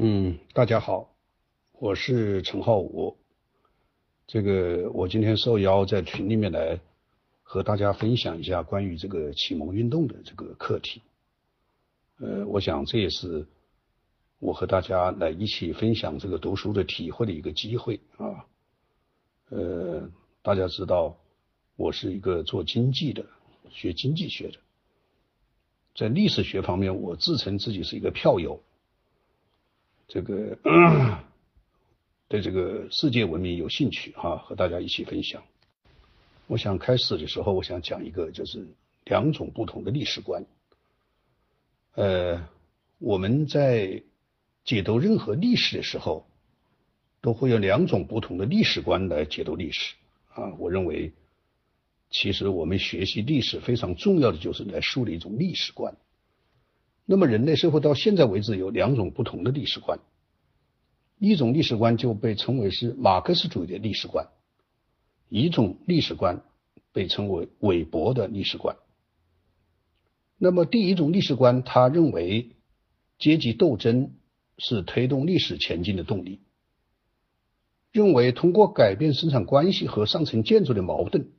嗯，大家好，我是陈浩武。这个我今天受邀在群里面来和大家分享一下关于这个启蒙运动的这个课题。呃，我想这也是我和大家来一起分享这个读书的体会的一个机会啊。呃，大家知道我是一个做经济的，学经济学的，在历史学方面，我自称自己是一个票友。这个对这个世界文明有兴趣哈，和大家一起分享。我想开始的时候，我想讲一个，就是两种不同的历史观。呃，我们在解读任何历史的时候，都会有两种不同的历史观来解读历史啊。我认为，其实我们学习历史非常重要的就是来树立一种历史观。那么，人类社会到现在为止有两种不同的历史观，一种历史观就被称为是马克思主义的历史观，一种历史观被称为韦伯的历史观。那么，第一种历史观，他认为阶级斗争是推动历史前进的动力，认为通过改变生产关系和上层建筑的矛盾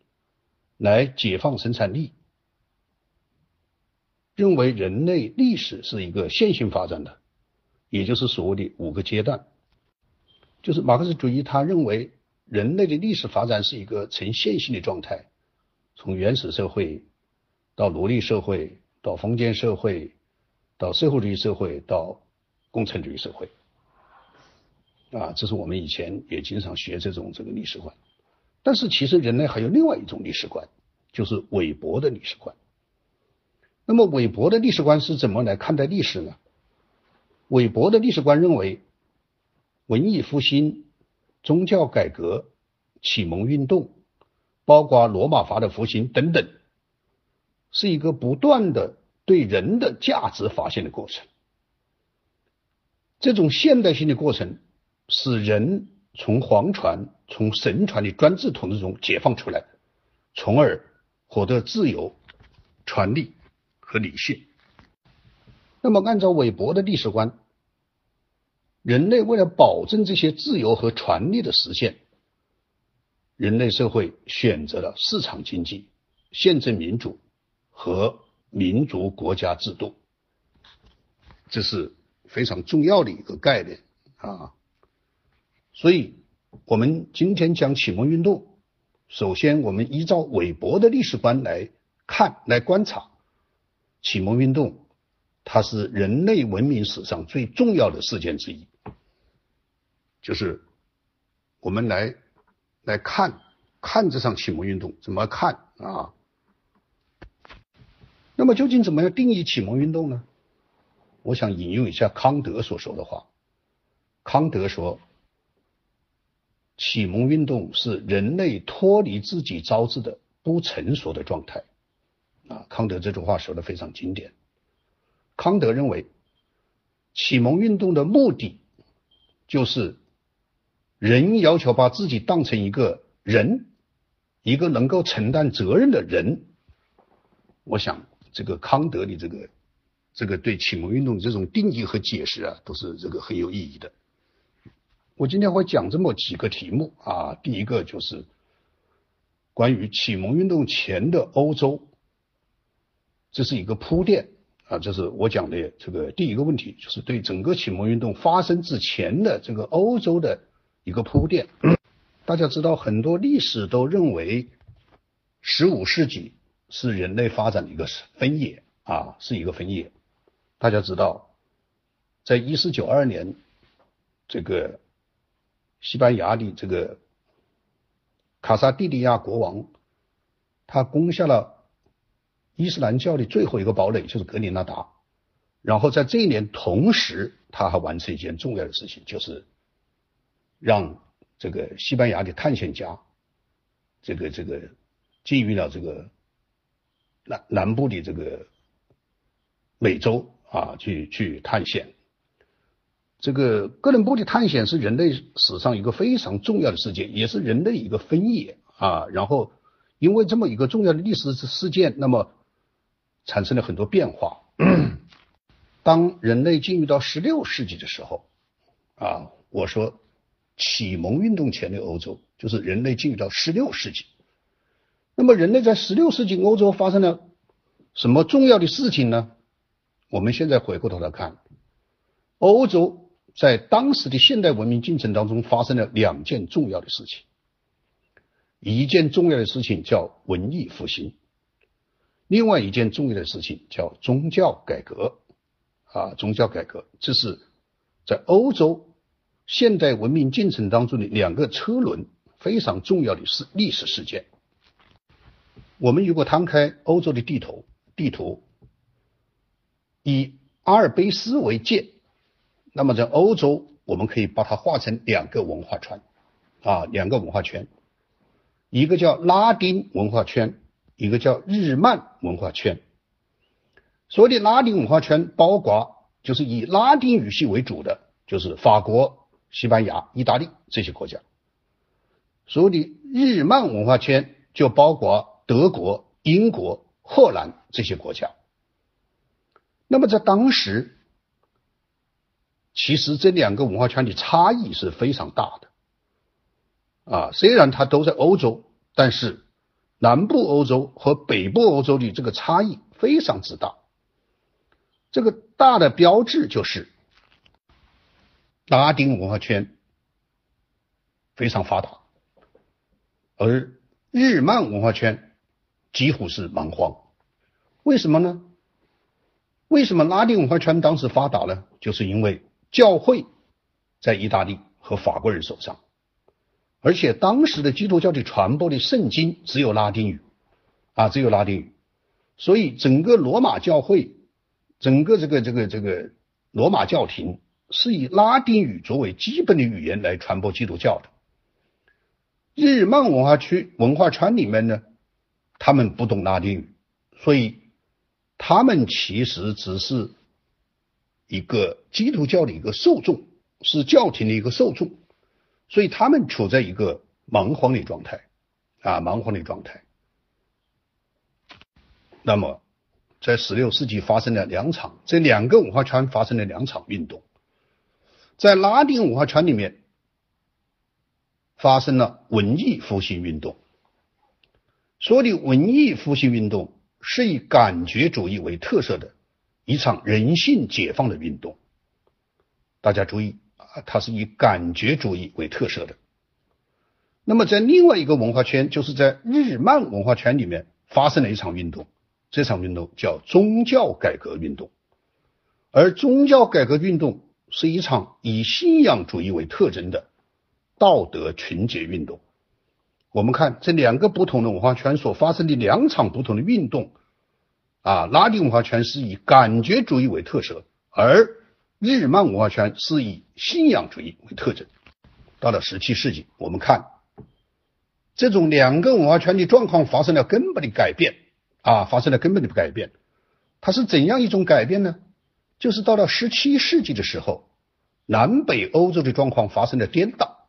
来解放生产力。认为人类历史是一个线性发展的，也就是所谓的五个阶段。就是马克思主义，他认为人类的历史发展是一个呈线性的状态，从原始社会到奴隶社会，到封建社会，到社会主义社会，到共产主义社会。啊，这是我们以前也经常学这种这个历史观。但是其实人类还有另外一种历史观，就是韦伯的历史观。那么，韦伯的历史观是怎么来看待历史呢？韦伯的历史观认为，文艺复兴、宗教改革、启蒙运动，包括罗马法的复兴等等，是一个不断的对人的价值发现的过程。这种现代性的过程，使人从皇权、从神权的专制统治中解放出来，从而获得自由、权利。和理性。那么，按照韦伯的历史观，人类为了保证这些自由和权利的实现，人类社会选择了市场经济、宪政民主和民族国家制度，这是非常重要的一个概念啊。所以，我们今天讲启蒙运动，首先我们依照韦伯的历史观来看、来观察。启蒙运动，它是人类文明史上最重要的事件之一。就是我们来来看看这场启蒙运动怎么看啊？那么究竟怎么样定义启蒙运动呢？我想引用一下康德所说的话。康德说：“启蒙运动是人类脱离自己招致的不成熟的状态。”啊，康德这句话说的非常经典。康德认为，启蒙运动的目的就是人要求把自己当成一个人，一个能够承担责任的人。我想，这个康德的这个这个对启蒙运动这种定义和解释啊，都是这个很有意义的。我今天会讲这么几个题目啊，第一个就是关于启蒙运动前的欧洲。这是一个铺垫啊，这是我讲的这个第一个问题，就是对整个启蒙运动发生之前的这个欧洲的一个铺垫。大家知道，很多历史都认为十五世纪是人类发展的一个分野啊，是一个分野。大家知道，在一四九二年，这个西班牙的这个卡萨蒂利亚国王，他攻下了。伊斯兰教的最后一个堡垒就是格林纳达，然后在这一年同时，他还完成一件重要的事情，就是让这个西班牙的探险家，这个这个进入了这个南南部的这个美洲啊，去去探险。这个哥伦布的探险是人类史上一个非常重要的事件，也是人类一个分野啊。然后因为这么一个重要的历史事件，那么产生了很多变化。当人类进入到十六世纪的时候，啊，我说启蒙运动前的欧洲就是人类进入到十六世纪。那么人类在十六世纪欧洲发生了什么重要的事情呢？我们现在回过头来看，欧洲在当时的现代文明进程当中发生了两件重要的事情。一件重要的事情叫文艺复兴，另外一件重要的事情叫宗教改革。啊，宗教改革，这是在欧洲现代文明进程当中的两个车轮，非常重要的是历史事件。我们如果摊开欧洲的地图，地图以阿尔卑斯为界，那么在欧洲我们可以把它划成两个文化圈，啊，两个文化圈。一个叫拉丁文化圈，一个叫日漫文化圈。所谓的拉丁文化圈，包括就是以拉丁语系为主的，就是法国、西班牙、意大利这些国家。所谓的日漫文化圈，就包括德国、英国、荷兰这些国家。那么在当时，其实这两个文化圈的差异是非常大的。啊，虽然它都在欧洲，但是南部欧洲和北部欧洲的这个差异非常之大。这个大的标志就是拉丁文化圈非常发达，而日漫文化圈几乎是蛮荒。为什么呢？为什么拉丁文化圈当时发达呢？就是因为教会在意大利和法国人手上。而且当时的基督教的传播的圣经只有拉丁语，啊，只有拉丁语，所以整个罗马教会，整个这个这个这个罗马教廷是以拉丁语作为基本的语言来传播基督教的。日曼文化区文化圈里面呢，他们不懂拉丁语，所以他们其实只是一个基督教的一个受众，是教廷的一个受众。所以他们处在一个蛮荒的状态，啊，蛮荒的状态。那么，在十六世纪发生了两场，这两个文化圈发生了两场运动，在拉丁文化圈里面发生了文艺复兴运动。说的文艺复兴运动是以感觉主义为特色的一场人性解放的运动。大家注意。啊，它是以感觉主义为特色的。那么，在另外一个文化圈，就是在日漫文化圈里面发生了一场运动，这场运动叫宗教改革运动。而宗教改革运动是一场以信仰主义为特征的道德群结运动。我们看这两个不同的文化圈所发生的两场不同的运动，啊，拉丁文化圈是以感觉主义为特色，而日漫文化圈是以信仰主义为特征。到了十七世纪，我们看这种两个文化圈的状况发生了根本的改变啊，发生了根本的改变。它是怎样一种改变呢？就是到了十七世纪的时候，南北欧洲的状况发生了颠倒。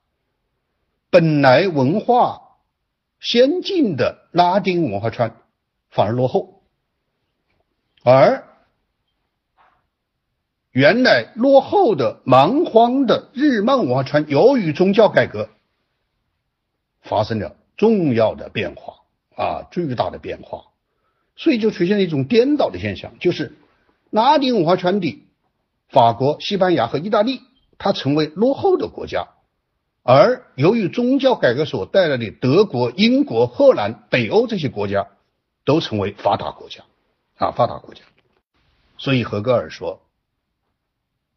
本来文化先进的拉丁文化圈反而落后，而原来落后的蛮荒的日漫文化圈，由于宗教改革发生了重要的变化啊，巨大的变化，所以就出现了一种颠倒的现象，就是拉丁文化圈的法国、西班牙和意大利，它成为落后的国家，而由于宗教改革所带来的德国、英国、荷兰、北欧这些国家，都成为发达国家啊，发达国家。所以何格尔说。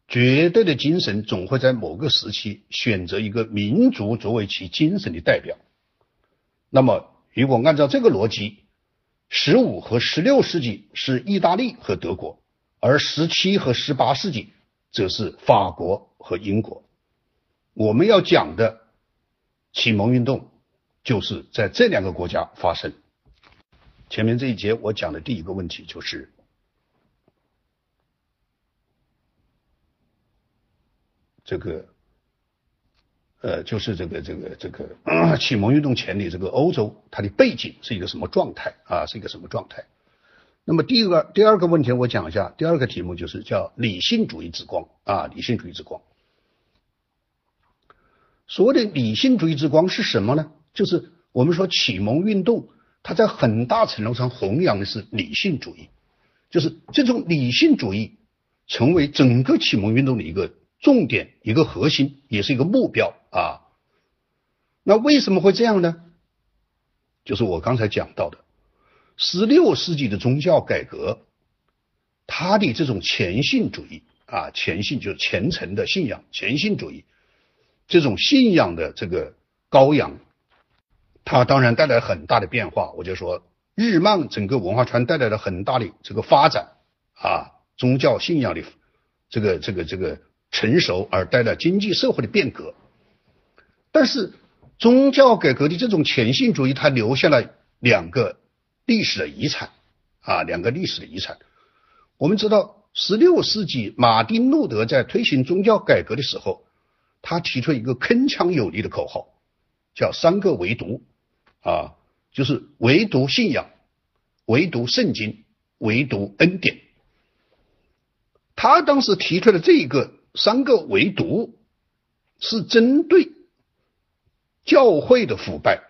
绝对的精神总会在某个时期选择一个民族作为其精神的代表。那么，如果按照这个逻辑，十五和十六世纪是意大利和德国，而十七和十八世纪则是法国和英国。我们要讲的启蒙运动就是在这两个国家发生。前面这一节我讲的第一个问题就是。这个，呃，就是这个这个这个启蒙运动前的这个欧洲，它的背景是一个什么状态啊？是一个什么状态？那么第一个第二个问题，我讲一下。第二个题目就是叫理性主义之光啊，理性主义之光。所谓的理性主义之光是什么呢？就是我们说启蒙运动，它在很大程度上弘扬的是理性主义，就是这种理性主义成为整个启蒙运动的一个重点、一个核心，也是一个目标啊。那为什么会这样呢？就是我刚才讲到的，十六世纪的宗教改革，它的这种虔信主义啊，虔信就是虔诚的信仰，虔信主义。这种信仰的这个羔羊，它当然带来很大的变化。我就说，日漫整个文化圈带来了很大的这个发展啊，宗教信仰的这个这个这个成熟，而带来经济社会的变革。但是，宗教改革的这种虔信主义，它留下了两个历史的遗产啊，两个历史的遗产。我们知道，十六世纪马丁路德在推行宗教改革的时候。他提出一个铿锵有力的口号，叫“三个唯独”，啊，就是唯独信仰、唯独圣经、唯独恩典。他当时提出的这一个三个唯独，是针对教会的腐败，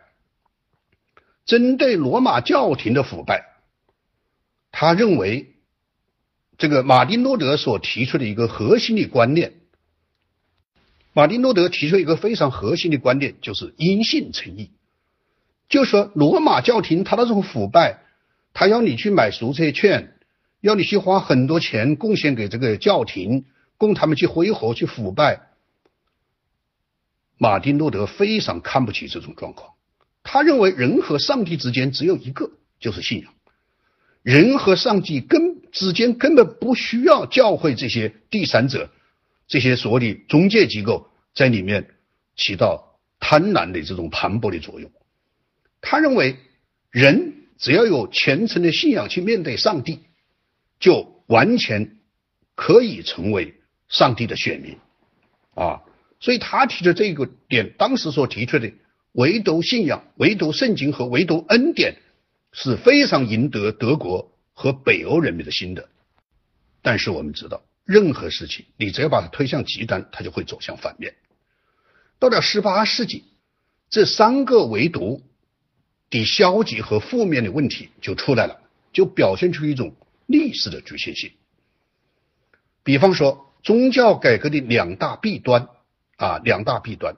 针对罗马教廷的腐败。他认为，这个马丁路德所提出的一个核心的观念。马丁路德提出一个非常核心的观念，就是因信称义。就说罗马教廷他那种腐败，他要你去买赎罪券，要你去花很多钱贡献给这个教廷，供他们去挥霍去腐败。马丁路德非常看不起这种状况，他认为人和上帝之间只有一个，就是信仰。人和上帝根之间根本不需要教会这些第三者。这些所谓的中介机构在里面起到贪婪的这种盘剥的作用。他认为，人只要有虔诚的信仰去面对上帝，就完全可以成为上帝的选民啊。所以他提的这个点，当时所提出的唯独信仰、唯独圣经和唯独恩典，是非常赢得德国和北欧人民的心的。但是我们知道。任何事情，你只要把它推向极端，它就会走向反面。到了十八世纪，这三个唯独的消极和负面的问题就出来了，就表现出一种历史的局限性。比方说，宗教改革的两大弊端啊，两大弊端。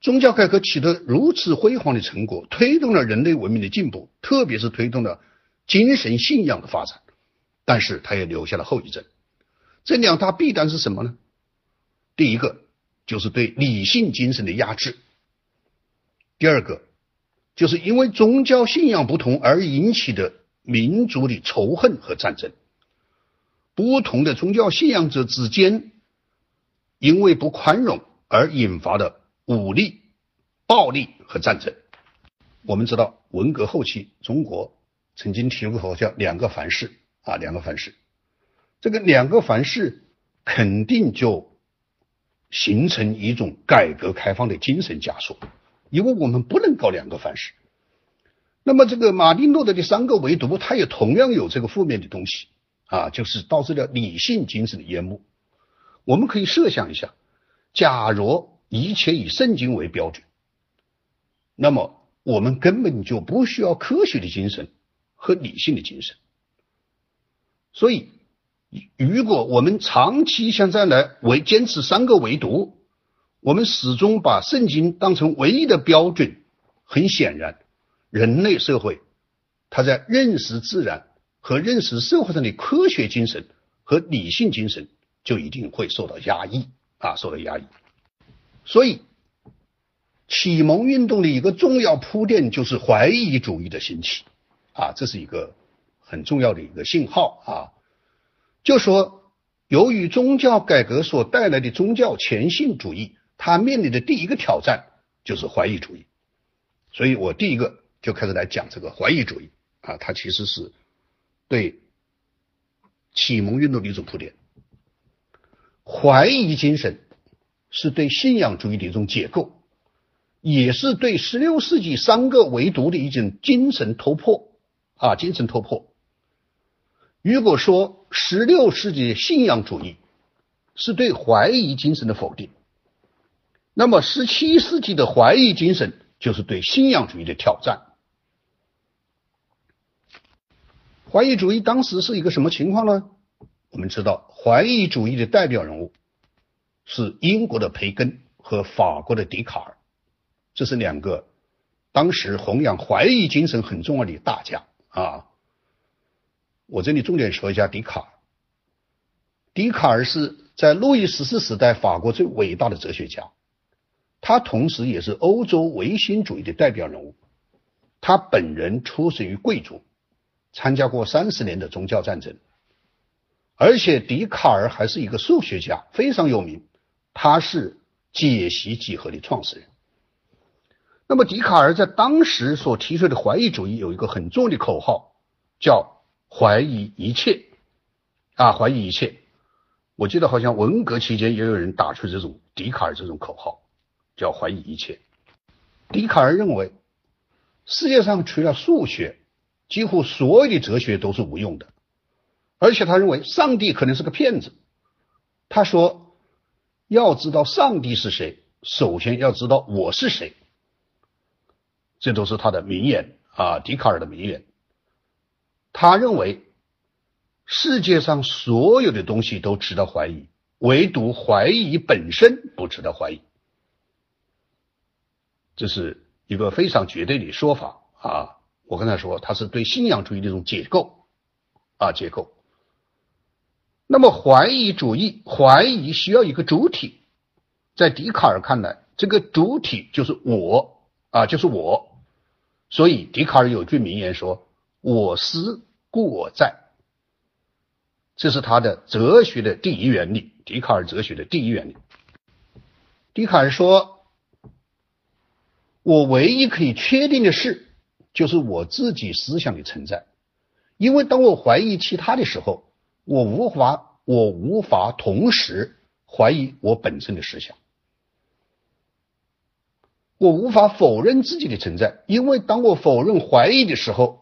宗教改革取得如此辉煌的成果，推动了人类文明的进步，特别是推动了精神信仰的发展，但是它也留下了后遗症。这两大弊端是什么呢？第一个就是对理性精神的压制，第二个就是因为宗教信仰不同而引起的民族的仇恨和战争，不同的宗教信仰者之间因为不宽容而引发的武力、暴力和战争。我们知道，文革后期中国曾经提出过叫“两个凡是”啊，两个凡是。这个两个凡是肯定就形成一种改革开放的精神枷锁，因为我们不能搞两个凡是。那么这个马丁路德的三个唯独，它也同样有这个负面的东西啊，就是导致了理性精神的淹没。我们可以设想一下，假如一切以圣经为标准，那么我们根本就不需要科学的精神和理性的精神，所以。如果我们长期现在来为坚持三个唯独，我们始终把圣经当成唯一的标准，很显然，人类社会它在认识自然和认识社会上的科学精神和理性精神就一定会受到压抑啊，受到压抑。所以，启蒙运动的一个重要铺垫就是怀疑主义的兴起啊，这是一个很重要的一个信号啊。就说，由于宗教改革所带来的宗教虔信主义，它面临的第一个挑战就是怀疑主义。所以我第一个就开始来讲这个怀疑主义啊，它其实是对启蒙运动的一种铺垫。怀疑精神是对信仰主义的一种解构，也是对十六世纪三个唯独的一种精神突破啊，精神突破。如果说十六世纪信仰主义是对怀疑精神的否定，那么，十七世纪的怀疑精神就是对信仰主义的挑战。怀疑主义当时是一个什么情况呢？我们知道，怀疑主义的代表人物是英国的培根和法国的笛卡尔，这是两个当时弘扬怀疑精神很重要的大家啊。我这里重点说一下笛卡尔。笛卡尔是在路易十四时代法国最伟大的哲学家，他同时也是欧洲唯心主义的代表人物。他本人出生于贵族。参加过三十年的宗教战争，而且笛卡尔还是一个数学家，非常有名。他是解析几何的创始人。那么，笛卡尔在当时所提出的怀疑主义有一个很重要的口号，叫“怀疑一切”。啊，怀疑一切。我记得好像文革期间也有人打出这种笛卡尔这种口号，叫“怀疑一切”。笛卡尔认为，世界上除了数学，几乎所有的哲学都是无用的，而且他认为上帝可能是个骗子。他说：“要知道上帝是谁，首先要知道我是谁。”这都是他的名言啊，笛卡尔的名言。他认为世界上所有的东西都值得怀疑，唯独怀疑本身不值得怀疑。这是一个非常绝对的说法啊。我刚才说，它是对信仰主义的一种解构啊，解构。那么怀疑主义，怀疑需要一个主体，在笛卡尔看来，这个主体就是我啊，就是我。所以笛卡尔有句名言说：“我思故我在。”这是他的哲学的第一原理，笛卡尔哲学的第一原理。笛卡尔说：“我唯一可以确定的是。”就是我自己思想的存在，因为当我怀疑其他的时候，我无法，我无法同时怀疑我本身的思想，我无法否认自己的存在，因为当我否认怀疑的时候，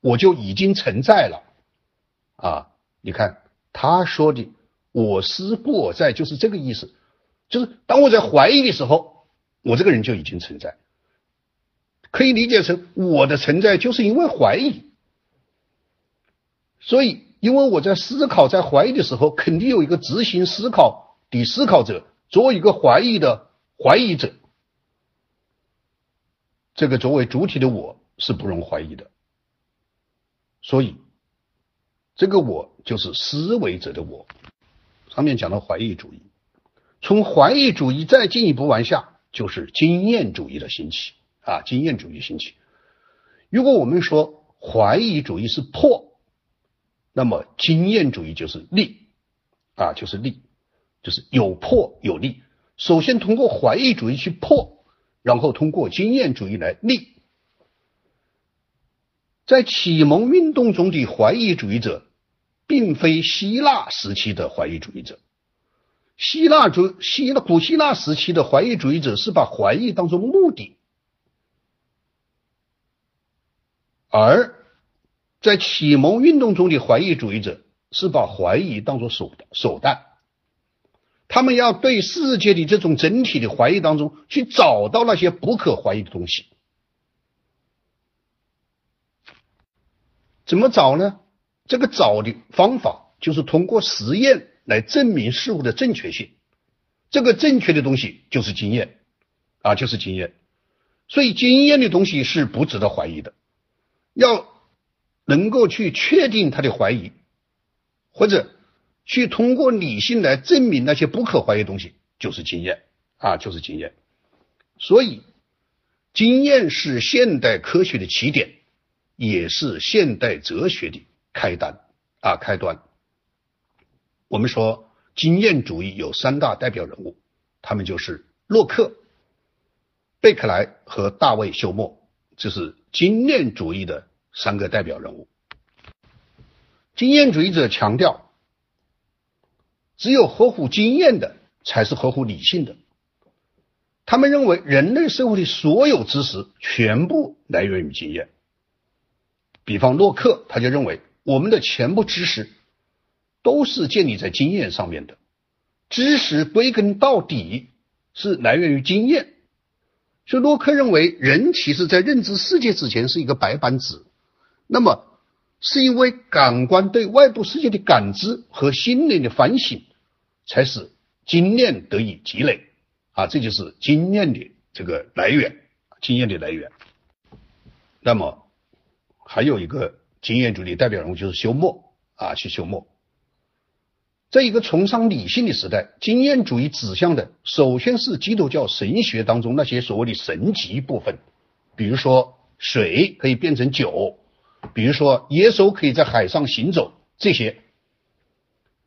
我就已经存在了。啊，你看他说的“我思故我在”就是这个意思，就是当我在怀疑的时候，我这个人就已经存在。可以理解成我的存在就是因为怀疑，所以因为我在思考、在怀疑的时候，肯定有一个执行思考的思考者，作为一个怀疑的怀疑者，这个作为主体的我是不容怀疑的，所以这个我就是思维者的我。上面讲到怀疑主义，从怀疑主义再进一步往下，就是经验主义的兴起。啊，经验主义兴起。如果我们说怀疑主义是破，那么经验主义就是立，啊，就是立，就是有破有立。首先通过怀疑主义去破，然后通过经验主义来立。在启蒙运动中的怀疑主义者，并非希腊时期的怀疑主义者。希腊主希腊古希腊时期的怀疑主义者是把怀疑当做目的。而在启蒙运动中的怀疑主义者是把怀疑当作手手段，他们要对世界的这种整体的怀疑当中去找到那些不可怀疑的东西。怎么找呢？这个找的方法就是通过实验来证明事物的正确性。这个正确的东西就是经验啊，就是经验。所以经验的东西是不值得怀疑的。要能够去确定他的怀疑，或者去通过理性来证明那些不可怀疑的东西，就是经验啊，就是经验。所以，经验是现代科学的起点，也是现代哲学的开端啊，开端。我们说经验主义有三大代表人物，他们就是洛克、贝克莱和大卫休谟。这是经验主义的三个代表人物。经验主义者强调，只有合乎经验的才是合乎理性的。他们认为，人类社会的所有知识全部来源于经验。比方洛克，他就认为，我们的全部知识都是建立在经验上面的。知识归根到底是来源于经验。所以洛克认为，人其实在认知世界之前是一个白板纸，那么是因为感官对外部世界的感知和心灵的反省，才使经验得以积累啊，这就是经验的这个来源，经验的来源。那么还有一个经验主义代表人物就是休谟啊，去休谟。在一个崇尚理性的时代，经验主义指向的首先是基督教神学当中那些所谓的神迹部分，比如说水可以变成酒，比如说耶稣可以在海上行走这些。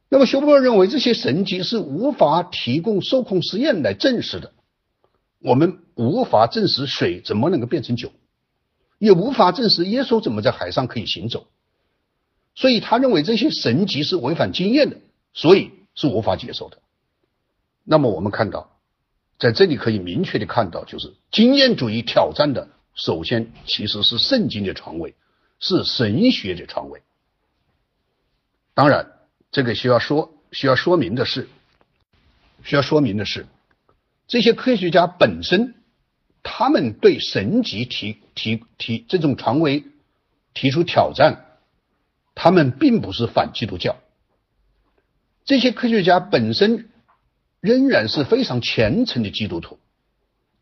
那么休谟认为这些神迹是无法提供受控实验来证实的，我们无法证实水怎么能够变成酒，也无法证实耶稣怎么在海上可以行走，所以他认为这些神迹是违反经验的。所以是无法接受的。那么我们看到，在这里可以明确的看到，就是经验主义挑战的，首先其实是圣经的传位，是神学的传位。当然，这个需要说需要说明的是，需要说明的是，这些科学家本身，他们对神级提提提这种传位提出挑战，他们并不是反基督教。这些科学家本身仍然是非常虔诚的基督徒，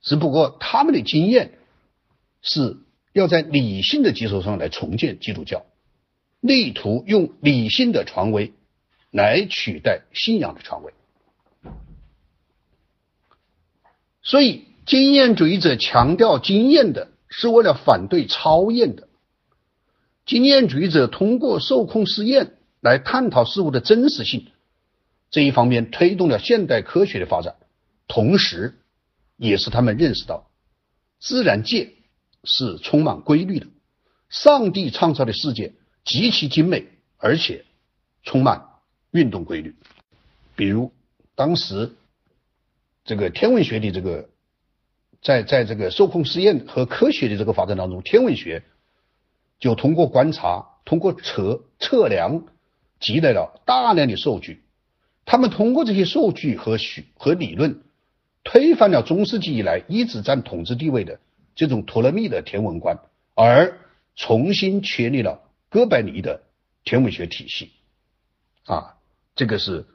只不过他们的经验是要在理性的基础上来重建基督教，力图用理性的权威来取代信仰的权威。所以，经验主义者强调经验的是为了反对超验的。经验主义者通过受控试验来探讨事物的真实性。这一方面推动了现代科学的发展，同时，也是他们认识到，自然界是充满规律的，上帝创造的世界极其精美，而且充满运动规律。比如，当时这个天文学的这个，在在这个受控实验和科学的这个发展当中，天文学就通过观察、通过测测量，积累了大量的数据。他们通过这些数据和学和理论，推翻了中世纪以来一直占统治地位的这种托勒密的天文观，而重新确立了哥白尼的天文学体系。啊，这个是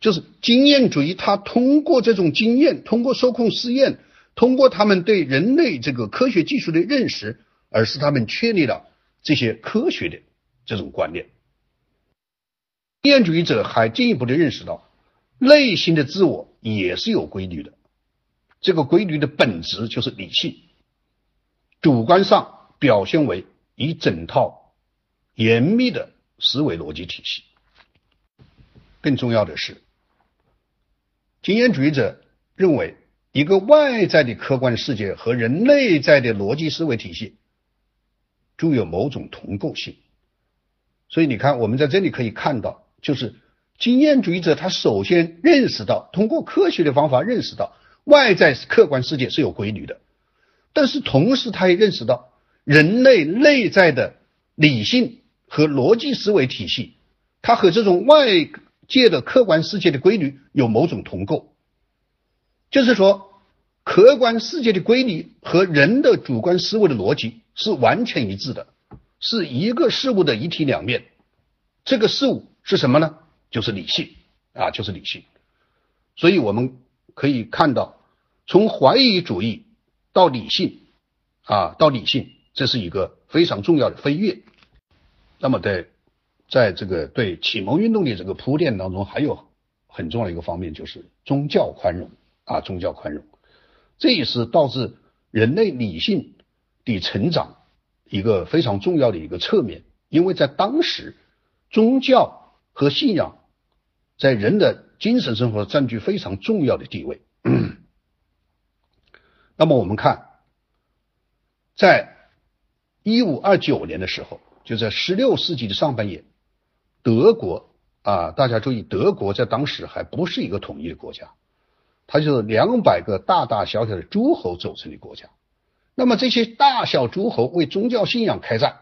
就是经验主义，他通过这种经验，通过受控试验，通过他们对人类这个科学技术的认识，而使他们确立了这些科学的这种观念。经验主义者还进一步的认识到，内心的自我也是有规律的，这个规律的本质就是理性，主观上表现为一整套严密的思维逻辑体系。更重要的是，经验主义者认为，一个外在的客观世界和人内在的逻辑思维体系具有某种同构性。所以你看，我们在这里可以看到。就是经验主义者，他首先认识到，通过科学的方法认识到外在客观世界是有规律的，但是同时他也认识到人类内在的理性和逻辑思维体系，它和这种外界的客观世界的规律有某种同构，就是说，客观世界的规律和人的主观思维的逻辑是完全一致的，是一个事物的一体两面，这个事物。是什么呢？就是理性啊，就是理性。所以我们可以看到，从怀疑主义到理性啊，到理性，这是一个非常重要的飞跃。那么在在这个对启蒙运动的这个铺垫当中，还有很重要的一个方面，就是宗教宽容啊，宗教宽容，这也是导致人类理性的成长一个非常重要的一个侧面，因为在当时宗教。和信仰在人的精神生活占据非常重要的地位。那么我们看，在一五二九年的时候，就在十六世纪的上半叶，德国啊，大家注意，德国在当时还不是一个统一的国家，它就是两百个大大小小的诸侯组成的国家。那么这些大小诸侯为宗教信仰开战，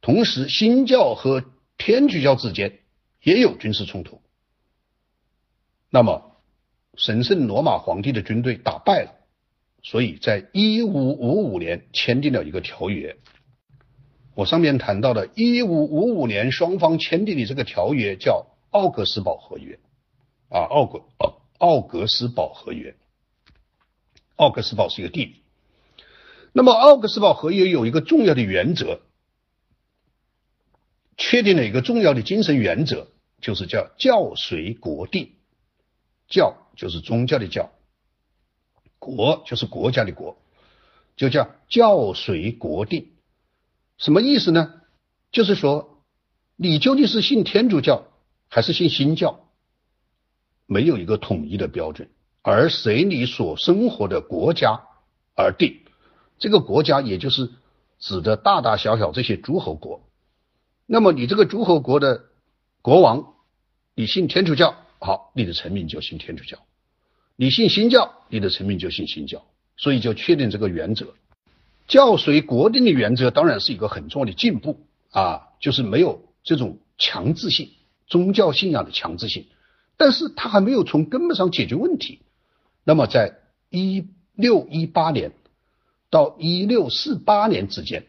同时新教和天主教之间也有军事冲突，那么神圣罗马皇帝的军队打败了，所以在一五五五年签订了一个条约。我上面谈到的一五五五年双方签订的这个条约叫奥格斯堡合约啊，奥格奥奥格斯堡合约。奥格斯堡是一个地名。那么奥格斯堡合约有一个重要的原则，确定了一个重要的精神原则，就是叫教随国定。教就是宗教的教，国就是国家的国，就叫教随国定。什么意思呢？就是说，你究竟是信天主教还是信新教，没有一个统一的标准，而随你所生活的国家而定。这个国家也就是指的大大小小这些诸侯国。那么你这个诸侯国的国王，你信天主教，好，你的臣民就信天主教；你信新教，你的臣民就信新教。所以就确定这个原则。教随国定的原则当然是一个很重要的进步啊，就是没有这种强制性宗教信仰的强制性，但是它还没有从根本上解决问题。那么在一六一八年到一六四八年之间，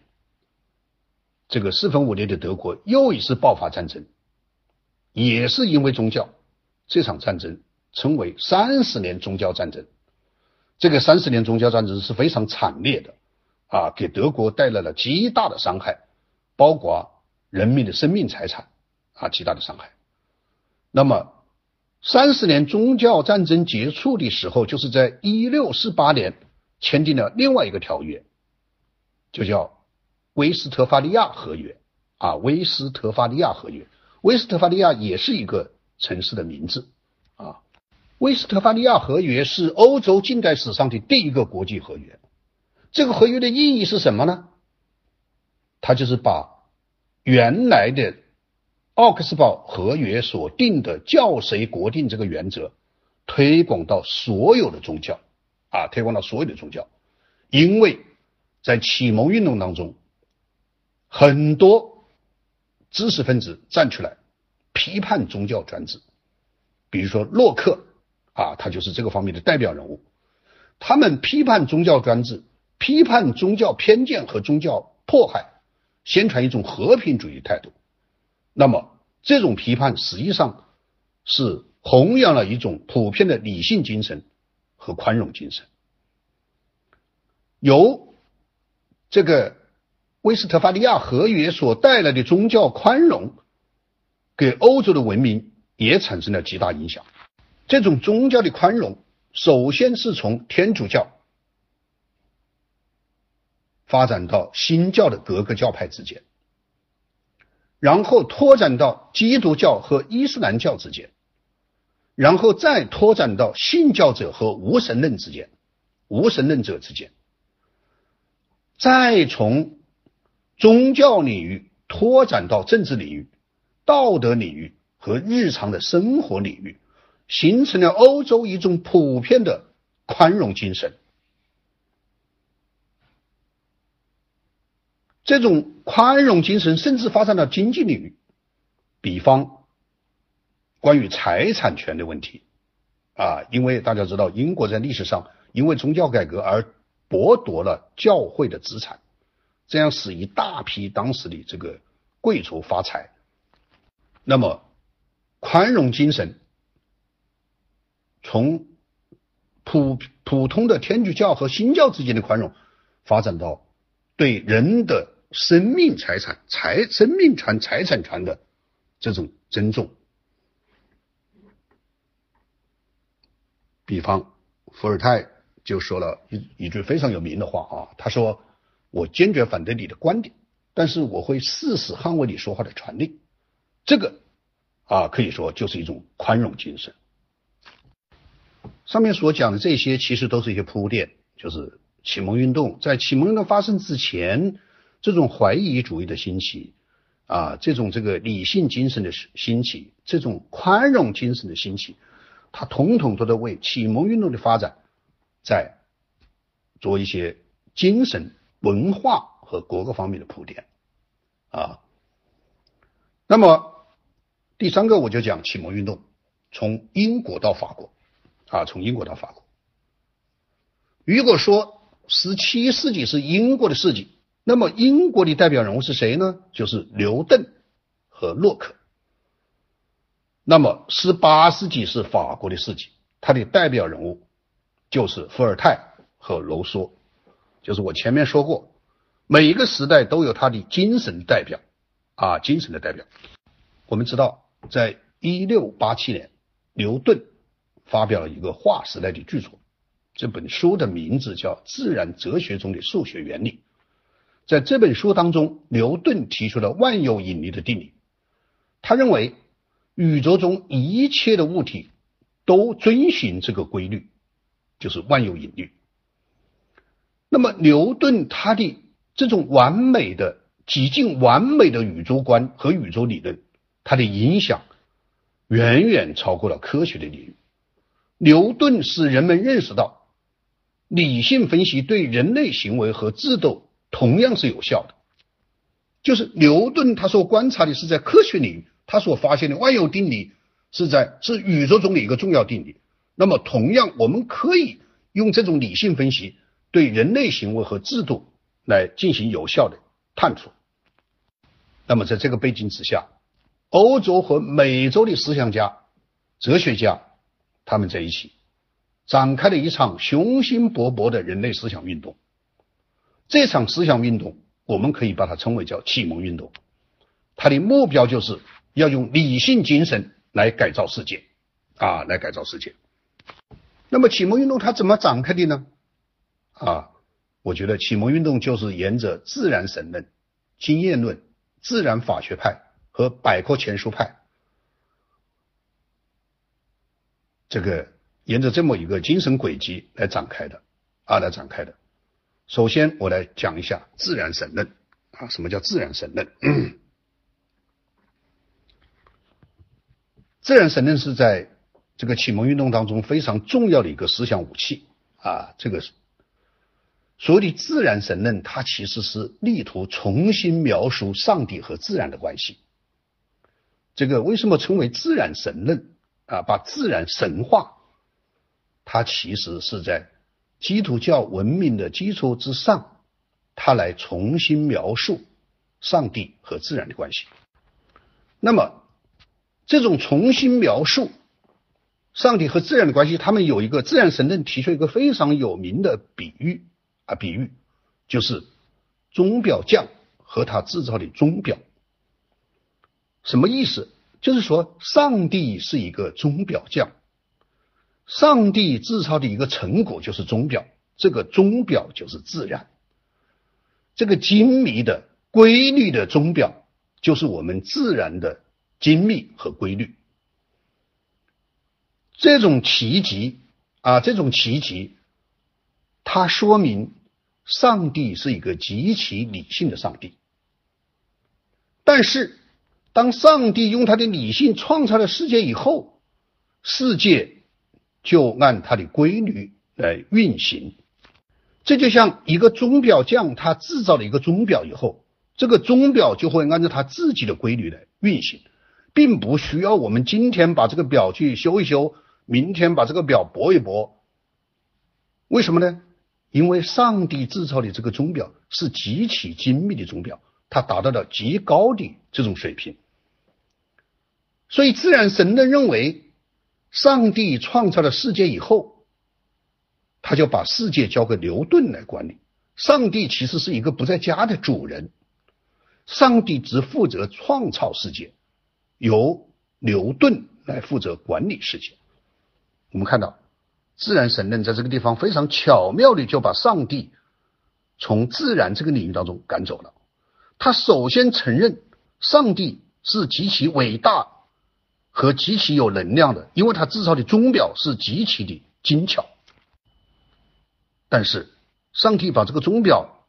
这个四分五裂的德国又一次爆发战争，也是因为宗教。这场战争称为三十年宗教战争。这个三十年宗教战争是非常惨烈的。啊，给德国带来了极大的伤害，包括人民的生命财产啊，极大的伤害。那么，三十年宗教战争结束的时候，就是在一六四八年签订了另外一个条约，就叫威斯特伐利亚合约啊，威斯特伐利亚合约。威斯特伐利亚也是一个城市的名字啊。威斯特伐利亚合约是欧洲近代史上的第一个国际合约。这个合约的意义是什么呢？它就是把原来的奥克斯堡合约所定的教谁国定这个原则推广到所有的宗教啊，推广到所有的宗教。因为在启蒙运动当中，很多知识分子站出来批判宗教专制，比如说洛克啊，他就是这个方面的代表人物。他们批判宗教专制。批判宗教偏见和宗教迫害，宣传一种和平主义态度。那么，这种批判实际上是弘扬了一种普遍的理性精神和宽容精神。由这个威斯特伐利亚合约所带来的宗教宽容，给欧洲的文明也产生了极大影响。这种宗教的宽容，首先是从天主教。发展到新教的各个教派之间，然后拓展到基督教和伊斯兰教之间，然后再拓展到信教者和无神论之间，无神论者之间，再从宗教领域拓展到政治领域、道德领域和日常的生活领域，形成了欧洲一种普遍的宽容精神。这种宽容精神甚至发展到经济领域，比方关于财产权的问题啊，因为大家知道，英国在历史上因为宗教改革而剥夺了教会的资产，这样使一大批当时的这个贵族发财。那么，宽容精神从普普通的天主教和新教之间的宽容，发展到。对人的生命财产、财生命权、财产权的这种尊重，比方伏尔泰就说了一一句非常有名的话啊，他说：“我坚决反对你的观点，但是我会誓死捍卫你说话的权利。”这个啊，可以说就是一种宽容精神。上面所讲的这些，其实都是一些铺垫，就是。启蒙运动在启蒙运动发生之前，这种怀疑主义的兴起啊，这种这个理性精神的兴起，这种宽容精神的兴起，它统统都在为启蒙运动的发展在做一些精神文化和各个方面的铺垫啊。那么第三个，我就讲启蒙运动从英国到法国啊，从英国到法国。如果说十七世纪是英国的世纪，那么英国的代表人物是谁呢？就是牛顿和洛克。那么十八世纪是法国的世纪，它的代表人物就是伏尔泰和卢梭。就是我前面说过，每一个时代都有它的精神代表啊，精神的代表。我们知道，在一六八七年，牛顿发表了一个划时代的巨作。这本书的名字叫《自然哲学中的数学原理》。在这本书当中，牛顿提出了万有引力的定理。他认为，宇宙中一切的物体都遵循这个规律，就是万有引力。那么，牛顿他的这种完美的、几近完美的宇宙观和宇宙理论，它的影响远远超过了科学的领域。牛顿使人们认识到。理性分析对人类行为和制度同样是有效的。就是牛顿他所观察的是在科学领域，他所发现的万有定理是在是宇宙中的一个重要定理。那么，同样我们可以用这种理性分析对人类行为和制度来进行有效的探索。那么，在这个背景之下，欧洲和美洲的思想家、哲学家他们在一起。展开了一场雄心勃勃的人类思想运动。这场思想运动，我们可以把它称为叫启蒙运动。它的目标就是要用理性精神来改造世界，啊，来改造世界。那么启蒙运动它怎么展开的呢？啊，我觉得启蒙运动就是沿着自然神论、经验论、自然法学派和百科全书派这个。沿着这么一个精神轨迹来展开的啊，来展开的。首先，我来讲一下自然神论啊，什么叫自然神论？自然神论是在这个启蒙运动当中非常重要的一个思想武器啊。这个所谓的自然神论，它其实是力图重新描述上帝和自然的关系。这个为什么称为自然神论啊？把自然神化。它其实是在基督教文明的基础之上，它来重新描述上帝和自然的关系。那么，这种重新描述上帝和自然的关系，他们有一个自然神论提出一个非常有名的比喻啊，比喻就是钟表匠和他制造的钟表。什么意思？就是说，上帝是一个钟表匠。上帝制造的一个成果就是钟表，这个钟表就是自然，这个精密的、规律的钟表就是我们自然的精密和规律。这种奇迹啊，这种奇迹，它说明上帝是一个极其理性的上帝。但是，当上帝用他的理性创造了世界以后，世界。就按他的规律来运行，这就像一个钟表匠，他制造了一个钟表以后，这个钟表就会按照他自己的规律来运行，并不需要我们今天把这个表去修一修，明天把这个表拨一拨。为什么呢？因为上帝制造的这个钟表是极其精密的钟表，它达到了极高的这种水平，所以自然神论认为。上帝创造了世界以后，他就把世界交给牛顿来管理。上帝其实是一个不在家的主人，上帝只负责创造世界，由牛顿来负责管理世界。我们看到，自然神论在这个地方非常巧妙的就把上帝从自然这个领域当中赶走了。他首先承认上帝是极其伟大。和极其有能量的，因为他制造的钟表是极其的精巧。但是，上帝把这个钟表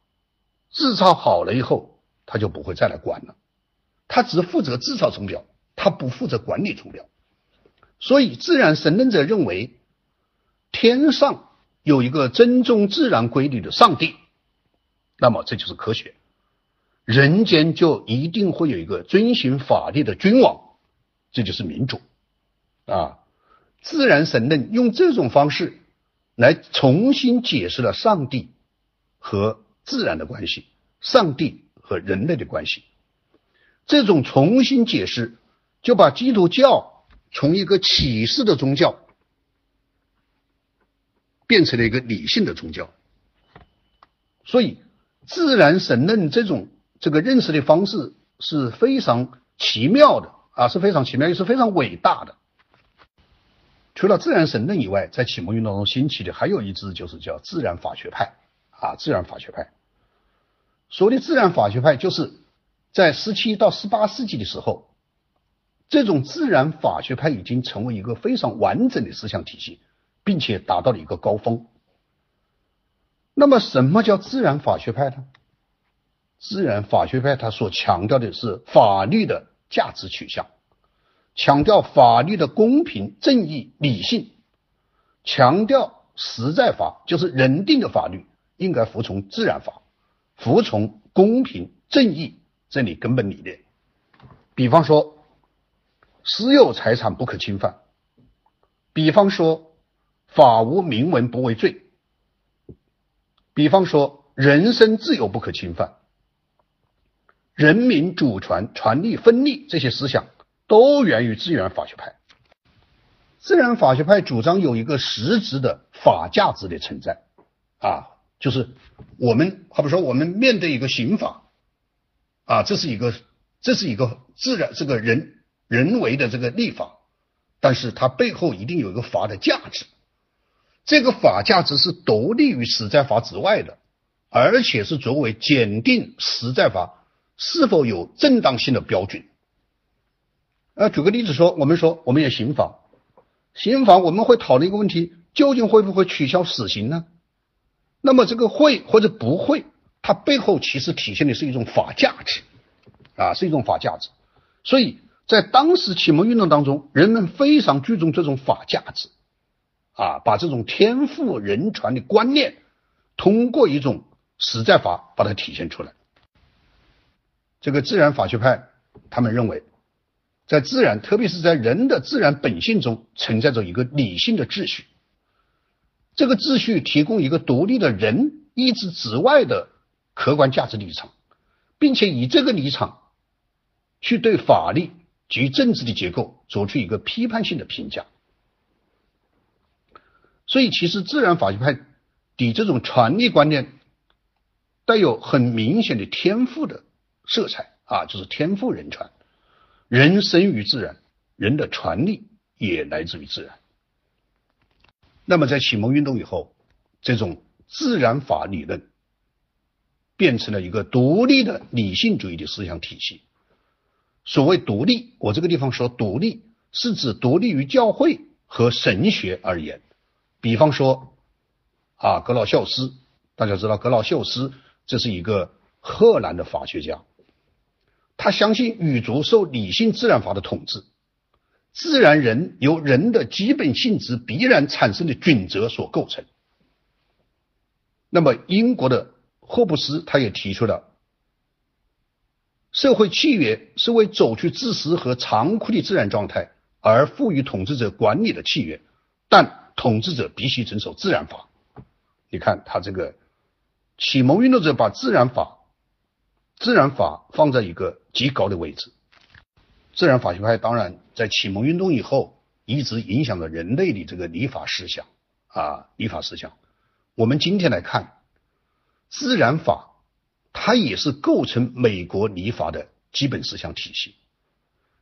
制造好了以后，他就不会再来管了。他只负责制造钟表，他不负责管理钟表。所以，自然神论者认为，天上有一个尊重自然规律的上帝，那么这就是科学。人间就一定会有一个遵循法律的君王。这就是民主啊！自然神论用这种方式来重新解释了上帝和自然的关系，上帝和人类的关系。这种重新解释就把基督教从一个启示的宗教变成了一个理性的宗教。所以，自然神论这种这个认识的方式是非常奇妙的啊，是非常奇妙，也是非常伟大的。除了自然神论以外，在启蒙运动中兴起的还有一支，就是叫自然法学派啊，自然法学派。所谓的自然法学派，就是在十七到十八世纪的时候，这种自然法学派已经成为一个非常完整的思想体系，并且达到了一个高峰。那么，什么叫自然法学派呢？自然法学派它所强调的是法律的价值取向。强调法律的公平、正义、理性，强调实在法，就是人定的法律应该服从自然法，服从公平、正义这里根本理念。比方说，私有财产不可侵犯；比方说，法无明文不为罪；比方说，人身自由不可侵犯；人民主权、权利分立这些思想。都源于自然法学派。自然法学派主张有一个实质的法价值的存在，啊，就是我们，好比说我们面对一个刑法，啊，这是一个，这是一个自然这个人人为的这个立法，但是它背后一定有一个法的价值，这个法价值是独立于实在法之外的，而且是作为检定实在法是否有正当性的标准。呃，举个例子说，我们说我们有刑法，刑法我们会讨论一个问题，究竟会不会取消死刑呢？那么这个会或者不会，它背后其实体现的是一种法价值，啊，是一种法价值。所以在当时启蒙运动当中，人们非常注重这种法价值，啊，把这种天赋人权的观念，通过一种实在法把它体现出来。这个自然法学派他们认为。在自然，特别是在人的自然本性中，存在着一个理性的秩序。这个秩序提供一个独立的人意志之外的客观价值立场，并且以这个立场去对法律及政治的结构做出一个批判性的评价。所以，其实自然法学派的这种权利观念带有很明显的天赋的色彩啊，就是天赋人权。人生于自然，人的权利也来自于自然。那么，在启蒙运动以后，这种自然法理论变成了一个独立的理性主义的思想体系。所谓独立，我这个地方说独立，是指独立于教会和神学而言。比方说，啊，格劳肖斯，大家知道格劳肖斯，这是一个荷兰的法学家。他相信宇宙受理性自然法的统治，自然人由人的基本性质必然产生的准则所构成。那么，英国的霍布斯他也提出了，社会契约是为走出自私和残酷的自然状态而赋予统治者管理的契约，但统治者必须遵守自然法。你看，他这个启蒙运动者把自然法。自然法放在一个极高的位置。自然法学派当然在启蒙运动以后，一直影响了人类的这个立法思想啊，立法思想。我们今天来看，自然法它也是构成美国立法的基本思想体系。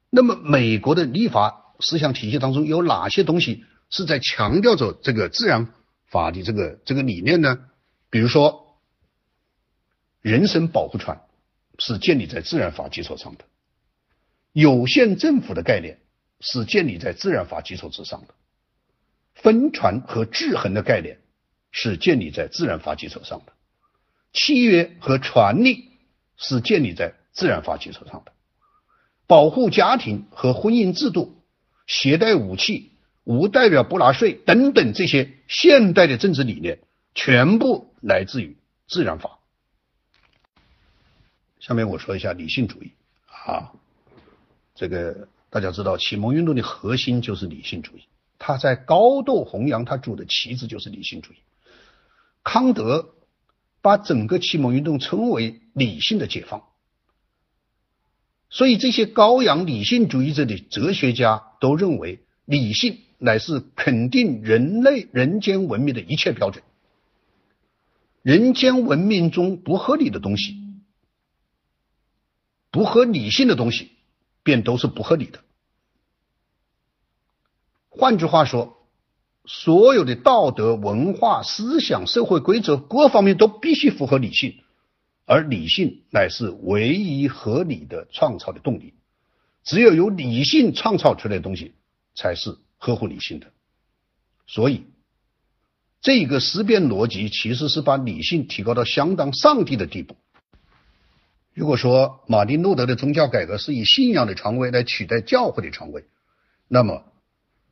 那么，美国的立法思想体系当中有哪些东西是在强调着这个自然法的这个这个理念呢？比如说，人身保护权。是建立在自然法基础上的，有限政府的概念是建立在自然法基础之上的，分权和制衡的概念是建立在自然法基础上的，契约和权利是建立在自然法基础上的，保护家庭和婚姻制度、携带武器、无代表不纳税等等这些现代的政治理念，全部来自于自然法。下面我说一下理性主义啊，这个大家知道，启蒙运动的核心就是理性主义他在高度弘扬他主的旗帜，就是理性主义。康德把整个启蒙运动称为理性的解放，所以这些高扬理性主义者的哲学家都认为，理性乃是肯定人类人间文明的一切标准。人间文明中不合理的东西，不合理性的东西，便都是不合理的。换句话说，所有的道德、文化、思想、社会规则各方面都必须符合理性，而理性乃是唯一合理的创造的动力。只有由理性创造出来的东西，才是合乎理性的。所以，这个思辨逻辑其实是把理性提高到相当上帝的地步。如果说马丁路德的宗教改革是以信仰的传位来取代教会的传位，那么，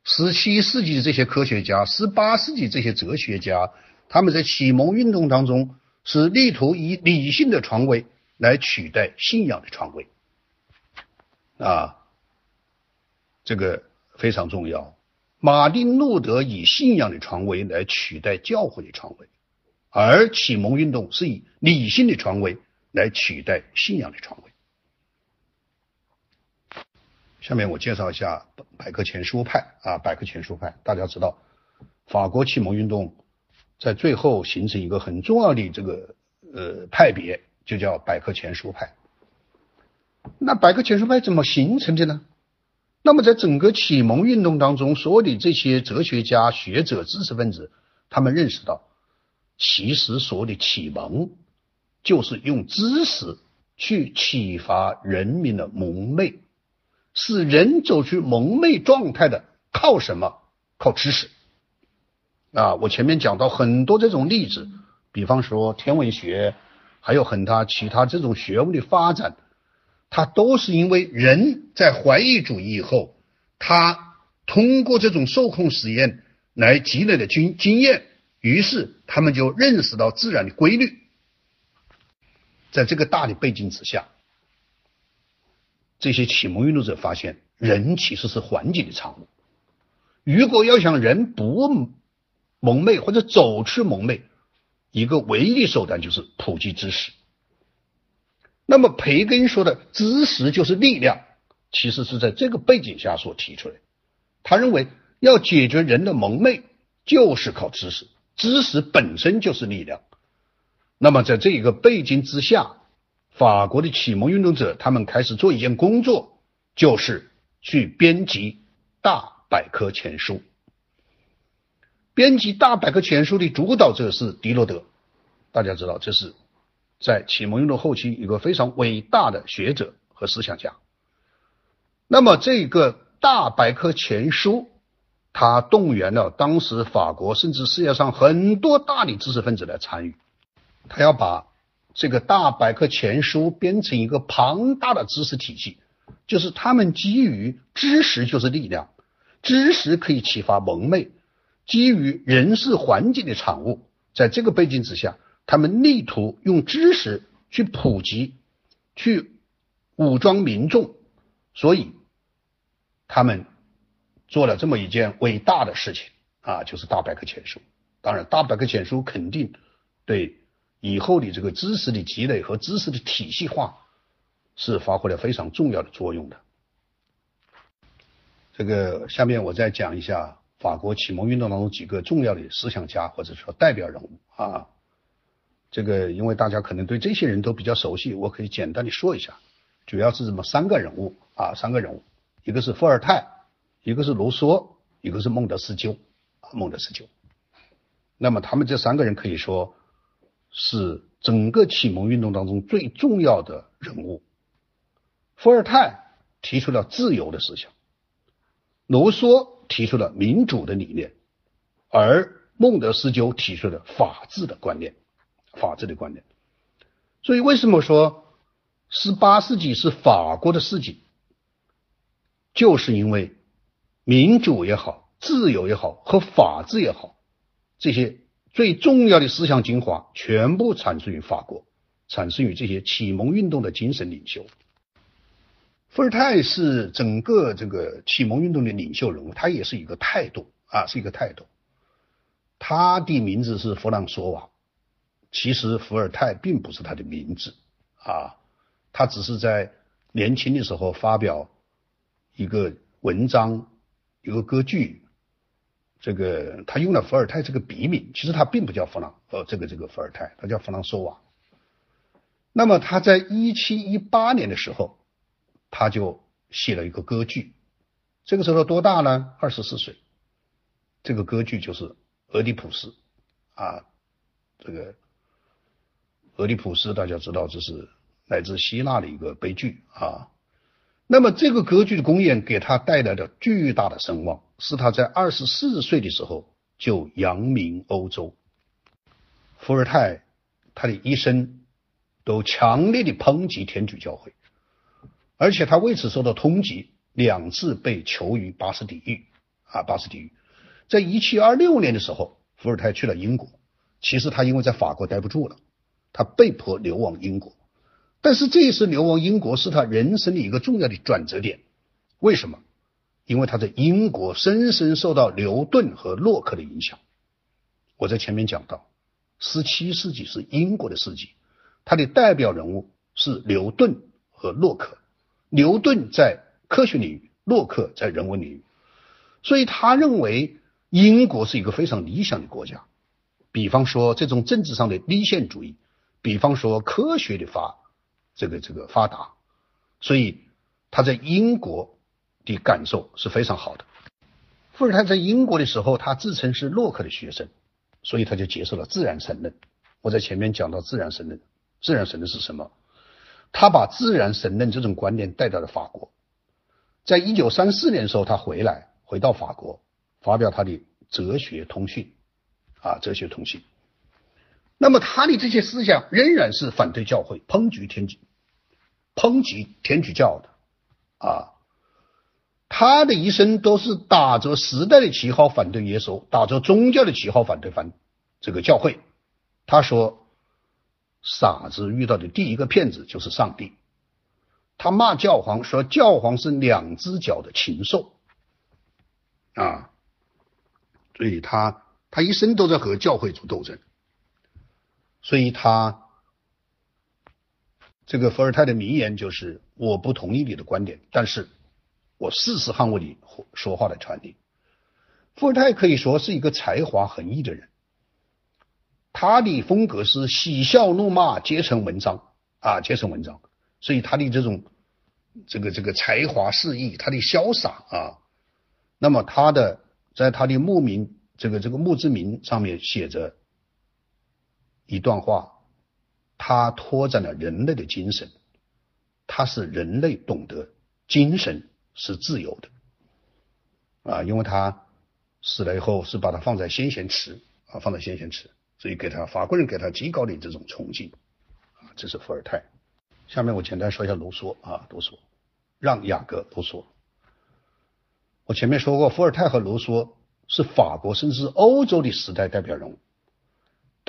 十七世纪的这些科学家，十八世纪这些哲学家，他们在启蒙运动当中是力图以理性的传位来取代信仰的传位，啊，这个非常重要。马丁路德以信仰的传位来取代教会的传位，而启蒙运动是以理性的传位来取代信仰的传位。下面我介绍一下百科全书派啊，百科全书派，大家知道，法国启蒙运动在最后形成一个很重要的这个呃派别，就叫百科全书派。那百科全书派怎么形成的呢？那么在整个启蒙运动当中，所有的这些哲学家、学者、知识分子，他们认识到，其实所谓的启蒙，就是用知识去启发人民的蒙昧。使人走出蒙昧状态的，靠什么？靠知识。啊，我前面讲到很多这种例子，比方说天文学，还有很多其他这种学问的发展，它都是因为人在怀疑主义以后，他通过这种受控实验来积累的经经验，于是他们就认识到自然的规律。在这个大的背景之下。这些启蒙运动者发现，人其实是环境的产物。如果要想人不蒙昧或者走出蒙昧，一个唯一的手段就是普及知识。那么培根说的知识就是力量，其实是在这个背景下所提出来。他认为要解决人的蒙昧，就是靠知识，知识本身就是力量。那么在这一个背景之下。法国的启蒙运动者，他们开始做一件工作，就是去编辑大百科全书。编辑大百科全书的主导者是狄罗德，大家知道，这是在启蒙运动后期一个非常伟大的学者和思想家。那么，这个大百科全书，他动员了当时法国甚至世界上很多大的知识分子来参与，他要把。这个大百科全书编成一个庞大的知识体系，就是他们基于知识就是力量，知识可以启发蒙昧，基于人是环境的产物，在这个背景之下，他们力图用知识去普及，去武装民众，所以他们做了这么一件伟大的事情啊，就是大百科全书。当然，大百科全书肯定对。以后的这个知识的积累和知识的体系化是发挥了非常重要的作用的。这个下面我再讲一下法国启蒙运动当中几个重要的思想家或者说代表人物啊。这个因为大家可能对这些人都比较熟悉，我可以简单的说一下，主要是这么三个人物啊，三个人物，一个是伏尔泰，一个是卢梭，一个是孟德斯鸠啊，孟德斯鸠。那么他们这三个人可以说。是整个启蒙运动当中最重要的人物。伏尔泰提出了自由的思想，卢梭提出了民主的理念，而孟德斯鸠提出了法治的观念。法治的观念。所以，为什么说十八世纪是法国的世纪？就是因为民主也好，自由也好，和法治也好，这些。最重要的思想精华全部产生于法国，产生于这些启蒙运动的精神领袖。伏尔泰是整个这个启蒙运动的领袖人物，他也是一个态度啊，是一个态度。他的名字是弗朗索瓦，其实伏尔泰并不是他的名字啊，他只是在年轻的时候发表一个文章，一个歌剧，这个他用了伏尔泰这个笔名，其实他并不叫弗朗，呃，这个这个伏尔泰，他叫弗朗索瓦。那么他在一七一八年的时候，他就写了一个歌剧，这个时候多大呢？二十四岁。这个歌剧就是《俄狄浦斯》啊，这个《俄狄浦斯》大家知道，这是来自希腊的一个悲剧啊。那么这个歌剧的公演给他带来的巨大的声望，是他在二十四岁的时候就扬名欧洲。伏尔泰他的一生都强烈的抨击天主教会，而且他为此受到通缉，两次被囚于巴士底狱啊，巴士底狱。在一七二六年的时候，伏尔泰去了英国。其实他因为在法国待不住了，他被迫流亡英国。但是这一次流亡英国是他人生的一个重要的转折点。为什么？因为他在英国深深受到牛顿和洛克的影响。我在前面讲到，十七世纪是英国的世纪，他的代表人物是牛顿和洛克。牛顿在科学领域，洛克在人文领域，所以他认为。英国是一个非常理想的国家，比方说这种政治上的立宪主义，比方说科学的发这个这个发达，所以他在英国的感受是非常好的。伏尔泰在英国的时候，他自称是洛克的学生，所以他就接受了自然神论。我在前面讲到自然神论，自然神论是什么？他把自然神论这种观念带到了法国，在一九三四年的时候，他回来回到法国。发表他的哲学通讯啊，哲学通讯。那么他的这些思想仍然是反对教会、抨击天主、抨击天主教的啊。他的一生都是打着时代的旗号反对耶稣，打着宗教的旗号反对反这个教会。他说：“傻子遇到的第一个骗子就是上帝。”他骂教皇说：“教皇是两只脚的禽兽。”啊。所以他他一生都在和教会做斗争，所以他这个伏尔泰的名言就是我不同意你的观点，但是我誓死捍卫你说话的权利。伏尔泰可以说是一个才华横溢的人，他的风格是喜笑怒骂皆成文章啊，皆成文章。所以他的这种这个这个才华四溢，他的潇洒啊，那么他的。在他的墓名，这个这个墓志铭上面写着一段话，他拓展了人类的精神，他是人类懂得精神是自由的啊，因为他死了以后是把他放在先贤祠啊，放在先贤祠，所以给他法国人给他极高的这种崇敬啊，这是伏尔泰。下面我简单说一下卢梭啊，卢梭，让雅各卢梭。我前面说过，伏尔泰和卢梭是法国甚至欧洲的时代代表人物，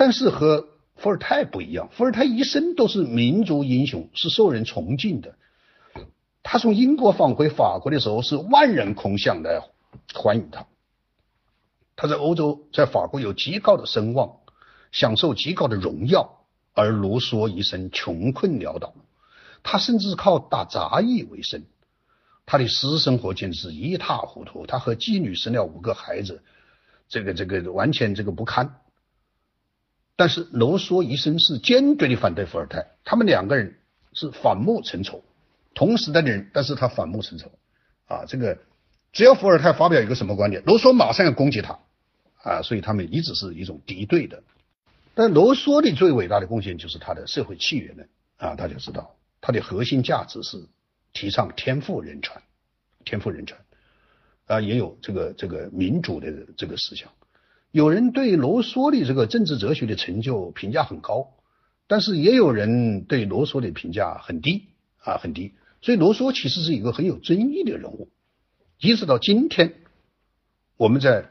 但是和伏尔泰不一样，伏尔泰一生都是民族英雄，是受人崇敬的。他从英国返回法国的时候，是万人空巷来欢迎他。他在欧洲，在法国有极高的声望，享受极高的荣耀，而卢梭一生穷困潦倒，他甚至靠打杂役为生。他的私生活简直是一塌糊涂，他和妓女生了五个孩子，这个这个完全这个不堪。但是卢梭一生是坚决的反对伏尔泰，他们两个人是反目成仇，同时代的人，但是他反目成仇啊。这个只要伏尔泰发表一个什么观点，卢梭马上要攻击他啊，所以他们一直是一种敌对的。但卢梭的最伟大的贡献就是他的社会契约论啊，大家知道他的核心价值是。提倡天赋人权，天赋人权啊，也有这个这个民主的这个思想。有人对罗梭的这个政治哲学的成就评价很高，但是也有人对罗梭的评价很低啊，很低。所以罗梭其实是一个很有争议的人物。一直到今天，我们在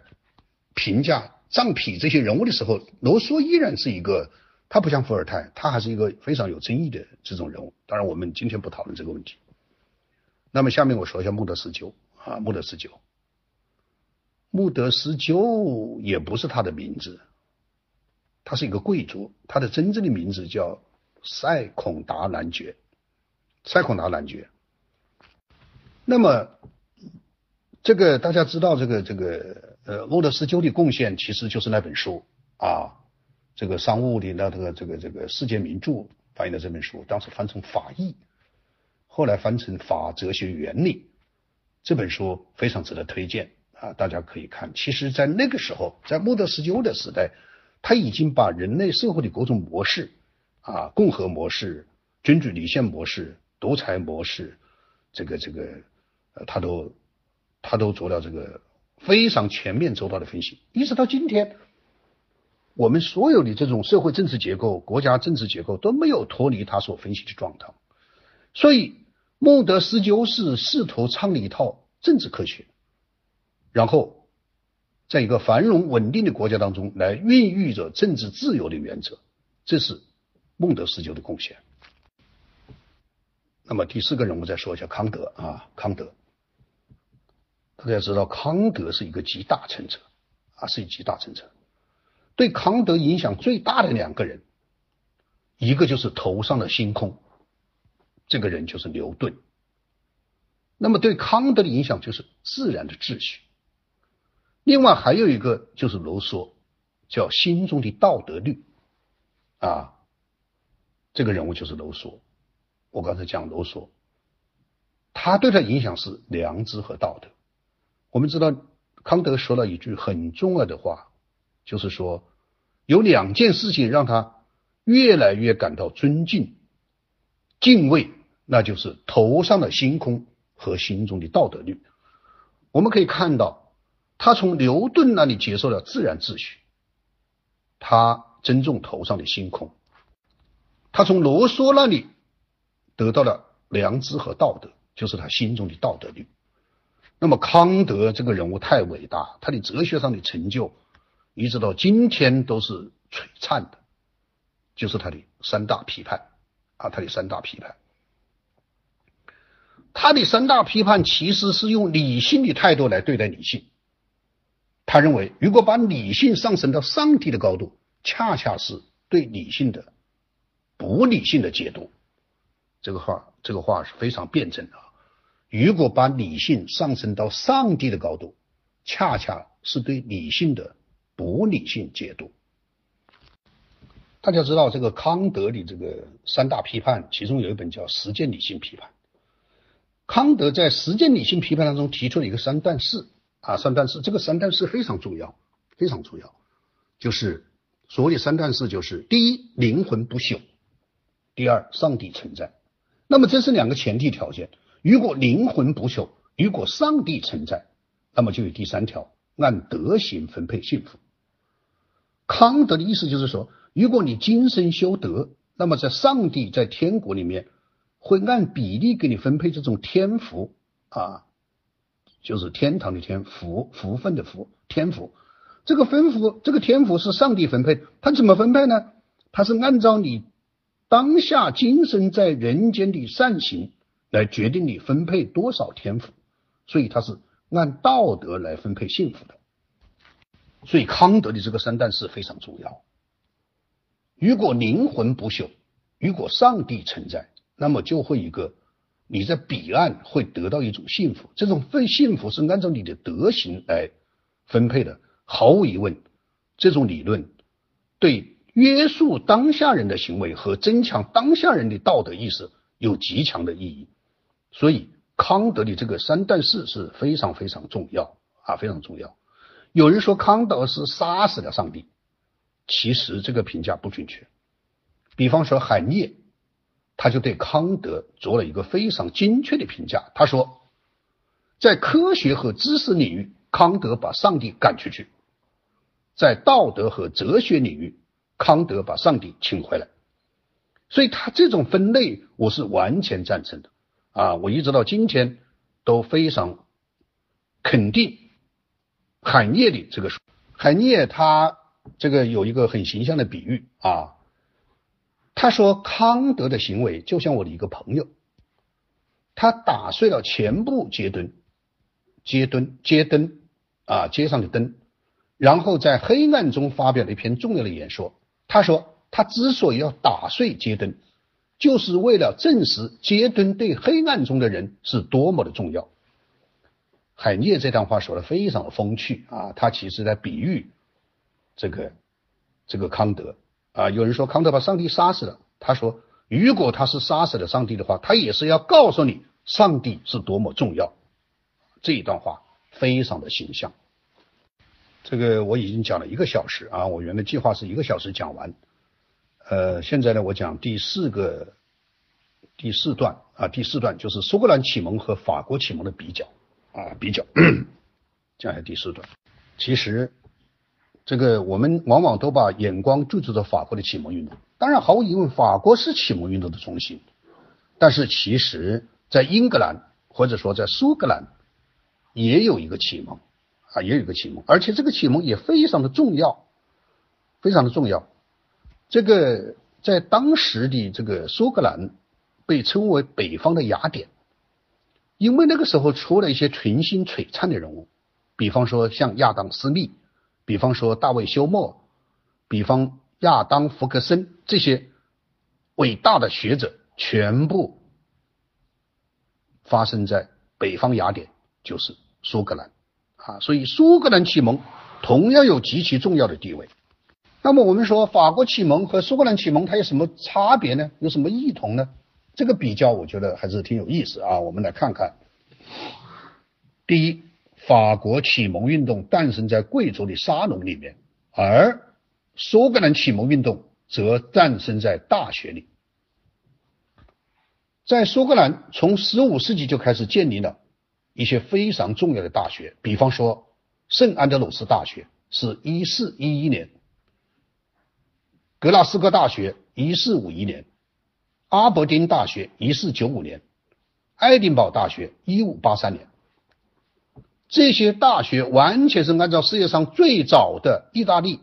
评价藏痞这些人物的时候，罗梭依然是一个，他不像伏尔泰，他还是一个非常有争议的这种人物。当然，我们今天不讨论这个问题。那么下面我说一下孟德斯鸠啊，孟德斯鸠，穆德斯鸠也不是他的名字，他是一个贵族，他的真正的名字叫塞孔达男爵。塞孔达男爵。那么，这个大家知道，这个这个呃，穆德斯鸠的贡献其实就是那本书啊，这个商务的那这个这个这个世界名著翻译的这本书，当时翻成法译，后来翻成法哲学原理。这本书非常值得推荐啊，大家可以看。其实，在那个时候，在孟德斯鸠的时代，他已经把人类社会的各种模式啊，共和模式、君主立宪模式、独裁模式，这个这个，呃，他都他都做了这个非常全面周到的分析。一直到今天，我们所有的这种社会政治结构、国家政治结构都没有脱离他所分析的状态，所以。孟德斯鸠是试图创立一套政治科学，然后在一个繁荣稳定的国家当中来孕育着政治自由的原则，这是孟德斯鸠的贡献。那么第四个人物再说一下康德啊，康德，大家知道康德是一个集大成者啊，是一集大成者。对康德影响最大的两个人，一个就是头上的星空。这个人就是牛顿。那么对康德的影响就是自然的秩序。另外还有一个就是卢梭，叫心中的道德律啊。这个人物就是卢梭。我刚才讲卢梭，他对他影响是良知和道德。我们知道康德说了一句很重要的话，就是说有两件事情让他越来越感到尊敬、敬畏。那就是头上的星空和心中的道德律。我们可以看到，他从牛顿那里接受了自然秩序，他尊重头上的星空；他从罗梭那里得到了良知和道德，就是他心中的道德律。那么康德这个人物太伟大，他的哲学上的成就一直到今天都是璀璨的，就是他的三大批判啊，他的三大批判。他的三大批判其实是用理性的态度来对待理性。他认为，如果把理性上升到上帝的高度，恰恰是对理性的不理性的解读。这个话，这个话是非常辩证的。如果把理性上升到上帝的高度，恰恰是对理性的不理性解读。大家知道，这个康德的这个三大批判，其中有一本叫《实践理性批判》。康德在实践理性批判当中提出了一个三段式啊，三段式这个三段式非常重要，非常重要，就是所谓的三段式就是第一，灵魂不朽；第二，上帝存在。那么这是两个前提条件。如果灵魂不朽，如果上帝存在，那么就有第三条，按德行分配幸福。康德的意思就是说，如果你今生修德，那么在上帝在天国里面。会按比例给你分配这种天福啊，就是天堂的天福福分的福天福。这个分福，这个天福是上帝分配，他怎么分配呢？他是按照你当下今生在人间的善行来决定你分配多少天福，所以他是按道德来分配幸福的。所以康德的这个三但是非常重要。如果灵魂不朽，如果上帝存在。那么就会一个，你在彼岸会得到一种幸福，这种份幸福是按照你的德行来分配的。毫无疑问，这种理论对约束当下人的行为和增强当下人的道德意识有极强的意义。所以，康德的这个三但是是非常非常重要啊，非常重要。有人说康德是杀死了上帝，其实这个评价不准确。比方说海涅。他就对康德做了一个非常精确的评价。他说，在科学和知识领域，康德把上帝赶出去；在道德和哲学领域，康德把上帝请回来。所以，他这种分类我是完全赞成的。啊，我一直到今天都非常肯定海涅的这个书。海涅他这个有一个很形象的比喻啊。他说：“康德的行为就像我的一个朋友，他打碎了全部街灯，街灯街灯啊街上的灯，然后在黑暗中发表了一篇重要的演说。他说，他之所以要打碎街灯，就是为了证实街灯对黑暗中的人是多么的重要。海涅这段话说的非常的风趣啊，他其实在比喻这个这个康德啊。有人说康德把上帝杀死了，他说，如果他是杀死了上帝的话，他也是要告诉你上帝是多么重要。这一段话非常的形象。这个我已经讲了一个小时啊，我原来计划是一个小时讲完，呃，现在呢我讲第四个第四段啊，第四段就是苏格兰启蒙和法国启蒙的比较啊，比较 讲下第四段。其实这个我们往往都把眼光注注在法国的启蒙运动，当然毫无疑问，法国是启蒙运动的中心，但是其实在英格兰或者说在苏格兰。也有一个启蒙。啊，也有一个启蒙，而且这个启蒙也非常的重要，非常的重要。这个在当时的这个苏格兰被称为北方的雅典，因为那个时候出了一些群星璀璨的人物，比方说像亚当·斯密，比方说大卫·休谟，比方亚当·福格森这些伟大的学者，全部发生在北方雅典。就是苏格兰啊，所以苏格兰启蒙同样有极其重要的地位。那么我们说法国启蒙和苏格兰启蒙它有什么差别呢？有什么异同呢？这个比较我觉得还是挺有意思啊。我们来看看，第一，法国启蒙运动诞生在贵族的沙龙里面，而苏格兰启蒙运动则诞生在大学里。在苏格兰，从十五世纪就开始建立了。一些非常重要的大学，比方说圣安德鲁斯大学是一四一一年，格拉斯哥大学一四五一年，阿伯丁大学一四九五年，爱丁堡大学一五八三年。这些大学完全是按照世界上最早的意大利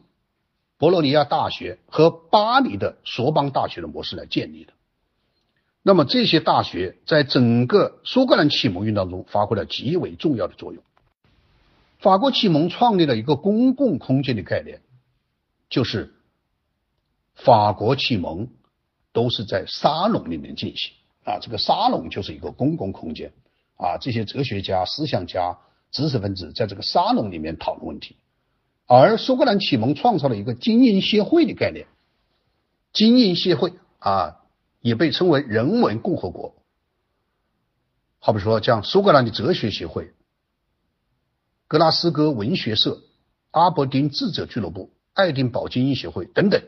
博洛尼亚大学和巴黎的索邦大学的模式来建立的。那么这些大学在整个苏格兰启蒙运动中发挥了极为重要的作用。法国启蒙创立了一个公共空间的概念，就是法国启蒙都是在沙龙里面进行啊，这个沙龙就是一个公共空间啊，这些哲学家、思想家、知识分子在这个沙龙里面讨论问题。而苏格兰启蒙创造了一个精英协会的概念，精英协会啊。也被称为人文共和国，好比说像苏格兰的哲学协会、格拉斯哥文学社、阿伯丁智者俱乐部、爱丁堡精英协会等等。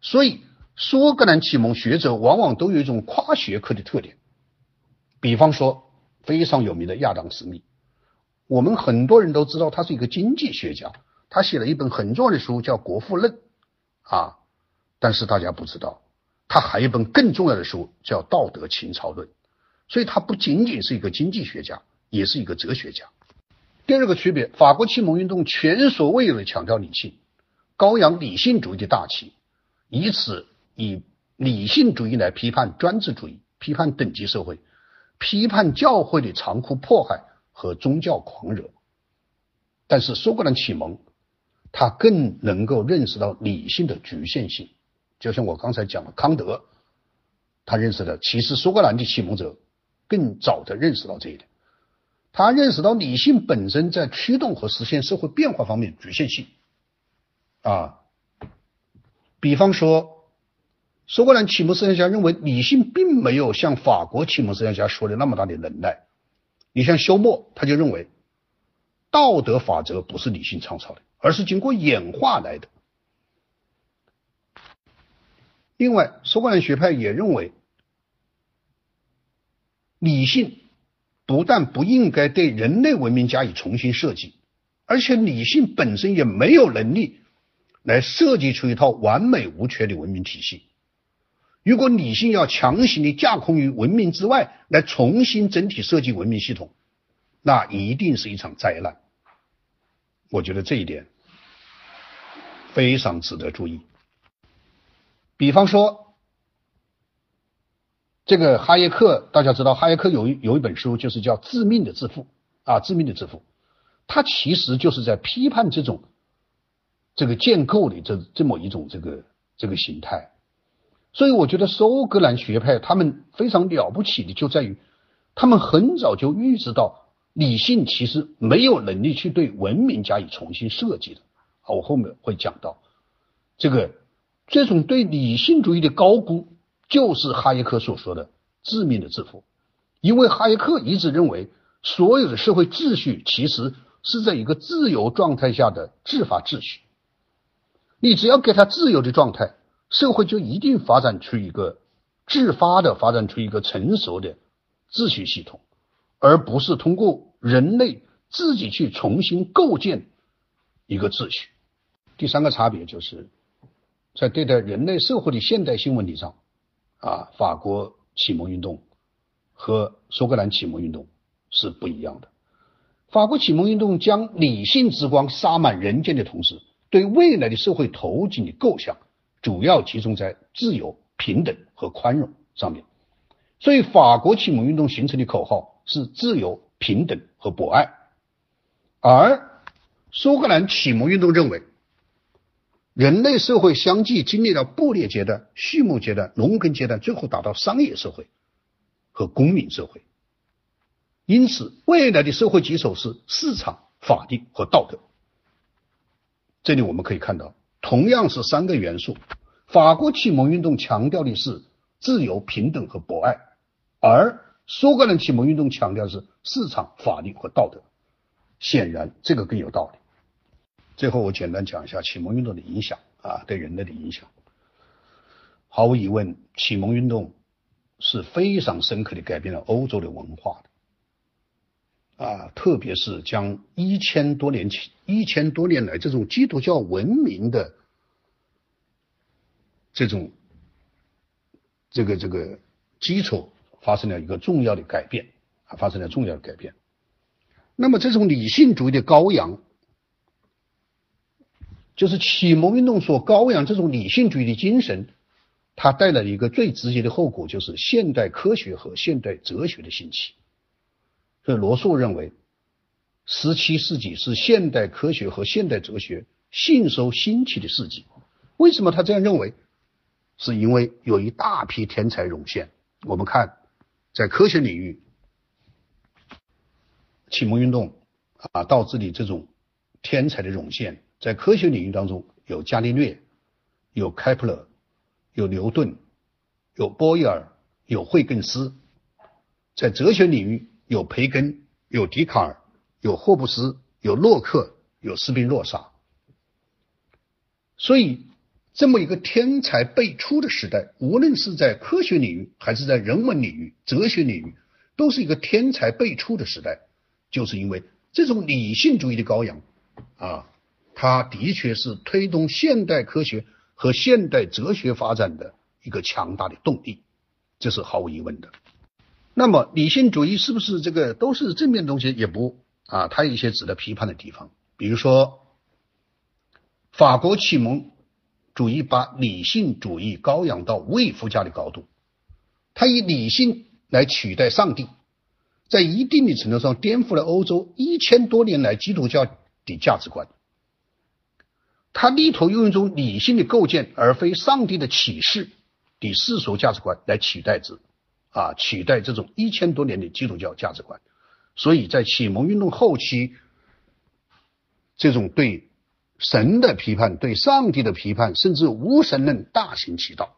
所以，苏格兰启蒙学者往往都有一种跨学科的特点。比方说，非常有名的亚当·斯密，我们很多人都知道他是一个经济学家，他写了一本很重要的书叫《国富论》啊，但是大家不知道。他还有一本更重要的书，叫《道德情操论》，所以他不仅仅是一个经济学家，也是一个哲学家。第二个区别，法国启蒙运动前所未有的强调理性，高扬理性主义的大旗，以此以理性主义来批判专制主义，批判等级社会，批判教会的残酷迫害和宗教狂热。但是苏格兰启蒙，他更能够认识到理性的局限性。就像我刚才讲的，康德，他认识的，其实苏格兰的启蒙者更早的认识到这一点。他认识到理性本身在驱动和实现社会变化方面局限性啊。比方说，苏格兰启蒙思想家认为理性并没有像法国启蒙思想家说的那么大的能耐。你像休谟，他就认为道德法则不是理性创造的，而是经过演化来的。另外，苏格兰学派也认为，理性不但不应该对人类文明加以重新设计，而且理性本身也没有能力来设计出一套完美无缺的文明体系。如果理性要强行的架空于文明之外来重新整体设计文明系统，那一定是一场灾难。我觉得这一点非常值得注意。比方说，这个哈耶克，大家知道哈耶克有一有一本书，就是叫《致命的致富》啊，《致命的致富》。他其实就是在批判这种这个建构的这这么一种这个这个形态。所以我觉得苏格兰学派他们非常了不起的就在于，他们很早就预知到理性其实没有能力去对文明加以重新设计的。啊，我后面会讲到这个这种对理性主义的高估，就是哈耶克所说的致命的自负。因为哈耶克一直认为，所有的社会秩序其实是在一个自由状态下的自发秩序。你只要给他自由的状态。社会就一定发展出一个自发的发展出一个成熟的秩序系统，而不是通过人类自己去重新构建一个秩序。第三个差别就是在对待人类社会的现代性问题上，啊，法国启蒙运动和苏格兰启蒙运动是不一样的。法国启蒙运动将理性之光洒满人间的同时，对未来的社会头颈的构想。主要集中在自由、平等和宽容上面，所以法国启蒙运动形成的口号是自由、平等和博爱，而苏格兰启蒙运动认为，人类社会相继经历了布列阶段、畜牧阶段、农耕阶段，最后达到商业社会和公民社会，因此未来的社会基础是市场、法律和道德。这里我们可以看到。同样是三个元素，法国启蒙运动强调的是自由、平等和博爱，而苏格兰启蒙运动强调的是市场、法律和道德。显然，这个更有道理。最后，我简单讲一下启蒙运动的影响啊，对人类的影响。毫无疑问，启蒙运动是非常深刻的改变了欧洲的文化的啊，特别是将一千多年前、一千多年来这种基督教文明的。这种这个这个基础发生了一个重要的改变啊，发生了重要的改变。那么这种理性主义的羔羊，就是启蒙运动所羔羊这种理性主义的精神，它带来的一个最直接的后果就是现代科学和现代哲学的兴起。所以罗素认为，十七世纪是现代科学和现代哲学信收兴起的世纪。为什么他这样认为？是因为有一大批天才涌现。我们看，在科学领域，启蒙运动啊导致的这种天才的涌现，在科学领域当中有伽利略、有开普勒、有牛顿、有波义耳、有惠更斯；在哲学领域有培根、有笛卡尔、有霍布斯、有洛克、有斯宾诺莎。所以。这么一个天才辈出的时代，无论是在科学领域，还是在人文领域、哲学领域，都是一个天才辈出的时代。就是因为这种理性主义的羔羊啊，它的确是推动现代科学和现代哲学发展的一个强大的动力，这是毫无疑问的。那么，理性主义是不是这个都是正面东西？也不啊，它有一些值得批判的地方，比如说法国启蒙。主义把理性主义高扬到未附加的高度，它以理性来取代上帝，在一定的程度上颠覆了欧洲一千多年来基督教的价值观。他力图用一种理性的构建，而非上帝的启示的世俗价值观来取代之，啊，取代这种一千多年的基督教价值观。所以在启蒙运动后期，这种对。神的批判，对上帝的批判，甚至无神论大行其道。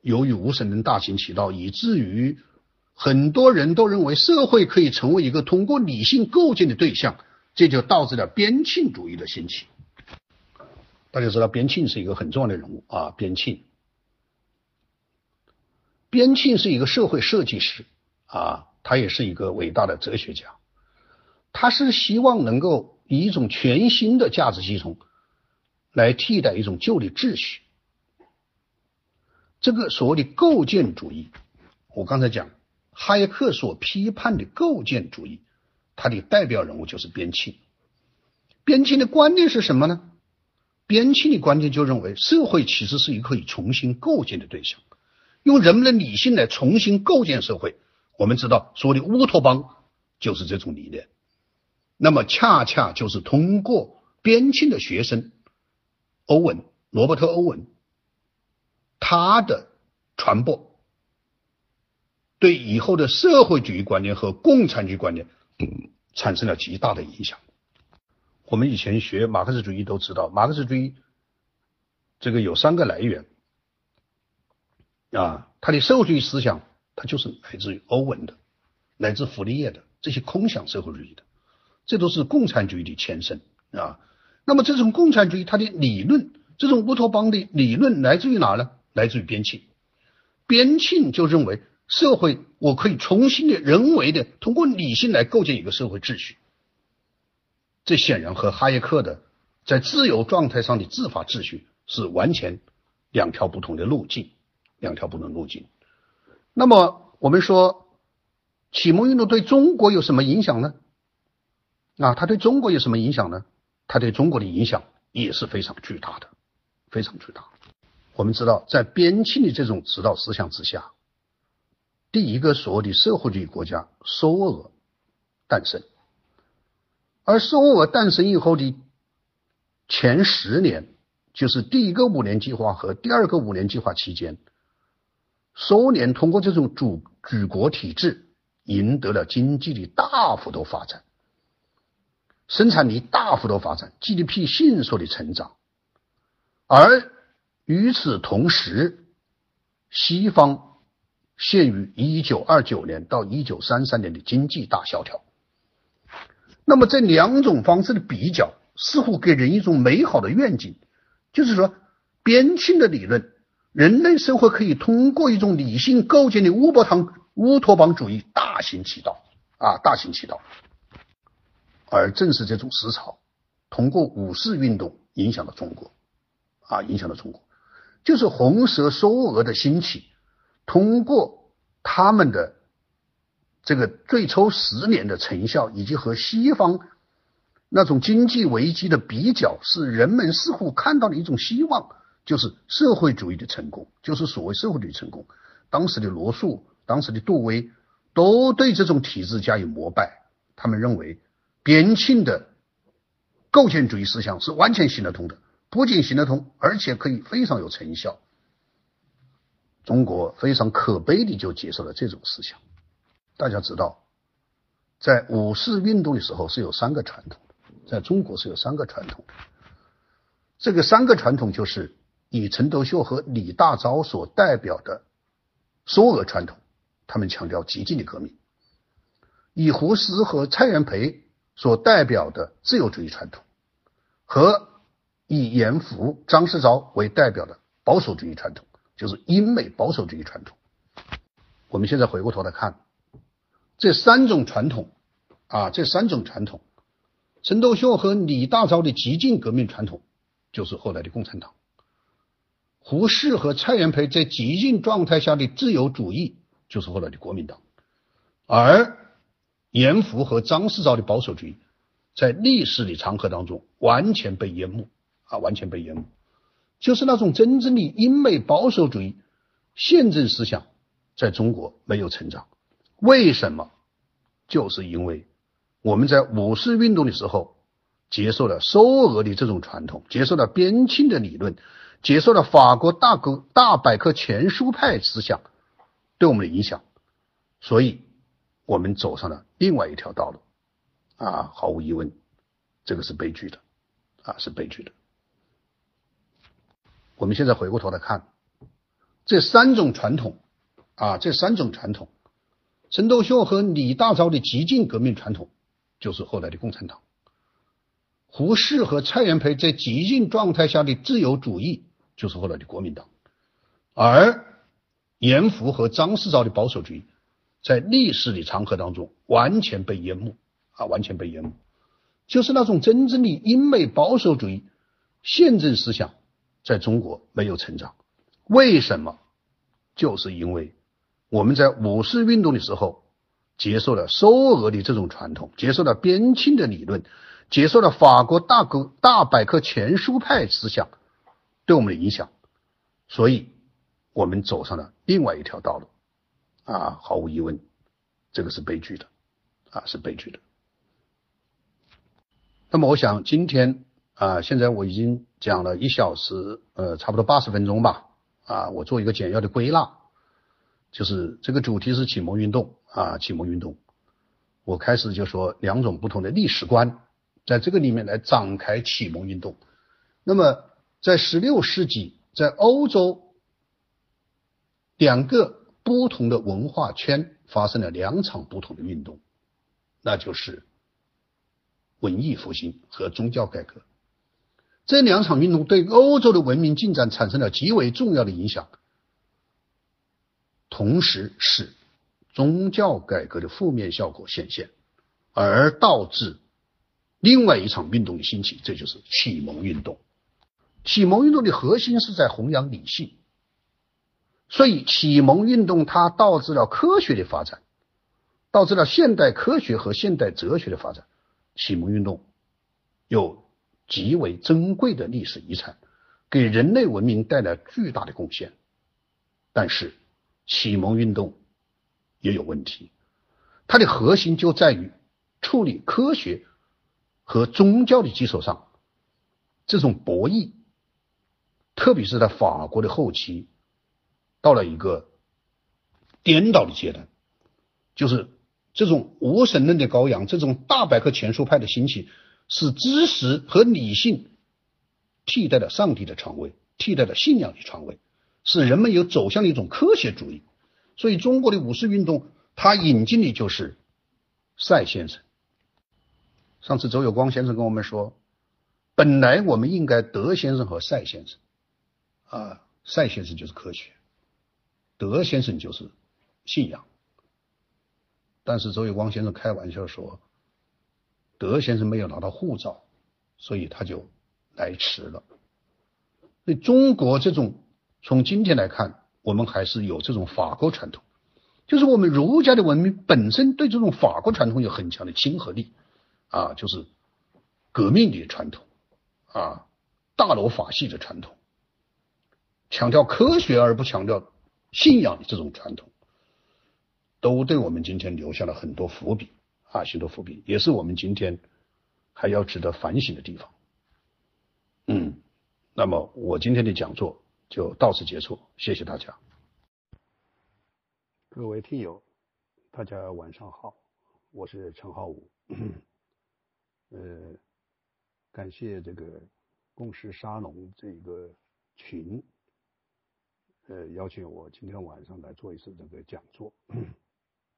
由于无神论大行其道，以至于很多人都认为社会可以成为一个通过理性构建的对象，这就导致了边沁主义的兴起。大家知道，边沁是一个很重要的人物啊。边沁，边沁是一个社会设计师啊，他也是一个伟大的哲学家。他是希望能够。以一种全新的价值系统来替代一种旧的秩序，这个所谓的构建主义，我刚才讲，哈耶克所批判的构建主义，它的代表人物就是边沁。边沁的观念是什么呢？边沁的观点就认为，社会其实是一个可以重新构建的对象，用人们的理性来重新构建社会。我们知道，所谓的乌托邦。就是这种理念。那么恰恰就是通过边沁的学生欧文罗伯特欧文他的传播，对以后的社会主义观念和共产主义观念产生了极大的影响。我们以前学马克思主义都知道，马克思主义这个有三个来源啊，他的社会主义思想，它就是来自于欧文的，来自弗利叶的这些空想社会主义的，这都是共产主义的前身啊。那么这种共产主义它的理论，这种乌托邦的理论来自于哪呢？来自于边沁。边沁就认为社会我可以重新的人为的通过理性来构建一个社会秩序。这显然和哈耶克的在自由状态上的自法秩序是完全两条不同的路径，两条不同路径。那么我们说启蒙运动对中国有什么影响呢？啊，它对中国有什么影响呢？它对中国的影响也是非常巨大的，非常巨大。我们知道，在边沁的这种指导思想之下，第一个所谓的社会主义国家苏俄诞生。而苏俄诞生以后的前十年，就是第一个五年计划和第二个五年计划期间，苏联通过这种主举国体制，赢得了经济的大幅度发展，生产力大幅度发展，GDP 迅速的成长。而与此同时，西方陷于一九二九年到一九三三年的经济大萧条。那么这两种方式的比较，似乎给人一种美好的愿景，就是说，边沁的理论，人类社会可以通过一种理性构建的乌托邦乌托邦主义大行其道啊，大行其道。而正是这种思潮，通过五四运动影响了中国啊，影响了中国，就是红色收额的兴起，通过他们的。这个最初十年的成效，以及和西方那种经济危机的比较，是人们似乎看到了一种希望，就是社会主义的成功，就是所谓社会主义成功。当时的罗素、当时的杜威都对这种体制加以膜拜，他们认为边沁的构建主义思想是完全行得通的，不仅行得通，而且可以非常有成效。中国非常可悲的就接受了这种思想。大家知道，在五四运动的时候是有三个传统，在中国是有三个传统。这个三个传统就是以陈独秀和李大钊所代表的苏俄传统，他们强调激进的革命；以胡适和蔡元培所代表的自由主义传统，和以严复、张世钊为代表的保守主义传统，就是英美保守主义传统。我们现在回过头来看。这三种传统啊，这三种传统，陈独秀和李大钊的激进革命传统，就是后来的共产党；胡适和蔡元培在激进状态下的自由主义，就是后来的国民党；而严复和张世钊的保守主义，在历史的长河当中完全被淹没啊，完全被淹没，就是那种真正的英美保守主义宪政思想，在中国没有成长。为什么？就是因为我们在五四运动的时候接受了苏俄的这种传统，接受了边沁的理论，接受了法国大革大百科全书派思想对我们的影响，所以我们走上了另外一条道路。啊，毫无疑问，这个是悲剧的，啊，是悲剧的。我们现在回过头来看这三种传统，啊，这三种传统。陈独秀和李大钊的激进革命传统，就是后来的共产党；胡适和蔡元培在激进状态下的自由主义，就是后来的国民党；而严复和张世钊的保守主义，在历史的长河当中完全被淹没啊，完全被淹没，就是那种真正的英美保守主义宪政思想在中国没有成长。为什么？就是因为。我们在五四运动的时候，接受了苏俄的这种传统，接受了边沁的理论，接受了法国大革大百科全书派思想对我们的影响，所以我们走上了另外一条道路。啊，毫无疑问，这个是悲剧的，啊是悲剧的。那么我想今天啊，现在我已经讲了一小时，呃，差不多八十分钟吧，啊，我做一个简要的归纳，就是这个主题是启蒙运动啊，启蒙运动，我开始就说两种不同的历史观，在这个里面来展开启蒙运动。那么在十六世纪，在欧洲两个。不同的文化圈发生了两场不同的运动，那就是文艺复兴和宗教改革。这两场运动对欧洲的文明进展产生了极为重要的影响，同时使宗教改革的负面效果显现，而导致另外一场运动的兴起，这就是启蒙运动。启蒙运动的核心是在弘扬理性。所以，启蒙运动它导致了科学的发展，导致了现代科学和现代哲学的发展。启蒙运动有极为珍贵的历史遗产，给人类文明带来巨大的贡献。但是，启蒙运动也有问题，它的核心就在于处理科学和宗教的基础上这种博弈，特别是在法国的后期。到了一个颠倒的阶段，就是这种无神论的羔羊，这种大百科全书派的兴起，使知识和理性替代了上帝的传位，替代了信仰的传位，使人们有走向了一种科学主义。所以，中国的五四运动，它引进的就是赛先生。上次周有光先生跟我们说，本来我们应该德先生和赛先生，啊，赛先生就是科学。德先生就是信仰，但是周有光先生开玩笑说，德先生没有拿到护照，所以他就来迟了。所以中国这种从今天来看，我们还是有这种法国传统，就是我们儒家的文明本身对这种法国传统有很强的亲和力啊，就是革命的传统啊，大罗法系的传统，强调科学而不强调。信仰的这种传统，都对我们今天留下了很多伏笔啊，许多伏笔，也是我们今天还要值得反省的地方。嗯，那么我今天的讲座就到此结束，谢谢大家。各位听友，大家晚上好，我是陈浩武。呃，感谢这个共识沙龙这个群。呃，邀请我今天晚上来做一次这个讲座。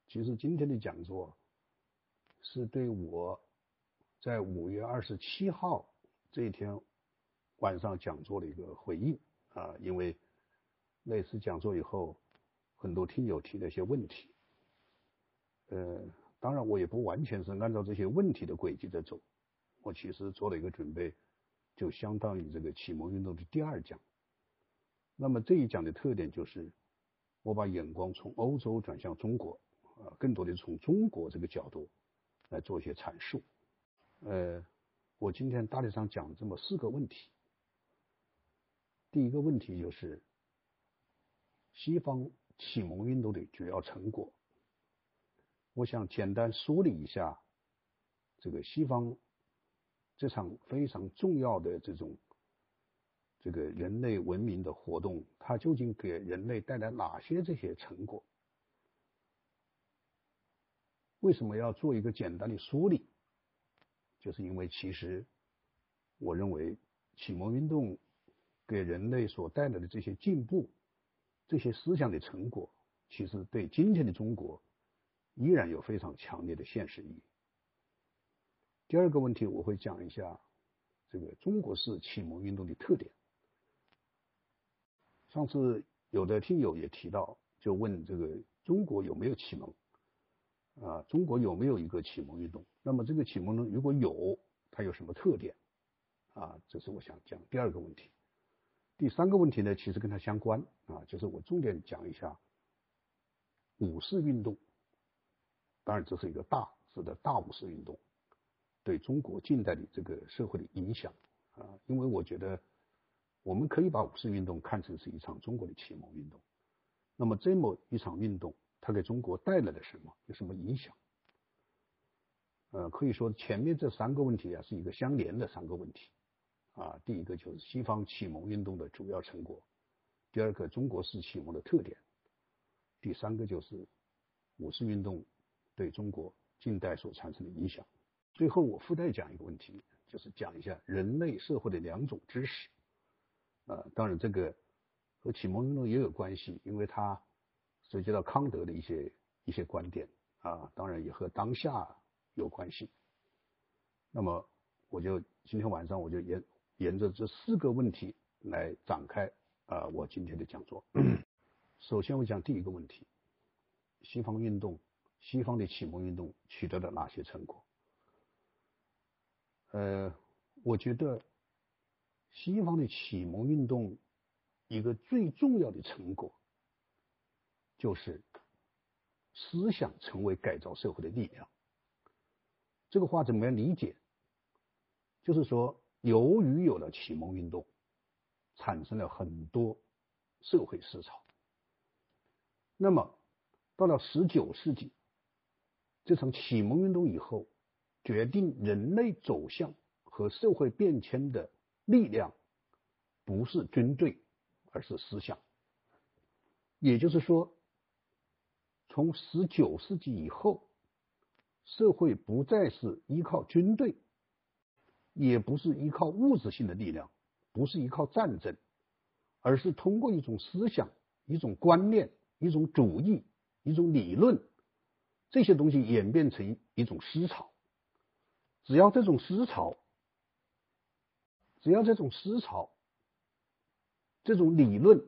其实今天的讲座是对我在五月二十七号这一天晚上讲座的一个回应啊，因为那次讲座以后，很多听友提了一些问题。呃，当然我也不完全是按照这些问题的轨迹在走，我其实做了一个准备，就相当于这个启蒙运动的第二讲。那么这一讲的特点就是，我把眼光从欧洲转向中国，啊，更多的从中国这个角度来做一些阐述。呃，我今天大体上讲这么四个问题。第一个问题就是西方启蒙运动的主要成果。我想简单梳理一下这个西方这场非常重要的这种。这个人类文明的活动，它究竟给人类带来哪些这些成果？为什么要做一个简单的梳理？就是因为其实，我认为启蒙运动给人类所带来的这些进步、这些思想的成果，其实对今天的中国依然有非常强烈的现实意义。第二个问题，我会讲一下这个中国式启蒙运动的特点。上次有的听友也提到，就问这个中国有没有启蒙啊？中国有没有一个启蒙运动？那么这个启蒙呢，如果有，它有什么特点啊？这是我想讲第二个问题。第三个问题呢，其实跟它相关啊，就是我重点讲一下五四运动。当然，这是一个大是的大五四运动对中国近代的这个社会的影响啊，因为我觉得。我们可以把五四运动看成是一场中国的启蒙运动。那么这么一场运动，它给中国带来了什么？有什么影响？呃，可以说前面这三个问题啊是一个相连的三个问题啊。第一个就是西方启蒙运动的主要成果，第二个中国式启蒙的特点，第三个就是五四运动对中国近代所产生的影响。最后我附带讲一个问题，就是讲一下人类社会的两种知识。呃，当然这个和启蒙运动也有关系，因为它涉及到康德的一些一些观点啊，当然也和当下有关系。那么我就今天晚上我就沿沿着这四个问题来展开啊我今天的讲座。首先我讲第一个问题：西方运动，西方的启蒙运动取得了哪些成果？呃，我觉得西方的启蒙运动一个最重要的成果，就是思想成为改造社会的力量。这个话怎么样理解？就是说，由于有了启蒙运动，产生了很多社会思潮。那么，到了十九世纪，这场启蒙运动以后。决定人类走向和社会变迁的力量，不是军队，而是思想。也就是说，从十九世纪以后，社会不再是依靠军队，也不是依靠物质性的力量，不是依靠战争，而是通过一种思想、一种观念、一种主义、一种理论这些东西演变成一种思潮。只要这种思潮，只要这种思潮，这种理论，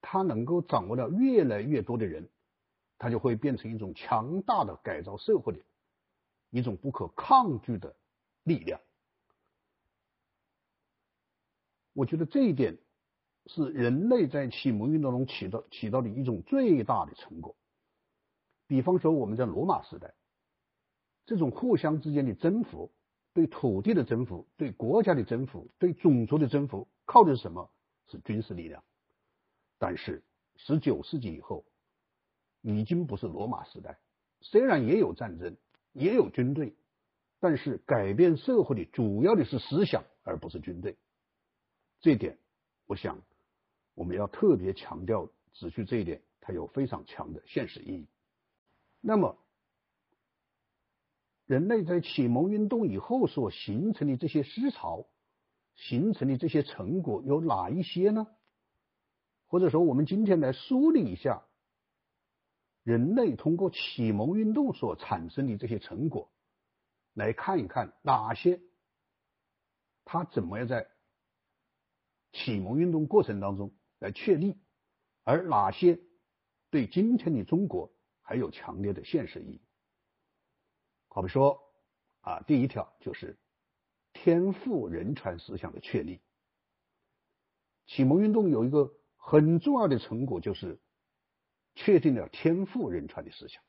它能够掌握到越来越多的人，它就会变成一种强大的改造社会的一种不可抗拒的力量。我觉得这一点是人类在启蒙运动中起到起到的一种最大的成果。比方说，我们在罗马时代。这种互相之间的征服，对土地的征服，对国家的征服，对种族的征服，靠的是什么？是军事力量。但是十九世纪以后，已经不是罗马时代。虽然也有战争，也有军队，但是改变社会的主要的是思想，而不是军队。这点，我想我们要特别强调指出这一点，它有非常强的现实意义。那么。人类在启蒙运动以后所形成的这些思潮，形成的这些成果有哪一些呢？或者说，我们今天来梳理一下人类通过启蒙运动所产生的这些成果，来看一看哪些它怎么样在启蒙运动过程当中来确立，而哪些对今天的中国还有强烈的现实意义。好比说啊，第一条就是天赋人权思想的确立。启蒙运动有一个很重要的成果，就是确定了天赋人权的思想。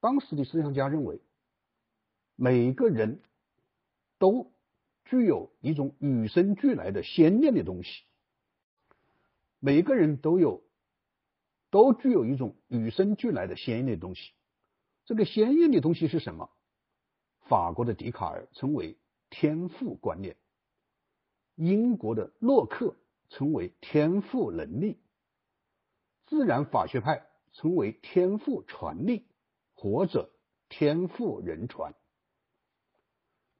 当时的思想家认为，每个人都具有一种与生俱来的先验的东西，每个人都有都具有一种与生俱来的先验的东西。这个先验的东西是什么？法国的笛卡尔称为天赋观念，英国的洛克称为天赋能力，自然法学派称为天赋传力，或者天赋人传。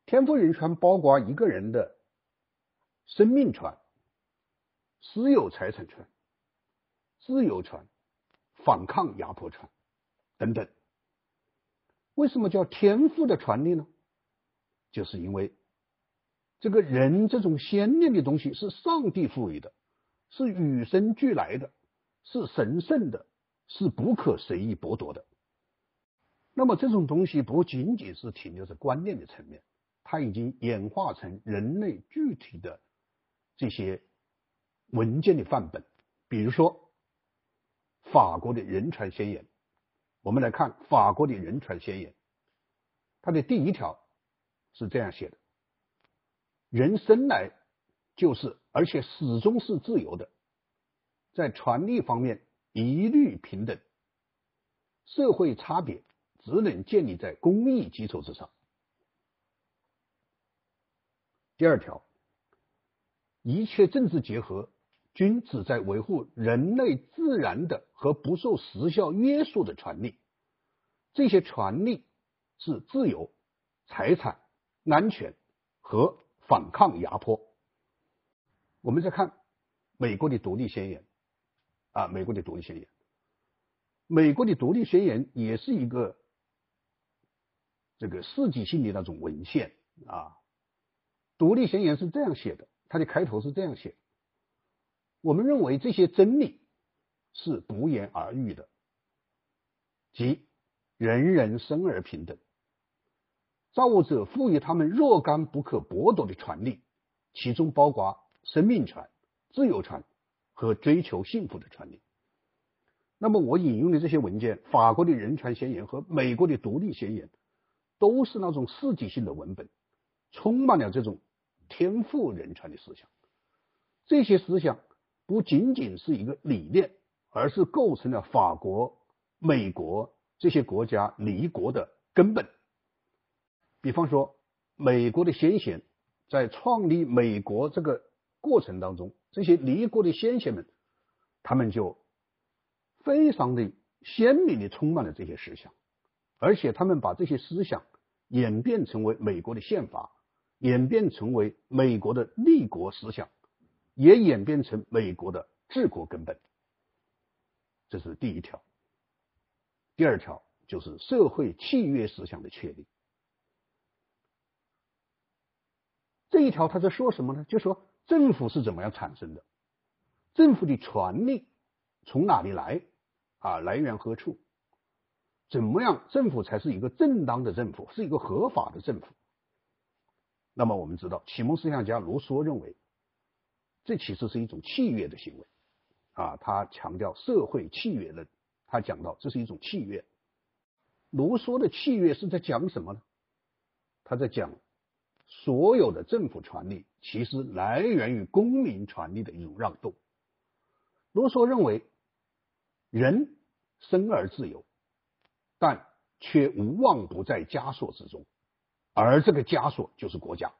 天赋人传包括一个人的生命传、私有财产传、自由传、反抗压迫传等等。为什么叫天赋的传递呢？就是因为这个人这种先念的东西是上帝赋予的，是与生俱来的，是神圣的，是不可随意剥夺的。那么这种东西不仅仅是停留在观念的层面，它已经演化成人类具体的这些文件的范本。比如说法国的人传宣言。我们来看法国的人权宣言，它的第一条是这样写的：人生来就是，而且始终是自由的，在权利方面一律平等，社会差别只能建立在公益基础之上。第二条，一切政治结合均旨在维护人类自然的和不受时效约束的权利，这些权利是自由、财产、安全和反抗压迫。我们再看美国的独立宣言，啊，美国的独立宣言，美国的独立宣言也是一个这个世纪性的那种文献啊。独立宣言是这样写的，它的开头是这样写：我们认为这些真理是不言而喻的，即人人生而平等，造物者赋予他们若干不可剥夺的权利，其中包括生命权、自由权和追求幸福的权利。那么我引用的这些文件，法国的人权宣言和美国的独立宣言，都是那种世纪性的文本，充满了这种。天赋人权的思想，这些思想不仅仅是一个理念，而是构成了法国、美国这些国家立国的根本。比方说，美国的先贤在创立美国这个过程当中，这些立国的先贤们，他们就非常的鲜明的充满了这些思想，而且他们把这些思想演变成为美国的宪法。演变成为美国的立国思想，也演变成美国的治国根本。这是第一条。第二条就是社会契约思想的确立。这一条他在说什么呢？就说政府是怎么样产生的，政府的权力从哪里来啊？来源何处？怎么样政府才是一个正当的政府，是一个合法的政府？那么我们知道，启蒙思想家卢梭认为，这其实是一种契约的行为啊。他强调社会契约论，他讲到这是一种契约。卢梭的契约是在讲什么呢？他在讲所有的政府权利其实来源于公民权利的一种让渡。卢梭认为，人生而自由，但却无望不在枷锁之中。而这个枷锁就是国家。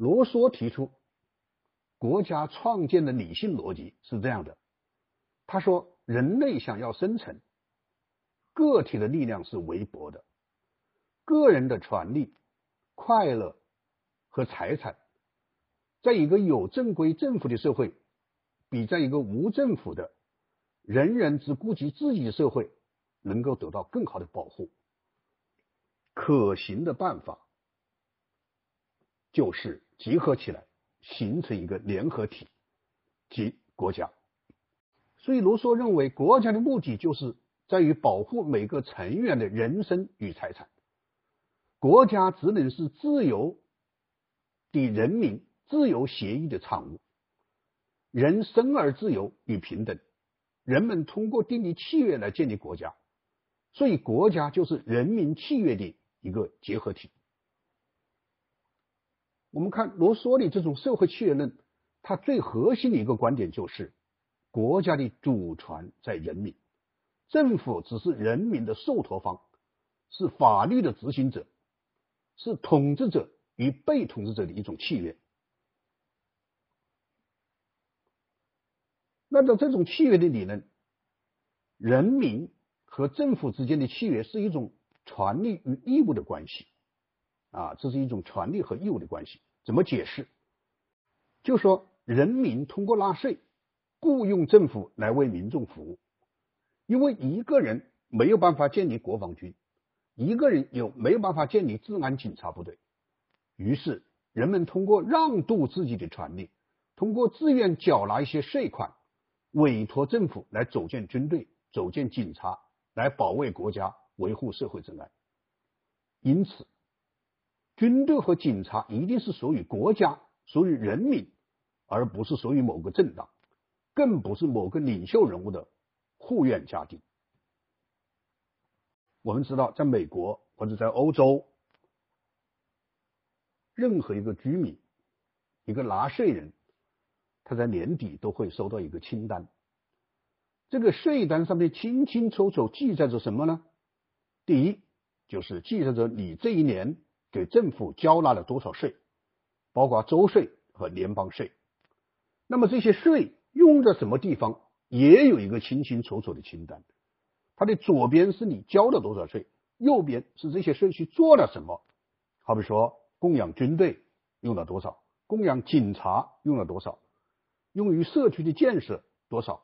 罗梭提出，国家创建的理性逻辑是这样的：他说，人类想要生存，个体的力量是微薄的，个人的权利、快乐和财产，在一个有正规政府的社会，比在一个无政府的、人人只顾及自己的社会，能够得到更好的保护。可行的办法就是集合起来，形成一个联合体，即国家。所以卢梭认为，国家的目的就是在于保护每个成员的人身与财产。国家只能是自由的人民自由协议的产物。人生而自由与平等，人们通过订立契约来建立国家。所以，国家就是人民契约的。一个结合体。我们看罗梭的这种社会契约论，它最核心的一个观点就是，国家的主权在人民，政府只是人民的受托方，是法律的执行者，是统治者与被统治者的一种契约。按照这种契约的理论，人民和政府之间的契约是一种。权利与义务的关系，啊，这是一种权利和义务的关系。怎么解释？就说人民通过纳税雇佣政府来为民众服务，因为一个人没有办法建立国防军，一个人又没有办法建立治安警察部队，于是人们通过让渡自己的权利，通过自愿缴纳一些税款，委托政府来组建军队、组建警察，来保卫国家。维护社会治安，因此，军队和警察一定是属于国家、属于人民，而不是属于某个政党，更不是某个领袖人物的护院家丁。我们知道，在美国或者在欧洲，任何一个居民、一个纳税人，他在年底都会收到一个清单，这个税单上面清清楚楚记载着什么呢？第一，就是记载着你这一年给政府交纳了多少税，包括州税和联邦税。那么这些税用在什么地方，也有一个清清楚楚的清单。它的左边是你交了多少税，右边是这些税去做了什么。好比说，供养军队用了多少，供养警察用了多少，用于社区的建设多少，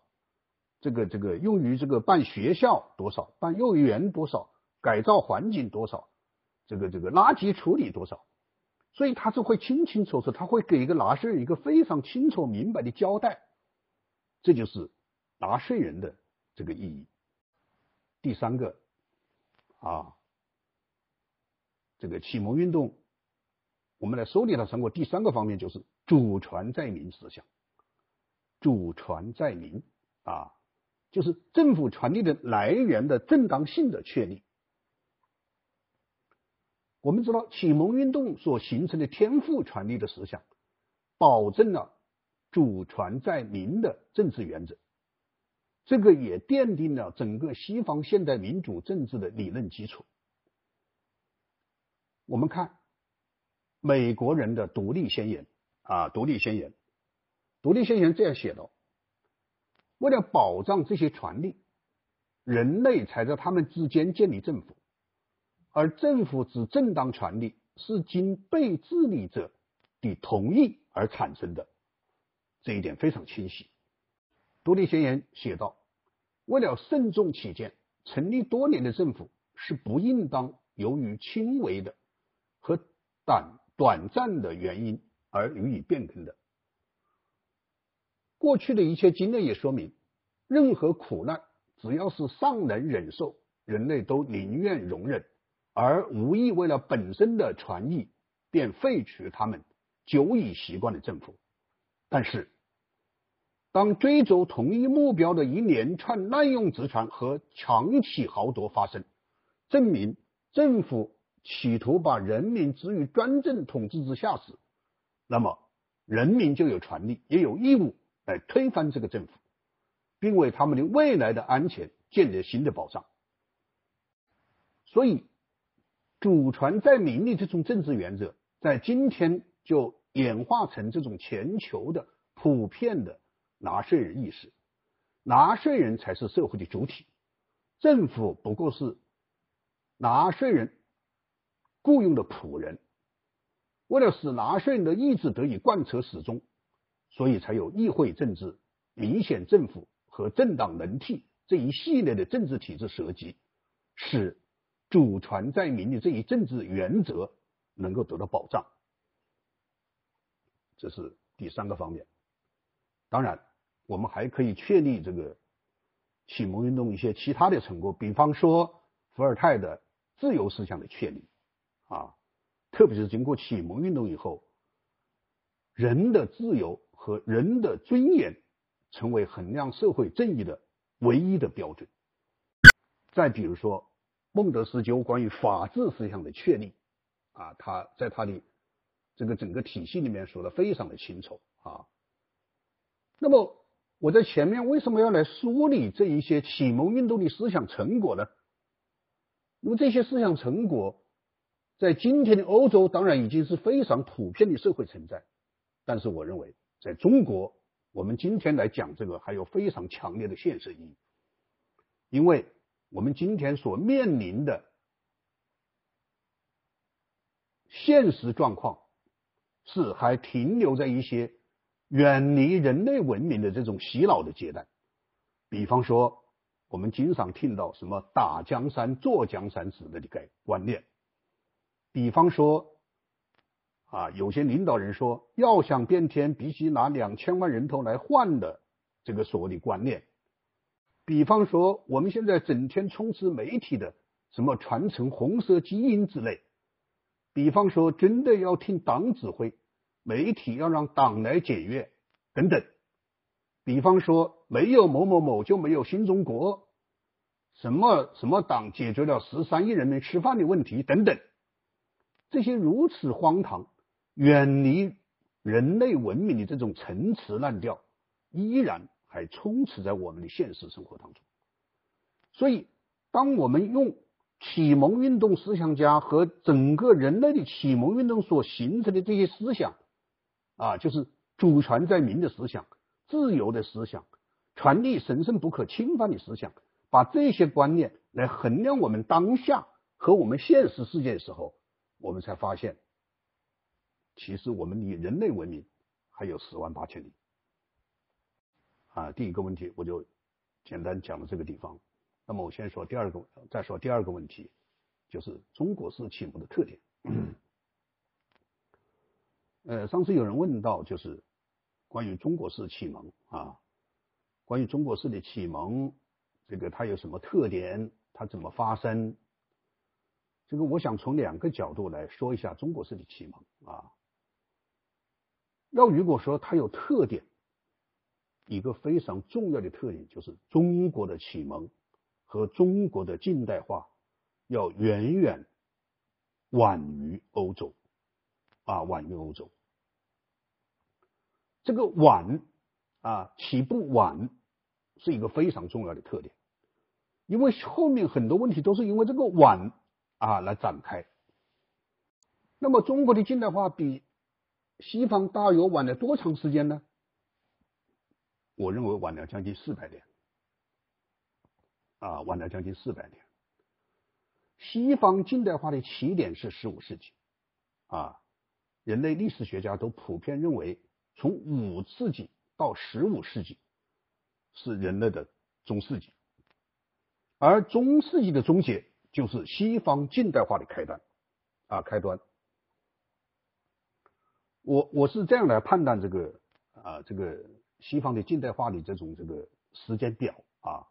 这个这个用于这个办学校多少，办幼儿园多少，改造环境多少，这个这个垃圾处理多少。所以他是会清清楚楚，他会给一个纳税人一个非常清楚明白的交代，这就是纳税人的这个意义。第三个啊，这个启蒙运动，我们来梳理它成果。第三个方面就是主权在民思想，主权在民啊，就是政府权力的来源的正当性的确立。我们知道启蒙运动所形成的天赋权利的思想，保证了主权在民的政治原则，这个也奠定了整个西方现代民主政治的理论基础。我们看美国人的独立宣言啊，独立宣言，独立宣言这样写的：为了保障这些权利，人类才在他们之间建立政府。而政府之正当权利是经被治理者的同意而产生的，这一点非常清晰。独立宣言写道：“为了慎重起见，成立多年的政府是不应当由于轻微的和短短暂的原因而予以变更的。过去的一切经验也说明，任何苦难只要是尚能忍受，人类都宁愿容忍。”而无意为了本身的权益，便废除他们久已习惯的政府。但是，当追逐同一目标的一连串滥用职权和强起豪夺发生，证明政府企图把人民置于专政统治之下时，那么人民就有权利也有义务来推翻这个政府，并为他们的未来的安全建立新的保障。所以。祖传在民的这种政治原则，在今天就演化成这种全球的普遍的纳税人意识，纳税人才是社会的主体，政府不过是纳税人雇佣的仆人。为了使纳税人的意志得以贯彻始终，所以才有议会政治、明显政府和政党轮替这一系列的政治体制设计，使。主权在民的这一政治原则能够得到保障，这是第三个方面。当然，我们还可以确立这个启蒙运动一些其他的成果，比方说伏尔泰的自由思想的确立啊，特别是经过启蒙运动以后，人的自由和人的尊严成为衡量社会正义的唯一的标准。再比如说。孟德斯鸠关于法治思想的确立啊，他在他的这个整个体系里面说的非常的清楚啊。那么我在前面为什么要来梳理这一些启蒙运动的思想成果呢？那么这些思想成果在今天的欧洲当然已经是非常普遍的社会存在，但是我认为在中国，我们今天来讲这个还有非常强烈的现实意义，因为。我们今天所面临的现实状况，是还停留在一些远离人类文明的这种洗脑的阶段。比方说，我们经常听到什么“打江山、坐江山”之类的概观念；比方说，啊，有些领导人说要想变天，必须拿两千万人头来换的这个所谓的观念。比方说，我们现在整天充斥媒体的什么传承红色基因之类；比方说，真的要听党指挥，媒体要让党来检阅等等；比方说，没有某某某就没有新中国，什么什么党解决了十三亿人民吃饭的问题等等，这些如此荒唐、远离人类文明的这种陈词滥调，依然。还充斥在我们的现实生活当中。所以，当我们用启蒙运动思想家和整个人类的启蒙运动所形成的这些思想，啊，就是主权在民的思想、自由的思想、权利神圣不可侵犯的思想，把这些观念来衡量我们当下和我们现实世界的时候，我们才发现，其实我们离人类文明还有十万八千里。啊，第一个问题我就简单讲到这个地方。那么我先说第二个，再说第二个问题，就是中国式启蒙的特点。呃，上次有人问到，就是关于中国式启蒙啊，关于中国式的启蒙，这个它有什么特点？它怎么发生？这个我想从两个角度来说一下中国式的启蒙啊。要如果说它有特点，一个非常重要的特点就是中国的启蒙。和中国的近代化要远远晚于欧洲啊，晚于欧洲。这个晚啊，起步晚是一个非常重要的特点，因为后面很多问题都是因为这个晚啊来展开。那么中国的近代化比西方大约晚了多长时间呢？我认为晚了将近四百年。啊，晚了将近四百年。西方近代化的起点是十五世纪，啊，人类历史学家都普遍认为，从五世纪到十五世纪是人类的中世纪，而中世纪的终结就是西方近代化的开端，啊，开端。我我是这样来判断这个啊，这个西方的近代化的这种这个时间表啊。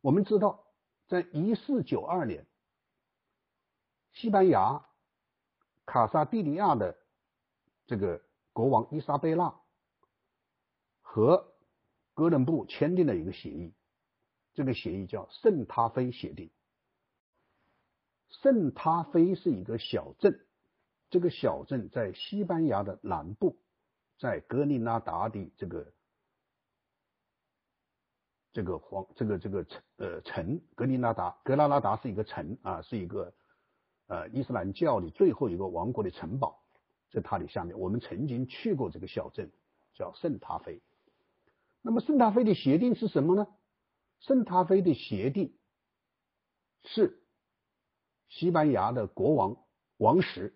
我们知道，在一四九二年，西班牙卡萨蒂利亚的这个国王伊莎贝拉和哥伦布签订了一个协议，这个协议叫《圣塔菲协定》。圣塔菲是一个小镇，这个小镇在西班牙的南部，在格林纳达的这个。这个皇，这个这个城，呃，城格林纳达，格拉拉达是一个城啊，是一个呃伊斯兰教的最后一个王国的城堡，在它的下面。我们曾经去过这个小镇，叫圣塔菲。那么圣塔菲的协定是什么呢？圣塔菲的协定是西班牙的国王王室，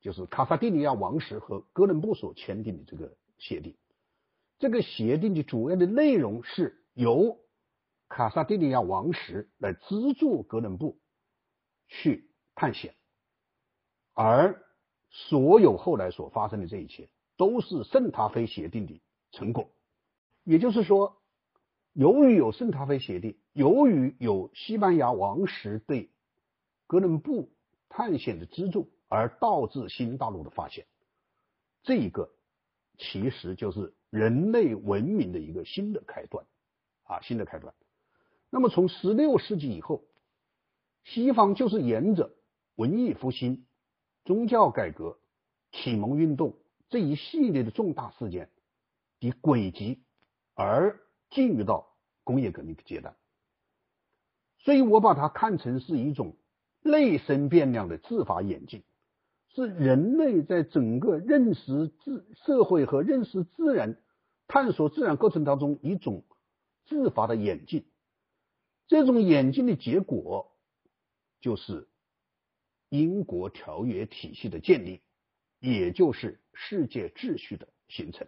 就是卡萨蒂利亚王室和哥伦布所签订的这个协定。这个协定的主要的内容是由卡萨蒂利亚王室来资助哥伦布去探险，而所有后来所发生的这一切都是圣塔菲协定的成果。也就是说，由于有圣塔菲协定，由于有西班牙王室对哥伦布探险的资助，而导致新大陆的发现，这一个其实就是。人类文明的一个新的开端，啊，新的开端。那么从十六世纪以后，西方就是沿着文艺复兴、宗教改革、启蒙运动这一系列的重大事件的轨迹而进入到工业革命的阶段。所以我把它看成是一种内生变量的自发演进。是人类在整个认识自社会和认识自然、探索自然过程当中一种自发的演进。这种演进的结果就是英国条约体系的建立，也就是世界秩序的形成。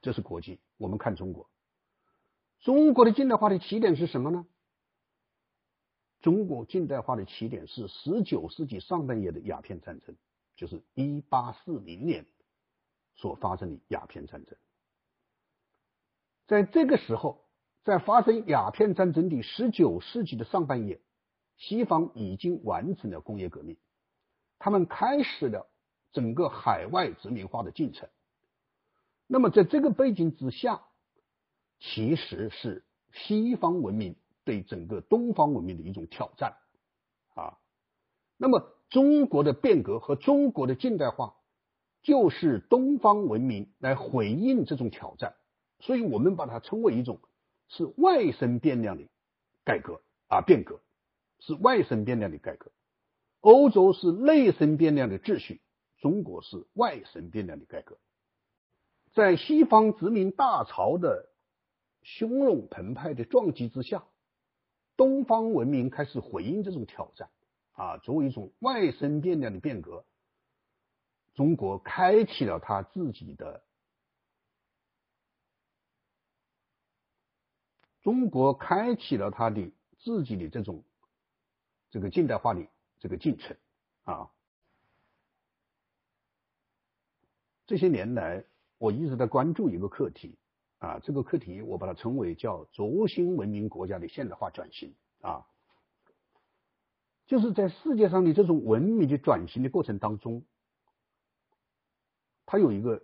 这是国际。我们看中国，中国的近代化的起点是什么呢？中国近代化的起点是十九世纪上半叶的鸦片战争，就是一八四零年所发生的鸦片战争。在这个时候，在发生鸦片战争的十九世纪的上半叶，西方已经完成了工业革命，他们开始了整个海外殖民化的进程。那么，在这个背景之下，其实是西方文明。对整个东方文明的一种挑战啊，那么中国的变革和中国的近代化，就是东方文明来回应这种挑战所以我们把它称为一种是外生变量的改革啊变革，是外生变量的改革。欧洲是内生变量的秩序，中国是外生变量的改革。在西方殖民大潮的汹涌澎湃的撞击之下，东方文明开始回应这种挑战啊，作为一种外生变量的变革。中国开启了他自己的，中国开启了他的自己的这种这个近代化的这个进程啊。这些年来，我一直在关注一个课题啊，这个课题我把它称为叫轴心文明国家的现代化转型啊，就是在世界上的这种文明的转型的过程当中。它有一个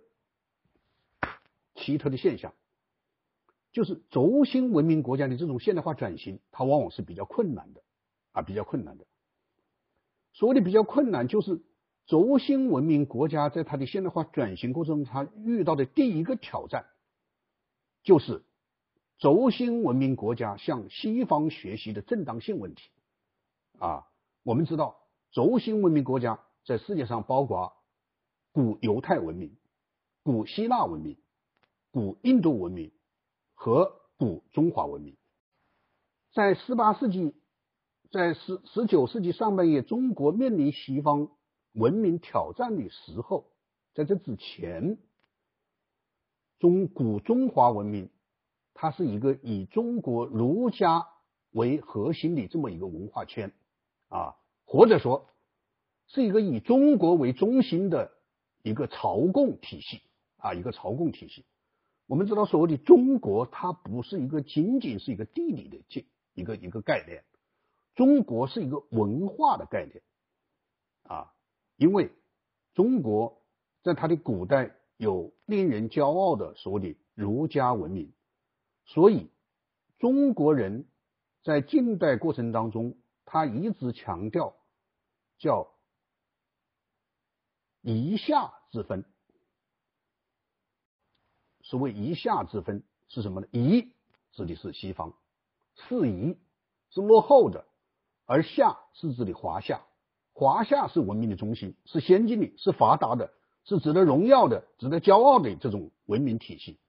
奇特的现象，就是轴心文明国家的这种现代化转型，它往往是比较困难的啊，比较困难的。所谓的比较困难，就是轴心文明国家在它的现代化转型过程中，它遇到的第一个挑战，就是轴心文明国家向西方学习的正当性问题啊。我们知道，轴心文明国家在世界上包括。古犹太文明、古希腊文明、古印度文明和古中华文明，在十八世纪，在十十九世纪上半叶，中国面临西方文明挑战的时候，在这之前，中古中华文明，它是一个以中国儒家为核心的这么一个文化圈啊，或者说是一个以中国为中心的。一个朝贡体系啊，一个朝贡体系。我们知道，所谓的中国，它不是一个仅仅是一个地理的界一个一个概念，中国是一个文化的概念啊。因为中国在它的古代有令人骄傲的所谓的儒家文明，所以中国人在近代过程当中，他一直强调叫。夷夏之分，所谓夷夏之分是什么呢？夷指的是西方，是夷是落后的，而夏是指的华夏，华夏是文明的中心，是先进的，是发达的，是值得荣耀的、值得骄傲的这种文明体系。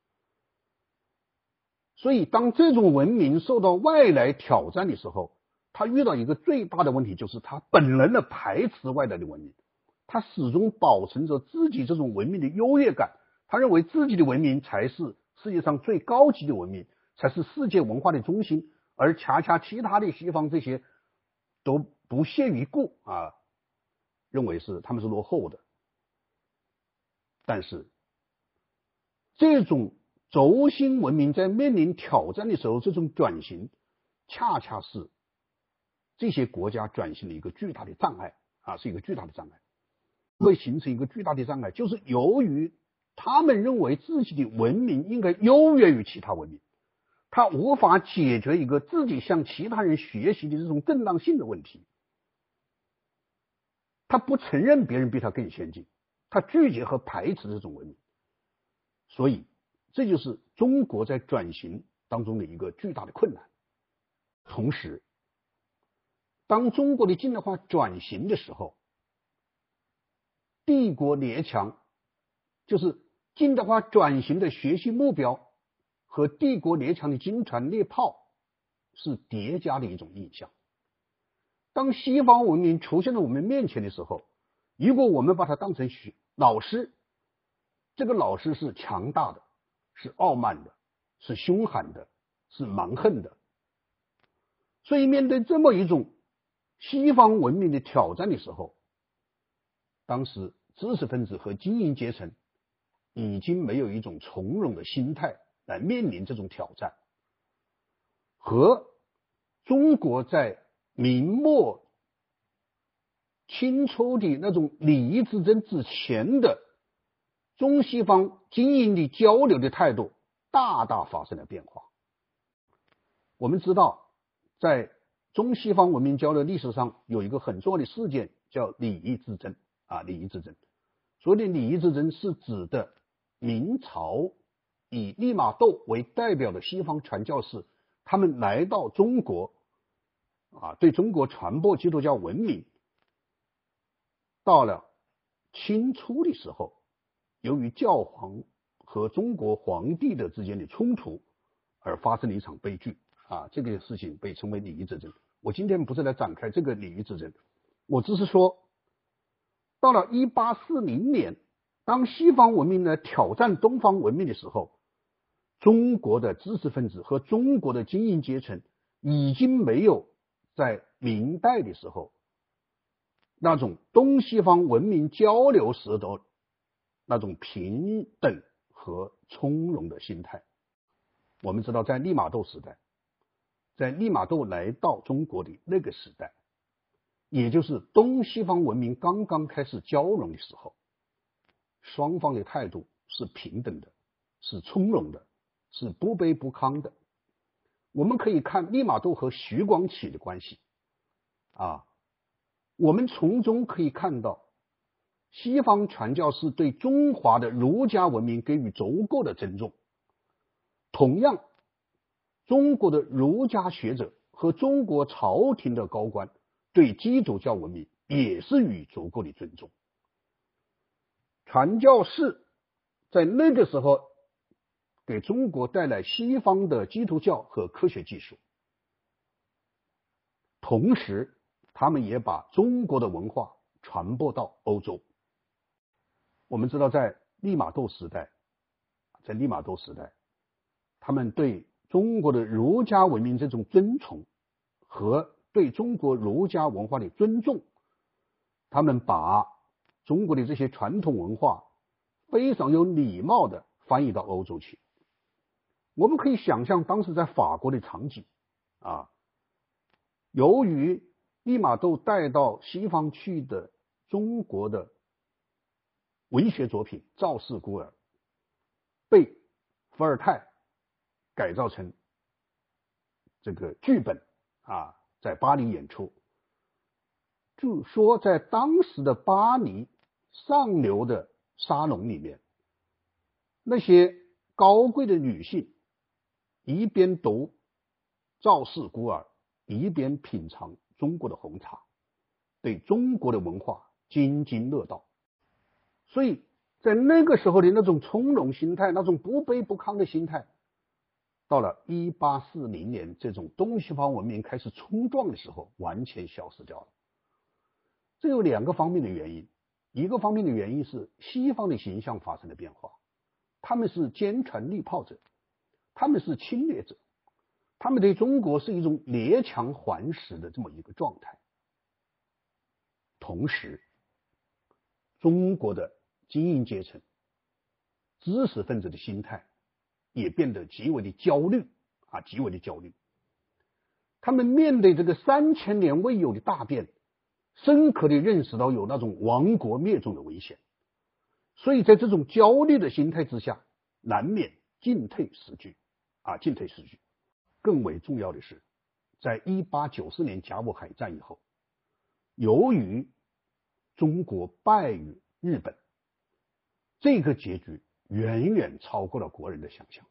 所以，当这种文明受到外来挑战的时候，他遇到一个最大的问题，就是他本能的排斥外来的文明。他始终保存着自己这种文明的优越感，他认为自己的文明才是世界上最高级的文明，才是世界文化的中心，而恰恰其他的西方这些都不屑一顾啊，认为是他们是落后的。但是，这种轴心文明在面临挑战的时候，这种转型恰恰是这些国家转型的一个巨大的障碍啊，是一个巨大的障碍。会形成一个巨大的障碍，就是由于他们认为自己的文明应该优越于其他文明，他无法解决一个自己向其他人学习的这种正当性的问题，他不承认别人比他更先进，他拒绝和排斥这种文明，所以这就是中国在转型当中的一个巨大的困难。同时，当中国的近代化转型的时候，帝国列强就是近代化转型的学习目标和帝国列强的金船猎炮是叠加的一种印象。当西方文明出现在我们面前的时候，如果我们把它当成学老师，这个老师是强大的，是傲慢的，是凶悍的，是蛮横的。所以面对这么一种西方文明的挑战的时候，当时。知识分子和精英阶层已经没有一种从容的心态来面临这种挑战，和中国在明末清初的那种礼仪之争之前的中西方精英的交流的态度大大发生了变化。我们知道，在中西方文明交流历史上有一个很重要的事件，叫礼仪之争啊，礼仪之争。所谓的礼仪之争是指的明朝以利玛窦为代表的西方传教士，他们来到中国，啊，对中国传播基督教文明。到了清初的时候，由于教皇和中国皇帝的之间的冲突，而发生了一场悲剧。啊，这个事情被称为礼仪之争。我今天不是来展开这个礼仪之争，我只是说，到了一八四零年，当西方文明呢挑战东方文明的时候，中国的知识分子和中国的精英阶层已经没有在明代的时候那种东西方文明交流时的那种平等和从容的心态。我们知道，在利玛窦时代。在利玛窦来到中国的那个时代，也就是东西方文明刚刚开始交融的时候，双方的态度是平等的，是从容的，是不卑不亢的。我们可以看利玛窦和徐光启的关系，啊，我们从中可以看到西方传教士对中华的儒家文明给予足够的尊重，同样。中国的儒家学者和中国朝廷的高官对基督教文明也是予足够的尊重。传教士在那个时候给中国带来西方的基督教和科学技术，同时他们也把中国的文化传播到欧洲。我们知道，在利玛窦时代，在利玛窦时代，他们对。中国的儒家文明这种尊崇和对中国儒家文化的尊重，他们把中国的这些传统文化非常有礼貌的翻译到欧洲去。我们可以想象当时在法国的场景啊，由于利玛窦带到西方去的中国的文学作品《赵氏孤儿》被伏尔泰。改造成这个剧本啊，在巴黎演出。就说在当时的巴黎上流的沙龙里面，那些高贵的女性一边读《赵氏孤儿》，一边品尝中国的红茶，对中国的文化津津乐道。所以在那个时候的那种从容心态，那种不卑不亢的心态。到了一八四零年，这种东西方文明开始冲撞的时候，完全消失掉了。这有两个方面的原因，一个方面的原因是西方的形象发生了变化，他们是坚船利炮者，他们是侵略者，他们对中国是一种列强环视的这么一个状态。同时，中国的精英阶层、知识分子的心态。也变得极为的焦虑啊，极为的焦虑。他们面对这个三千年未有的大变，深刻的认识到有那种亡国灭种的危险，所以在这种焦虑的心态之下，难免进退失据啊，进退失据。更为重要的是，在一八九四年甲午海战以后，由于中国败于日本，这个结局。远远超过了国人的想象，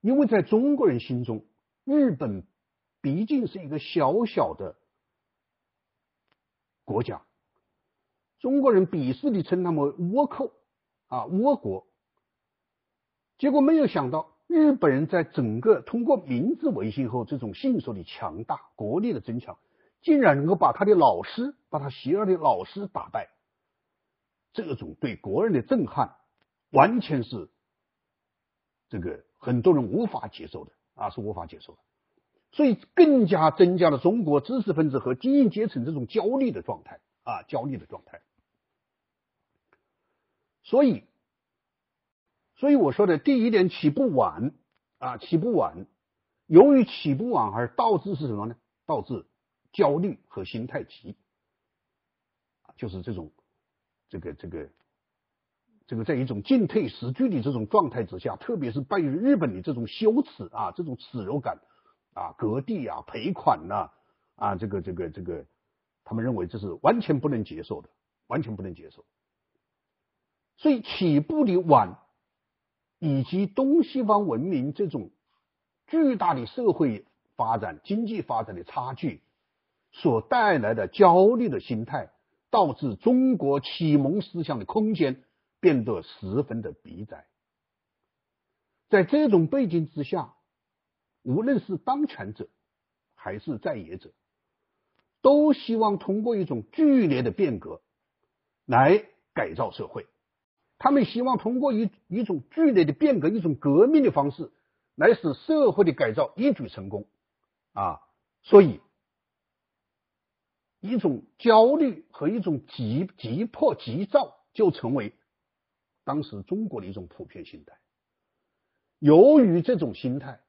因为在中国人心中，日本毕竟是一个小小的国家，中国人鄙视地称他们倭寇啊，倭国。结果没有想到，日本人在整个通过明治维新后这种迅速的强大、国力的增强，竟然能够把他的老师，把他邪恶的老师打败，这种对国人的震撼。完全是这个很多人无法接受的啊，是无法接受的，所以更加增加了中国知识分子和精英阶层这种焦虑的状态啊，焦虑的状态。所以，所以我说的第一点起步晚啊，起步晚，由于起步晚而导致是什么呢？导致焦虑和心态急，就是这种这个这个。这个在一种进退失据的这种状态之下，特别是败于日本的这种羞耻啊，这种耻辱感啊，割地啊，赔款呐啊，这个这个这个，他们认为这是完全不能接受的，完全不能接受。所以起步的晚，以及东西方文明这种巨大的社会发展、经济发展的差距所带来的焦虑的心态，导致中国启蒙思想的空间变得十分的逼窄。在这种背景之下，无论是当权者还是在野者，都希望通过一种剧烈的变革来改造社会。他们希望通过一一种剧烈的变革、一种革命的方式，来使社会的改造一举成功。啊，所以一种焦虑和一种急急迫、急躁就成为当时中国的一种普遍心态。由于这种心态，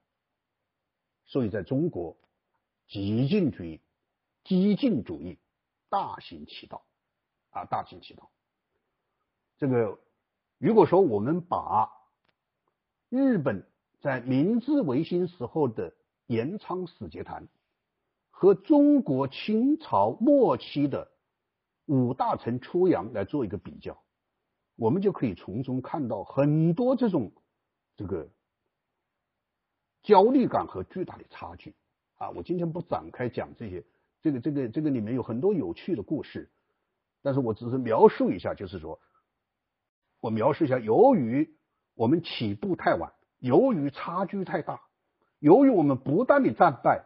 所以在中国，激进主义、激进主义大行其道，啊，大行其道。这个。如果说我们把日本在明治维新时候的镰仓使节团和中国清朝末期的五大臣出洋来做一个比较，我们就可以从中看到很多这种这个焦虑感和巨大的差距啊！我今天不展开讲这些，这个这个这个里面有很多有趣的故事，但是我只是描述一下，就是说。我描述一下，由于我们起步太晚，由于差距太大，由于我们不断的战败，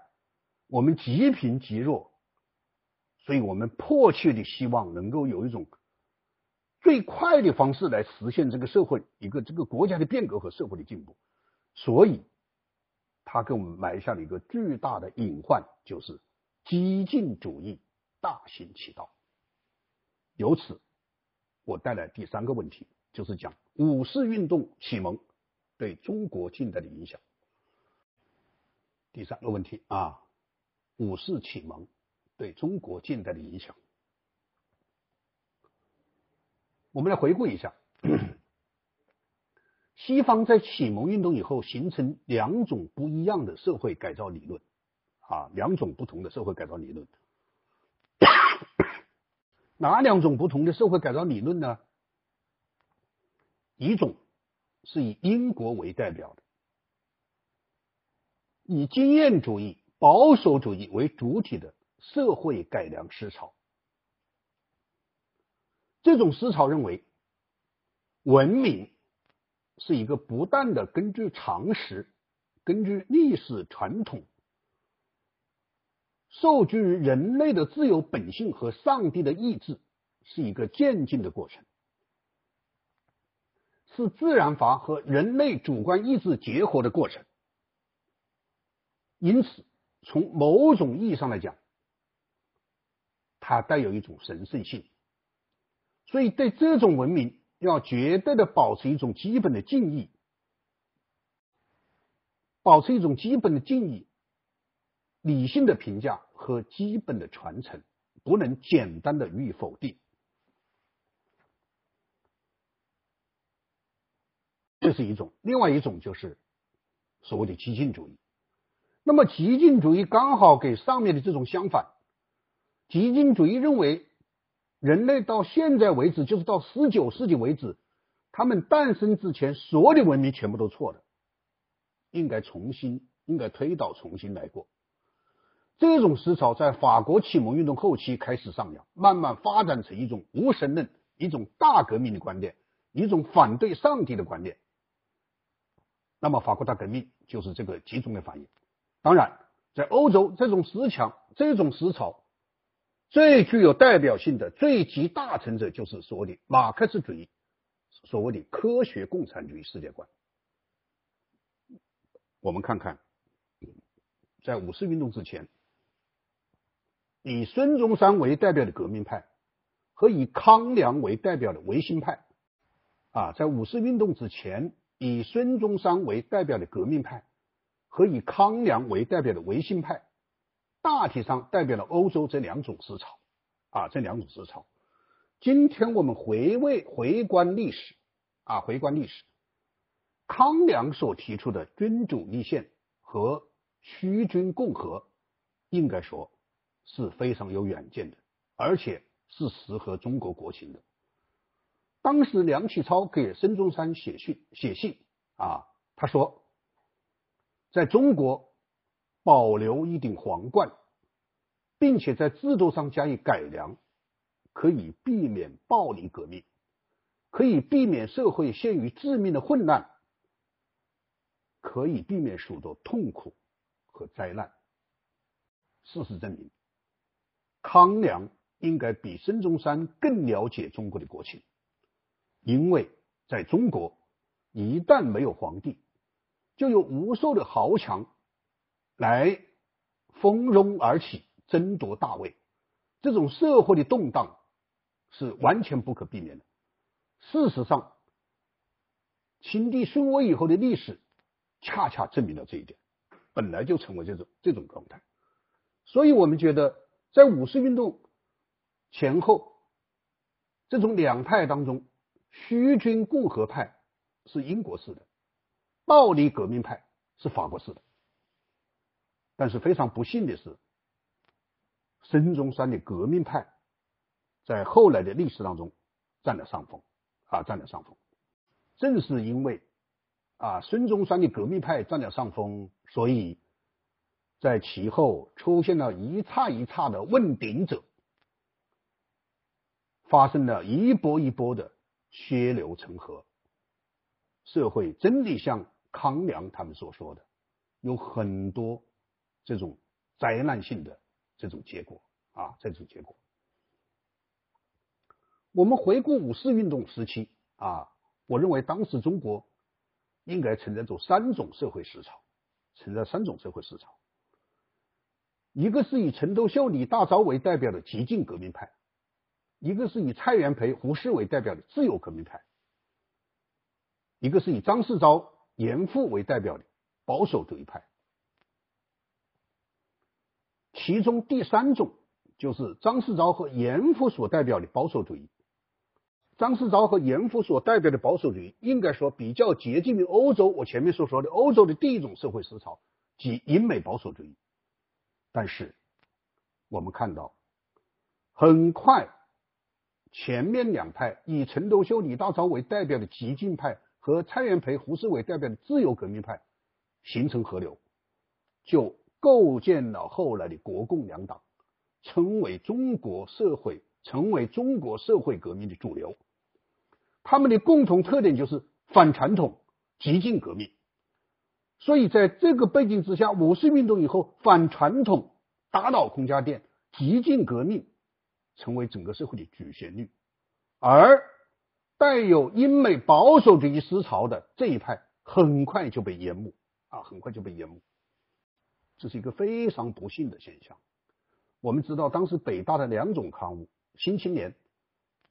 我们极贫极弱，所以我们迫切的希望能够有一种最快的方式来实现这个社会一个这个国家的变革和社会的进步，所以他给我们埋下了一个巨大的隐患，就是激进主义大行其道。由此，我带来第三个问题。就是讲五四运动启蒙对中国近代的影响。第三个问题啊，五四启蒙对中国近代的影响，我们来回顾一下。西方在启蒙运动以后形成两种不一样的社会改造理论啊，两种不同的社会改造理论。哪两种不同的社会改造理论呢？一种是以英国为代表的，以经验主义、保守主义为主体的社会改良思潮。这种思潮认为，文明是一个不断的根据常识、根据历史传统，受制于人类的自由本性和上帝的意志，是一个渐进的过程。是自然法和人类主观意志结合的过程，因此从某种意义上来讲，它带有一种神圣性，所以对这种文明要绝对的保持一种基本的敬意，保持一种基本的敬意、理性的评价和基本的传承，不能简单的予以否定。这是一种，另外一种就是所谓的激进主义。那么激进主义刚好给上面的这种相反。激进主义认为，人类到现在为止，就是到十九世纪为止，他们诞生之前所有的文明全部都错的，应该重新，应该推倒重新来过。这种思潮在法国启蒙运动后期开始上扬，慢慢发展成一种无神论、一种大革命的观点，一种反对上帝的观点。那么，法国大革命就是这个集中的反应。当然，在欧洲，这种思想、这种思潮最具有代表性的、最集大成者，就是所谓的马克思主义，所谓的科学共产主义世界观。我们看看，在五四运动之前，以孙中山为代表的革命派和以康梁为代表的维新派，啊，在五四运动之前。以孙中山为代表的革命派和以康梁为代表的维新派，大体上代表了欧洲这两种思潮啊，这两种思潮。今天我们回味回观历史啊，回观历史，康梁所提出的君主立宪和虚君共和，应该说是非常有远见的，而且是适合中国国情的。当时梁启超给孙中山写信，写信啊，他说，在中国保留一顶皇冠，并且在制度上加以改良，可以避免暴力革命，可以避免社会陷于致命的混乱，可以避免许多痛苦和灾难。事实证明，康梁应该比孙中山更了解中国的国情，因为在中国。一旦没有皇帝，就有无数的豪强来蜂拥而起，争夺大位。这种社会的动荡是完全不可避免的。事实上，清帝顺位以后的历史恰恰证明了这一点，本来就成为这种这种状态。所以我们觉得，在五四运动前后这种两派当中，虚君共和派。是英国式的暴力革命派，是法国式的。但是非常不幸的是，孙中山的革命派在后来的历史当中占了上风啊，占了上风。正是因为啊，孙中山的革命派占了上风，所以在其后出现了一茬一茬的问鼎者，发生了一波一波的血流成河。社会真的像康梁他们所说的，有很多这种灾难性的这种结果啊，这种结果。我们回顾五四运动时期啊，我认为当时中国应该存在着三种社会思潮，存在三种社会思潮。一个是以陈独秀、李大钊为代表的激进革命派，一个是以蔡元培、胡适为代表的自由革命派。一个是以张世钊、严复为代表的保守主义派，其中第三种就是张世钊和严复所代表的保守主义。张世钊和严复所代表的保守主义，应该说比较接近于欧洲。我前面所说的欧洲的第一种社会思潮，即英美保守主义。但是我们看到，很快前面两派以陈独秀、李大钊为代表的激进派。和蔡元培、胡适为代表的自由革命派形成合流，就构建了后来的国共两党，成为中国社会成为中国社会革命的主流。他们的共同特点就是反传统、激进革命。所以在这个背景之下，五四运动以后，反传统、打倒孔家店、激进革命成为整个社会的主旋律，而。带有英美保守主义思潮的这一派很快就被淹没啊，很快就被淹没，这是一个非常不幸的现象。我们知道，当时北大的两种刊物《新青年》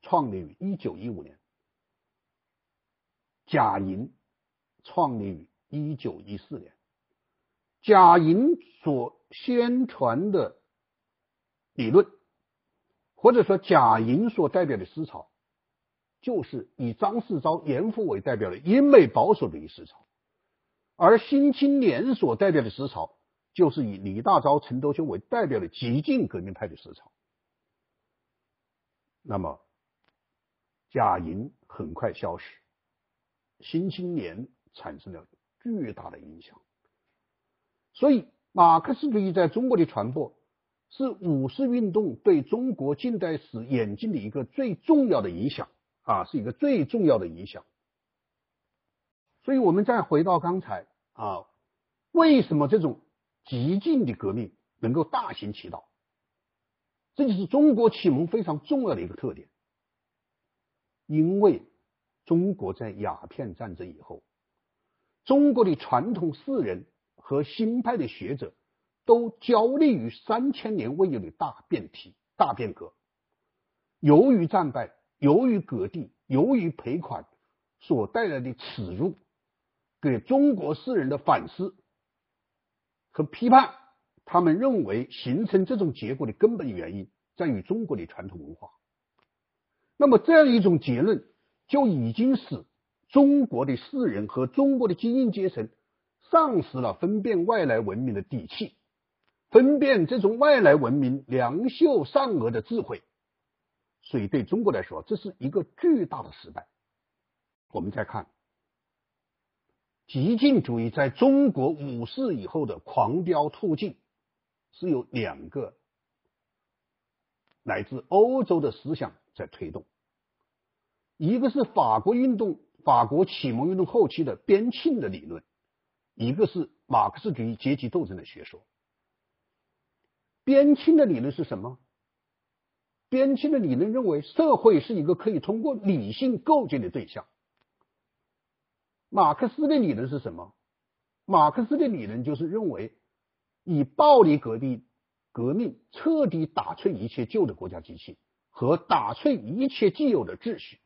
创立于一九一五年，《贾莹》创立于一九一四年。贾莹所宣传的理论，或者说贾莹所代表的思潮。就是以张世钊、严复为代表的英美保守主义思潮，而新青年所代表的思潮，就是以李大钊、陈独秀为代表的激进革命派的思潮。那么，贾莹很快消失，新青年产生了巨大的影响。所以，马克思主义在中国的传播，是五四运动对中国近代史演进的一个最重要的影响。啊，是一个最重要的影响。所以，我们再回到刚才啊，为什么这种激进的革命能够大行其道？这就是中国启蒙非常重要的一个特点。因为中国在鸦片战争以后，中国的传统士人和新派的学者都焦虑于三千年未有的大变体、大变革。由于战败。由于割地，由于赔款所带来的耻辱，给中国士人的反思和批判，他们认为形成这种结果的根本原因在于中国的传统文化。那么这样一种结论，就已经使中国的士人和中国的精英阶层丧失了分辨外来文明的底气，分辨这种外来文明良秀善恶的智慧。所以，对中国来说，这是一个巨大的失败。我们再看激进主义在中国五四以后的狂飙突进，是有两个来自欧洲的思想在推动，一个是法国运动、法国启蒙运动后期的边沁的理论，一个是马克思主义阶级斗争的学说。边沁的理论是什么？边沁的理论认为，社会是一个可以通过理性构建的对象。马克思的理论是什么？马克思的理论就是认为，以暴力革命革命彻底打碎一切旧的国家机器和打碎一切既有的秩序。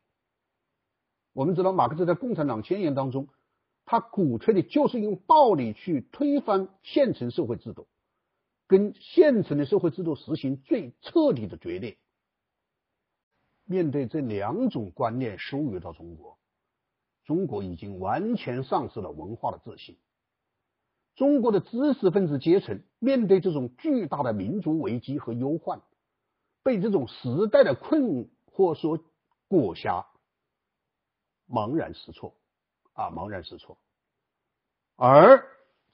我们知道，马克思在《共产党宣言》当中，他鼓吹的就是用暴力去推翻现成社会制度，跟现成的社会制度实行最彻底的决裂。面对这两种观念输入到中国。中国已经完全丧失了文化的自信。中国的知识分子阶层面对这种巨大的民族危机和忧患，被这种时代的困惑所裹挟，茫然失措啊，茫然失措。而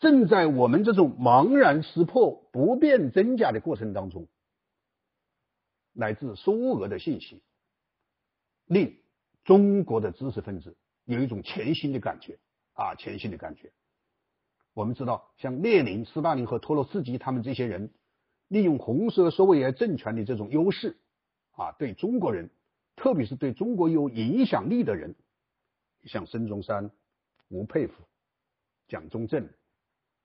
正在我们这种茫然失破、不变真假的过程当中，来自苏俄的信息，令中国的知识分子。有一种全新的感觉啊，全新的感觉。我们知道，像列宁、斯大林和托洛茨基他们这些人，利用红色苏维埃政权的这种优势啊，对中国人，特别是对中国有影响力的人，像孙中山、吴佩孚、蒋中正、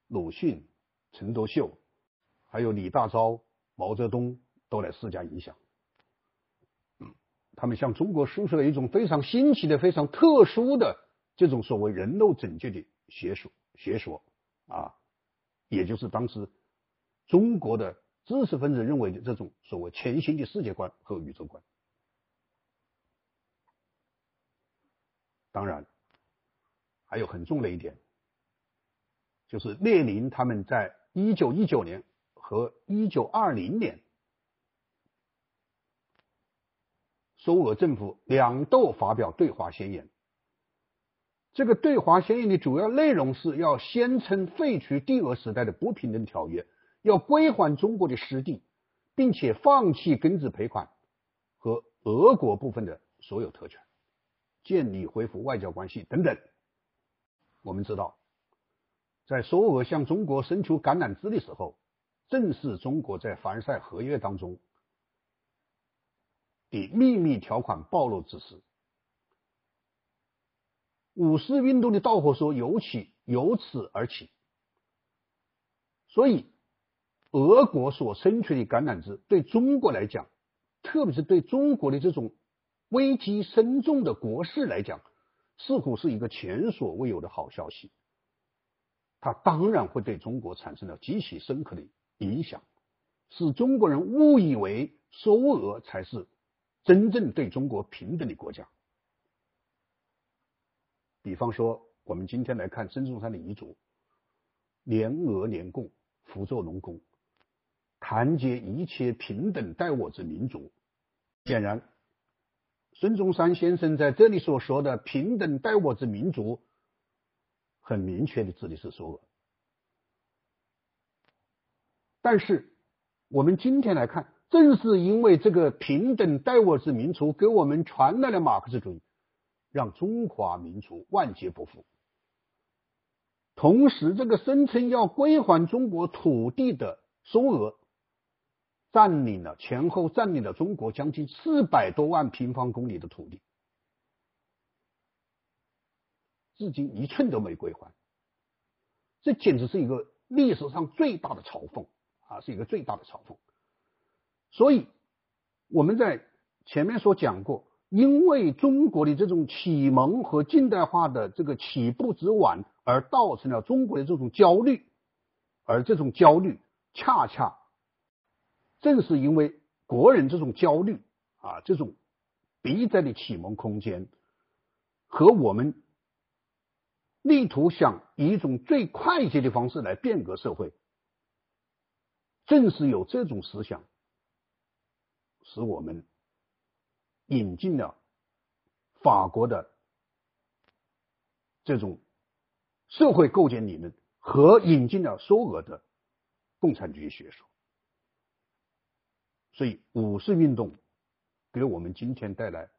鲁迅、陈独秀，还有李大钊、毛泽东，都来施加影响。他们向中国输出了一种非常新奇的、非常特殊的这种所谓人肉拯救的学说学说啊，也就是当时中国的知识分子认为的这种所谓全新的世界观和宇宙观。当然，还有很重的一点，就是列宁他们在一九一九年和一九二零年。苏俄政府两度发表对华宣言。这个对华宣言的主要内容是要宣称废除帝俄时代的不平等条约，要归还中国的失地，并且放弃庚子赔款和俄国部分的所有特权，建立恢复外交关系等等。我们知道，在苏俄向中国伸出橄榄枝的时候，正是中国在凡尔赛合约当中。的秘密条款暴露之时，五四运动的导火索由起由此而起，所以俄国所伸出的橄榄枝对中国来讲，特别是对中国的这种危机深重的国事来讲，似乎是一个前所未有的好消息。它当然会对中国产生了极其深刻的影响，使中国人误以为苏俄才是。真正对中国平等的国家，比方说，我们今天来看孙中山的遗嘱：联俄联共，辅佐农工，团结一切平等待我之民族。显然，孙中山先生在这里所说的平等待我之民族，很明确的指的是苏俄。但是，我们今天来看。正是因为这个平等待我之民族给我们传来了马克思主义，让中华民族万劫不复。同时，这个声称要归还中国土地的苏俄，占领了前后占领了中国将近四百多万平方公里的土地，至今一寸都没归还。这简直是一个历史上最大的嘲讽啊！是一个最大的嘲讽。所以我们在前面所讲过，因为中国的这种启蒙和近代化的这个起步之晚，而造成了中国的这种焦虑，而这种焦虑恰恰正是因为国人这种焦虑啊，这种逼在的启蒙空间，和我们力图想以一种最快捷的方式来变革社会，正是有这种思想。使我们引进了法国的这种社会构建理论和引进了苏俄的共产主义学说。所以五四运动给我们今天带来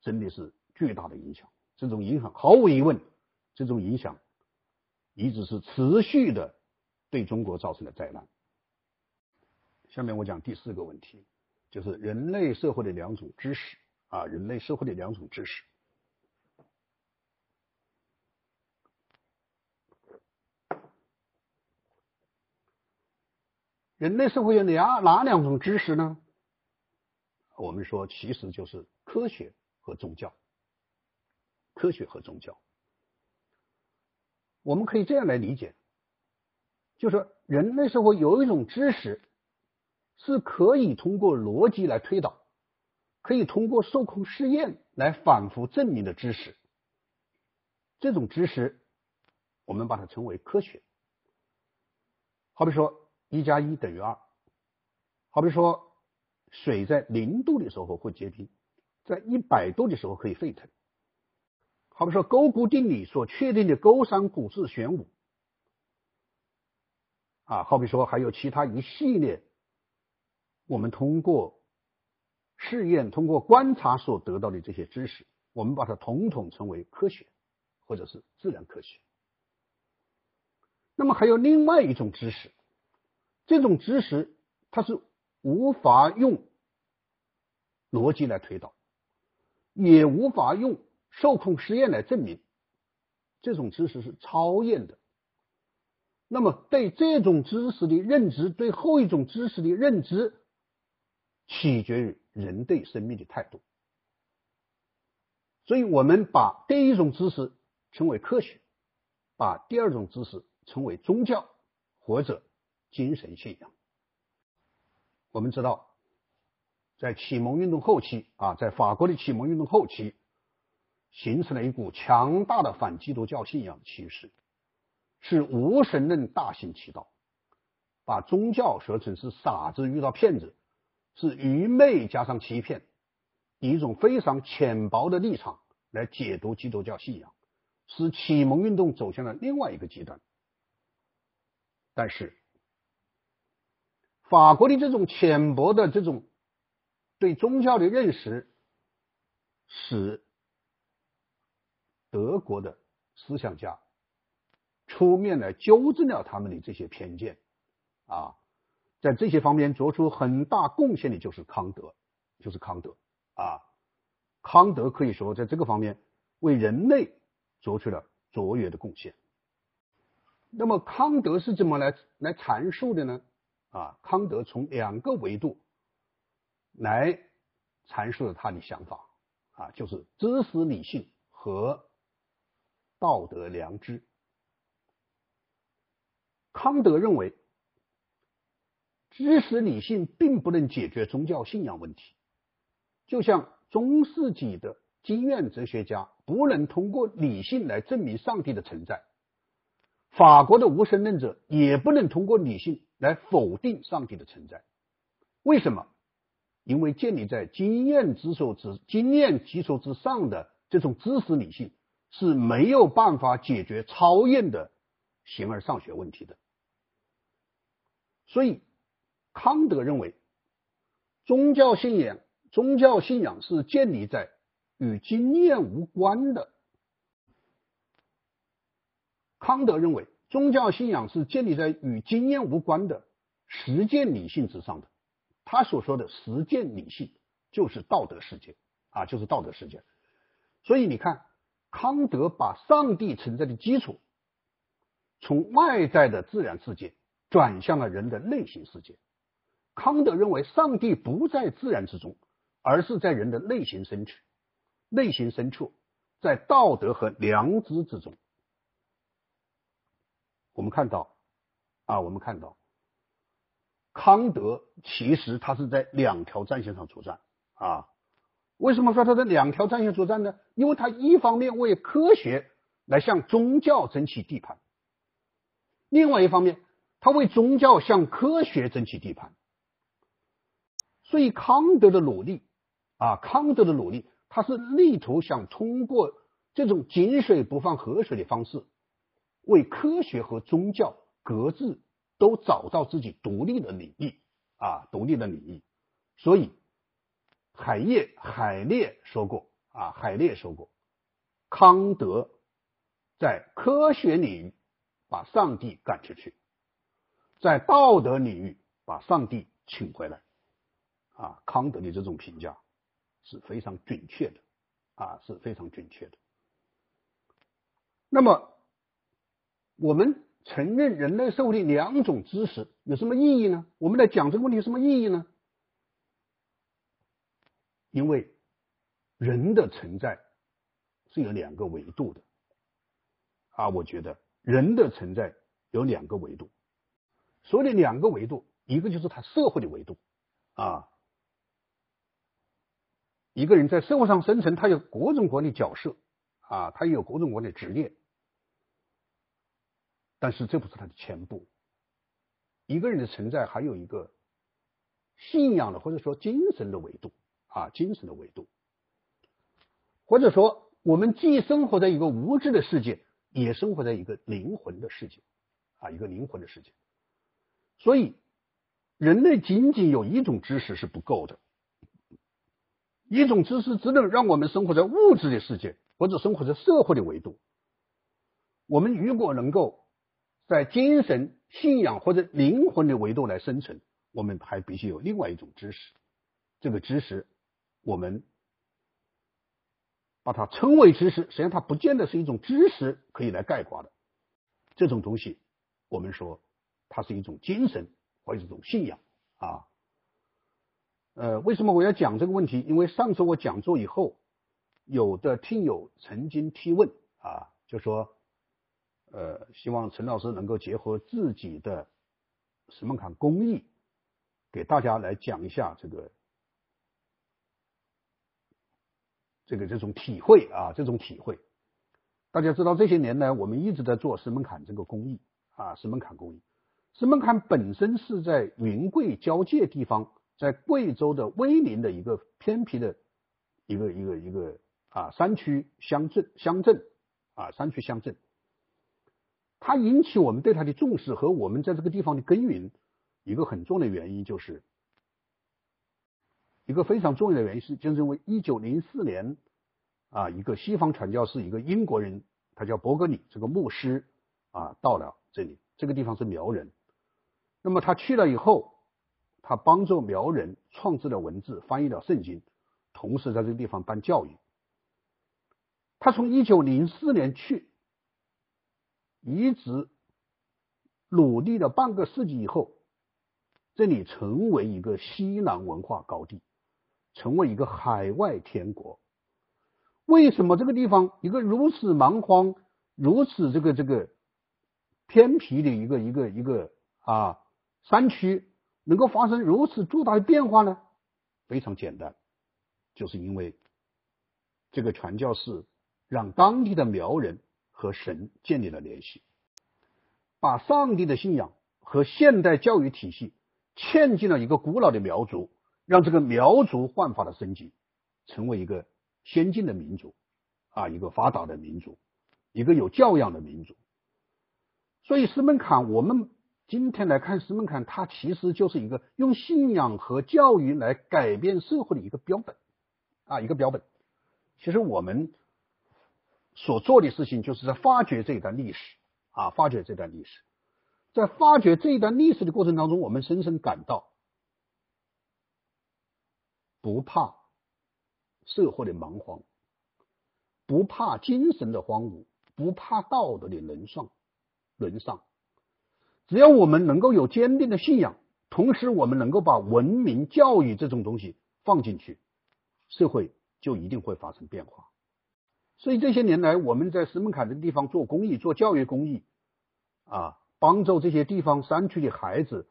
真的是巨大的影响。这种影响毫无疑问，这种影响一直是持续的，对中国造成的灾难。下面我讲第四个问题，就是人类社会的两种知识啊，人类社会的两种知识。人类社会有哪哪两种知识呢？我们说，其实就是科学和宗教。科学和宗教，我们可以这样来理解，就是人类社会有一种知识是可以通过逻辑来推导，可以通过受控试验来反复证明的知识。这种知识，我们把它称为科学。好比说，一加一等于二；好比说，水在零度的时候会结冰，在一百度的时候可以沸腾。好比说勾股定理所确定的勾三股四玄五啊，好比说还有其他一系列我们通过试验、通过观察所得到的这些知识，我们把它统统称为科学或者是自然科学。那么还有另外一种知识，这种知识它是无法用逻辑来推导，也无法用。受控实验来证明这种知识是超验的。那么，对这种知识的认知，对后一种知识的认知，取决于人对生命的态度。所以我们把第一种知识称为科学，把第二种知识称为宗教或者精神信仰。我们知道，在启蒙运动后期啊，在法国的启蒙运动后期。形成了一股强大的反基督教信仰的趋势，是无神论大行其道，把宗教说成是傻子遇到骗子，是愚昧加上欺骗，以一种非常浅薄的立场来解读基督教信仰，使启蒙运动走向了另外一个极端。但是，法国的这种浅薄的这种对宗教的认识，使德国的思想家出面来纠正了他们的这些偏见啊，在这些方面做出很大贡献的就是康德，就是康德啊，康德可以说在这个方面为人类做出了卓越的贡献。那么康德是怎么来来阐述的呢？啊，康德从两个维度来阐述了他的想法啊，就是知识理性和。道德良知，康德认为，知识理性并不能解决宗教信仰问题，就像中世纪的经验哲学家不能通过理性来证明上帝的存在，法国的无神论者也不能通过理性来否定上帝的存在。为什么？因为建立在经验之所之经验基础之上的这种知识理性。是没有办法解决超验的形而上学问题的，所以康德认为，宗教信仰宗教信仰是建立在与经验无关的。康德认为，宗教信仰是建立在与经验无关的实践理性之上的。他所说的实践理性，就是道德世界啊，就是道德世界。所以你看。康德把上帝存在的基础从外在的自然世界转向了人的内心世界。康德认为，上帝不在自然之中，而是在人的内心深处。内心深处，在道德和良知之中。我们看到，啊，我们看到，康德其实他是在两条战线上作战啊。为什么说他在两条战线作战呢？因为他一方面为科学来向宗教争取地盘，另外一方面他为宗教向科学争取地盘。所以康德的努力啊，康德的努力，他是力图想通过这种井水不犯河水的方式，为科学和宗教各自都找到自己独立的领域啊，独立的领域。所以海业海列说过啊，海列说过，康德在科学领域把上帝赶出去，在道德领域把上帝请回来啊。康德的这种评价是非常准确的啊，是非常准确的。那么，我们承认人类社会的两种知识有什么意义呢？我们来讲这个问题有什么意义呢？因为人的存在是有两个维度的啊，我觉得人的存在有两个维度。所谓的两个维度，一个就是他社会的维度啊，一个人在社会上生存，他有各种各样的角色。啊，他也有各种各样的职业，但是这不是他的全部。一个人的存在还有一个信仰的或者说精神的维度啊，精神的维度，或者说我们既生活在一个物质的世界，也生活在一个灵魂的世界啊，一个灵魂的世界。所以，人类仅仅有一种知识是不够的，一种知识只能让我们生活在物质的世界。或者生活在社会的维度，我们如果能够在精神、信仰或者灵魂的维度来生存，我们还必须有另外一种知识。这个知识，我们把它称为知识，实际上它不见得是一种知识可以来概括的。这种东西，我们说它是一种精神或者一种信仰啊。呃，为什么我要讲这个问题？因为上次我讲座以后。有的听友曾经提问啊，就说，呃，希望陈老师能够结合自己的石门坎工艺，给大家来讲一下这个这个这种体会啊，这种体会。大家知道这些年来，我们一直在做石门坎这个工艺啊，石门坎工艺。石门坎本身是在云贵交界地方，在贵州的威宁的一个偏僻的一个一个一个。啊，山区乡镇乡镇啊，山区乡镇，它引起我们对它的重视和我们在这个地方的耕耘，一个很重要的原因就是，一个非常重要的原因是，就是因为一九零四年啊，一个西方传教士，一个英国人，他叫伯格里，这个牧师啊，到了这里，这个地方是苗人，那么他去了以后，他帮助苗人创制了文字，翻译了圣经，同时在这个地方办教育。他从一九零四年去，一直努力了半个世纪以后，这里成为一个西南文化高地，成为一个海外天国。为什么这个地方一个如此蛮荒、如此这个这个偏僻的一个一个一个啊山区，能够发生如此巨大的变化呢？非常简单，就是因为这个传教士。让当地的苗人和神建立了联系，把上帝的信仰和现代教育体系嵌进了一个古老的苗族，让这个苗族焕发了生机，成为一个先进的民族啊，一个发达的民族，一个有教养的民族。所以，石门坎，我们今天来看石门坎，它其实就是一个用信仰和教育来改变社会的一个标本啊，一个标本。其实我们。所做的事情就是在发掘这一段历史啊，发掘这段历史，在发掘这一段历史的过程当中，我们深深感到不怕社会的蛮荒，不怕精神的荒芜，不怕道德的沦丧沦丧。只要我们能够有坚定的信仰，同时我们能够把文明教育这种东西放进去，社会就一定会发生变化。所以这些年来，我们在石门坎这个地方做公益、做教育公益，啊，帮助这些地方山区的孩子，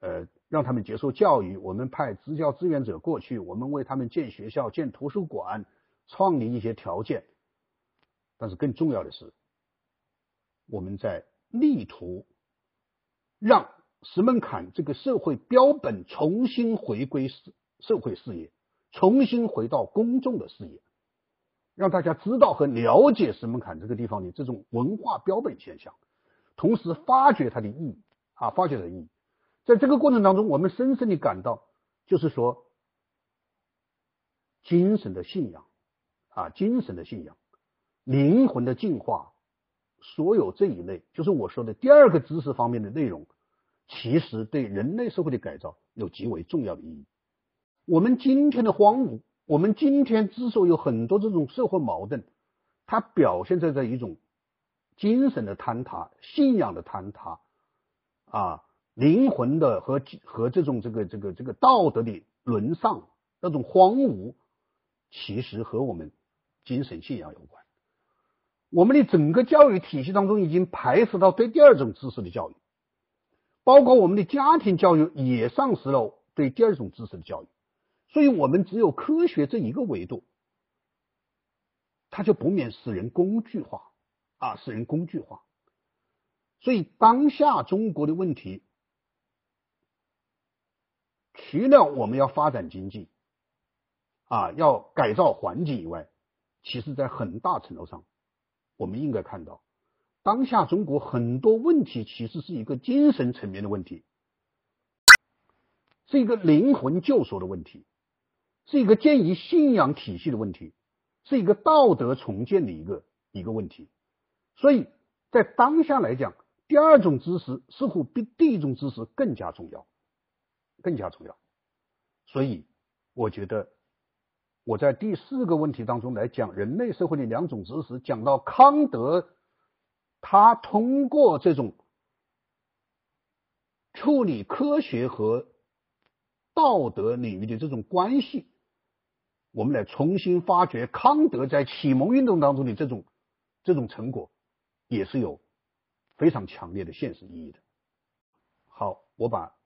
呃，让他们接受教育。我们派支教志愿者过去，我们为他们建学校、建图书馆，创立一些条件。但是更重要的是，我们在力图让石门坎这个社会标本重新回归社社会事业，重新回到公众的视野。让大家知道和了解石门坎这个地方的这种文化标本现象，同时发掘它的意义啊，发掘它的意义。在这个过程当中，我们深深的感到，就是说，精神的信仰啊，精神的信仰，灵魂的进化，所有这一类，就是我说的第二个知识方面的内容，其实对人类社会的改造有极为重要的意义。我们今天的荒芜，我们今天之所以有很多这种社会矛盾，它表现在这一种精神的坍塌、信仰的坍塌啊。灵魂的和和这种这个这个这个道德的沦丧，那种荒芜，其实和我们精神信仰有关。我们的整个教育体系当中已经排斥到对第二种知识的教育，包括我们的家庭教育也丧失了对第二种知识的教育。所以，我们只有科学这一个维度，它就不免使人工具化啊，使人工具化。所以，当下中国的问题。除了我们要发展经济，啊，要改造环境以外，其实，在很大程度上，我们应该看到，当下中国很多问题其实是一个精神层面的问题，是一个灵魂救赎的问题，是一个建立信仰体系的问题，是一个道德重建的一个一个问题。所以在当下来讲，第二种知识似乎比第一种知识更加重要。更加重要，所以我觉得我在第四个问题当中来讲人类社会的两种知识，讲到康德，他通过这种处理科学和道德领域的这种关系，我们来重新发掘康德在启蒙运动当中的这种这种成果，也是有非常强烈的现实意义的。好，我把。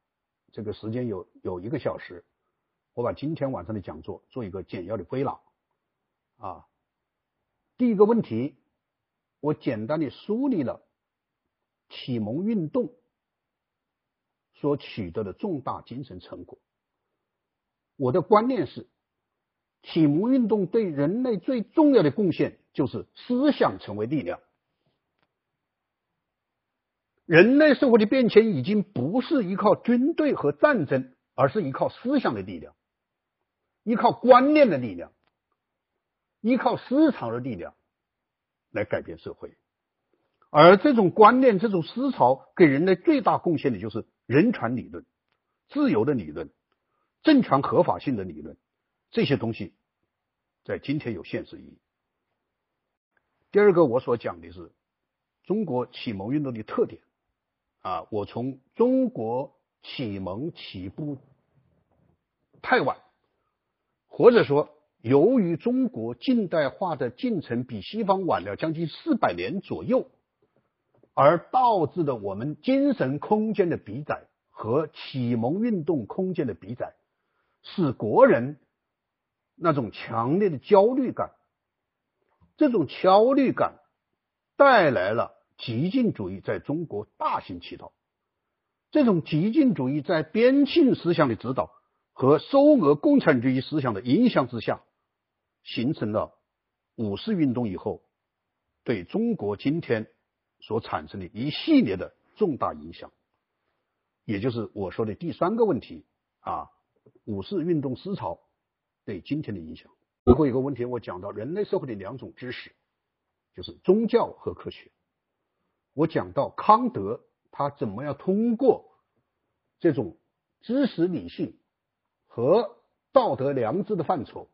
这个时间有有一个小时，我把今天晚上的讲座做一个简要的归纳啊。第一个问题，我简单的梳理了启蒙运动所取得的重大精神成果。我的观念是，启蒙运动对人类最重要的贡献就是思想成为力量。人类社会的变迁已经不是依靠军队和战争，而是依靠思想的力量，依靠观念的力量，依靠思潮的力量来改变社会。而这种观念、这种思潮给人类最大贡献的就是人权理论、自由的理论、政权合法性的理论，这些东西在今天有现实意义。第二个，我所讲的是中国启蒙运动的特点。啊，我从中国启蒙起步太晚，或者说由于中国近代化的进程比西方晚了将近四百年左右，而导致的我们精神空间的比窄和启蒙运动空间的比窄，使国人那种强烈的焦虑感，这种焦虑感带来了。激进主义在中国大行其道，这种激进主义在边沁思想的指导和收俄共产主义思想的影响之下，形成了五四运动以后对中国今天所产生的一系列的重大影响，也就是我说的第三个问题啊，五四运动思潮对今天的影响。最后一个问题，我讲到人类社会的两种知识，就是宗教和科学。我讲到康德，他怎么样通过这种知识理性和道德良知的范畴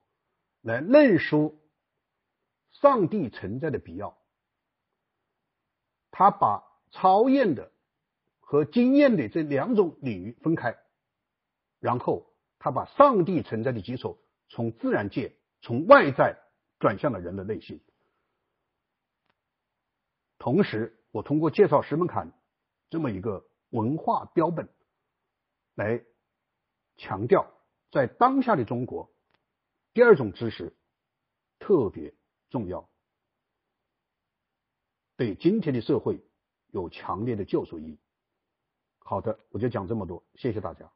来论述上帝存在的必要。他把超验的和经验的这两种领域分开，然后他把上帝存在的基础从自然界、从外在转向了人的内心，同时。我通过介绍石门坎这么一个文化标本，来强调在当下的中国，第二种知识特别重要，对今天的社会有强烈的救赎意义。好的，我就讲这么多，谢谢大家。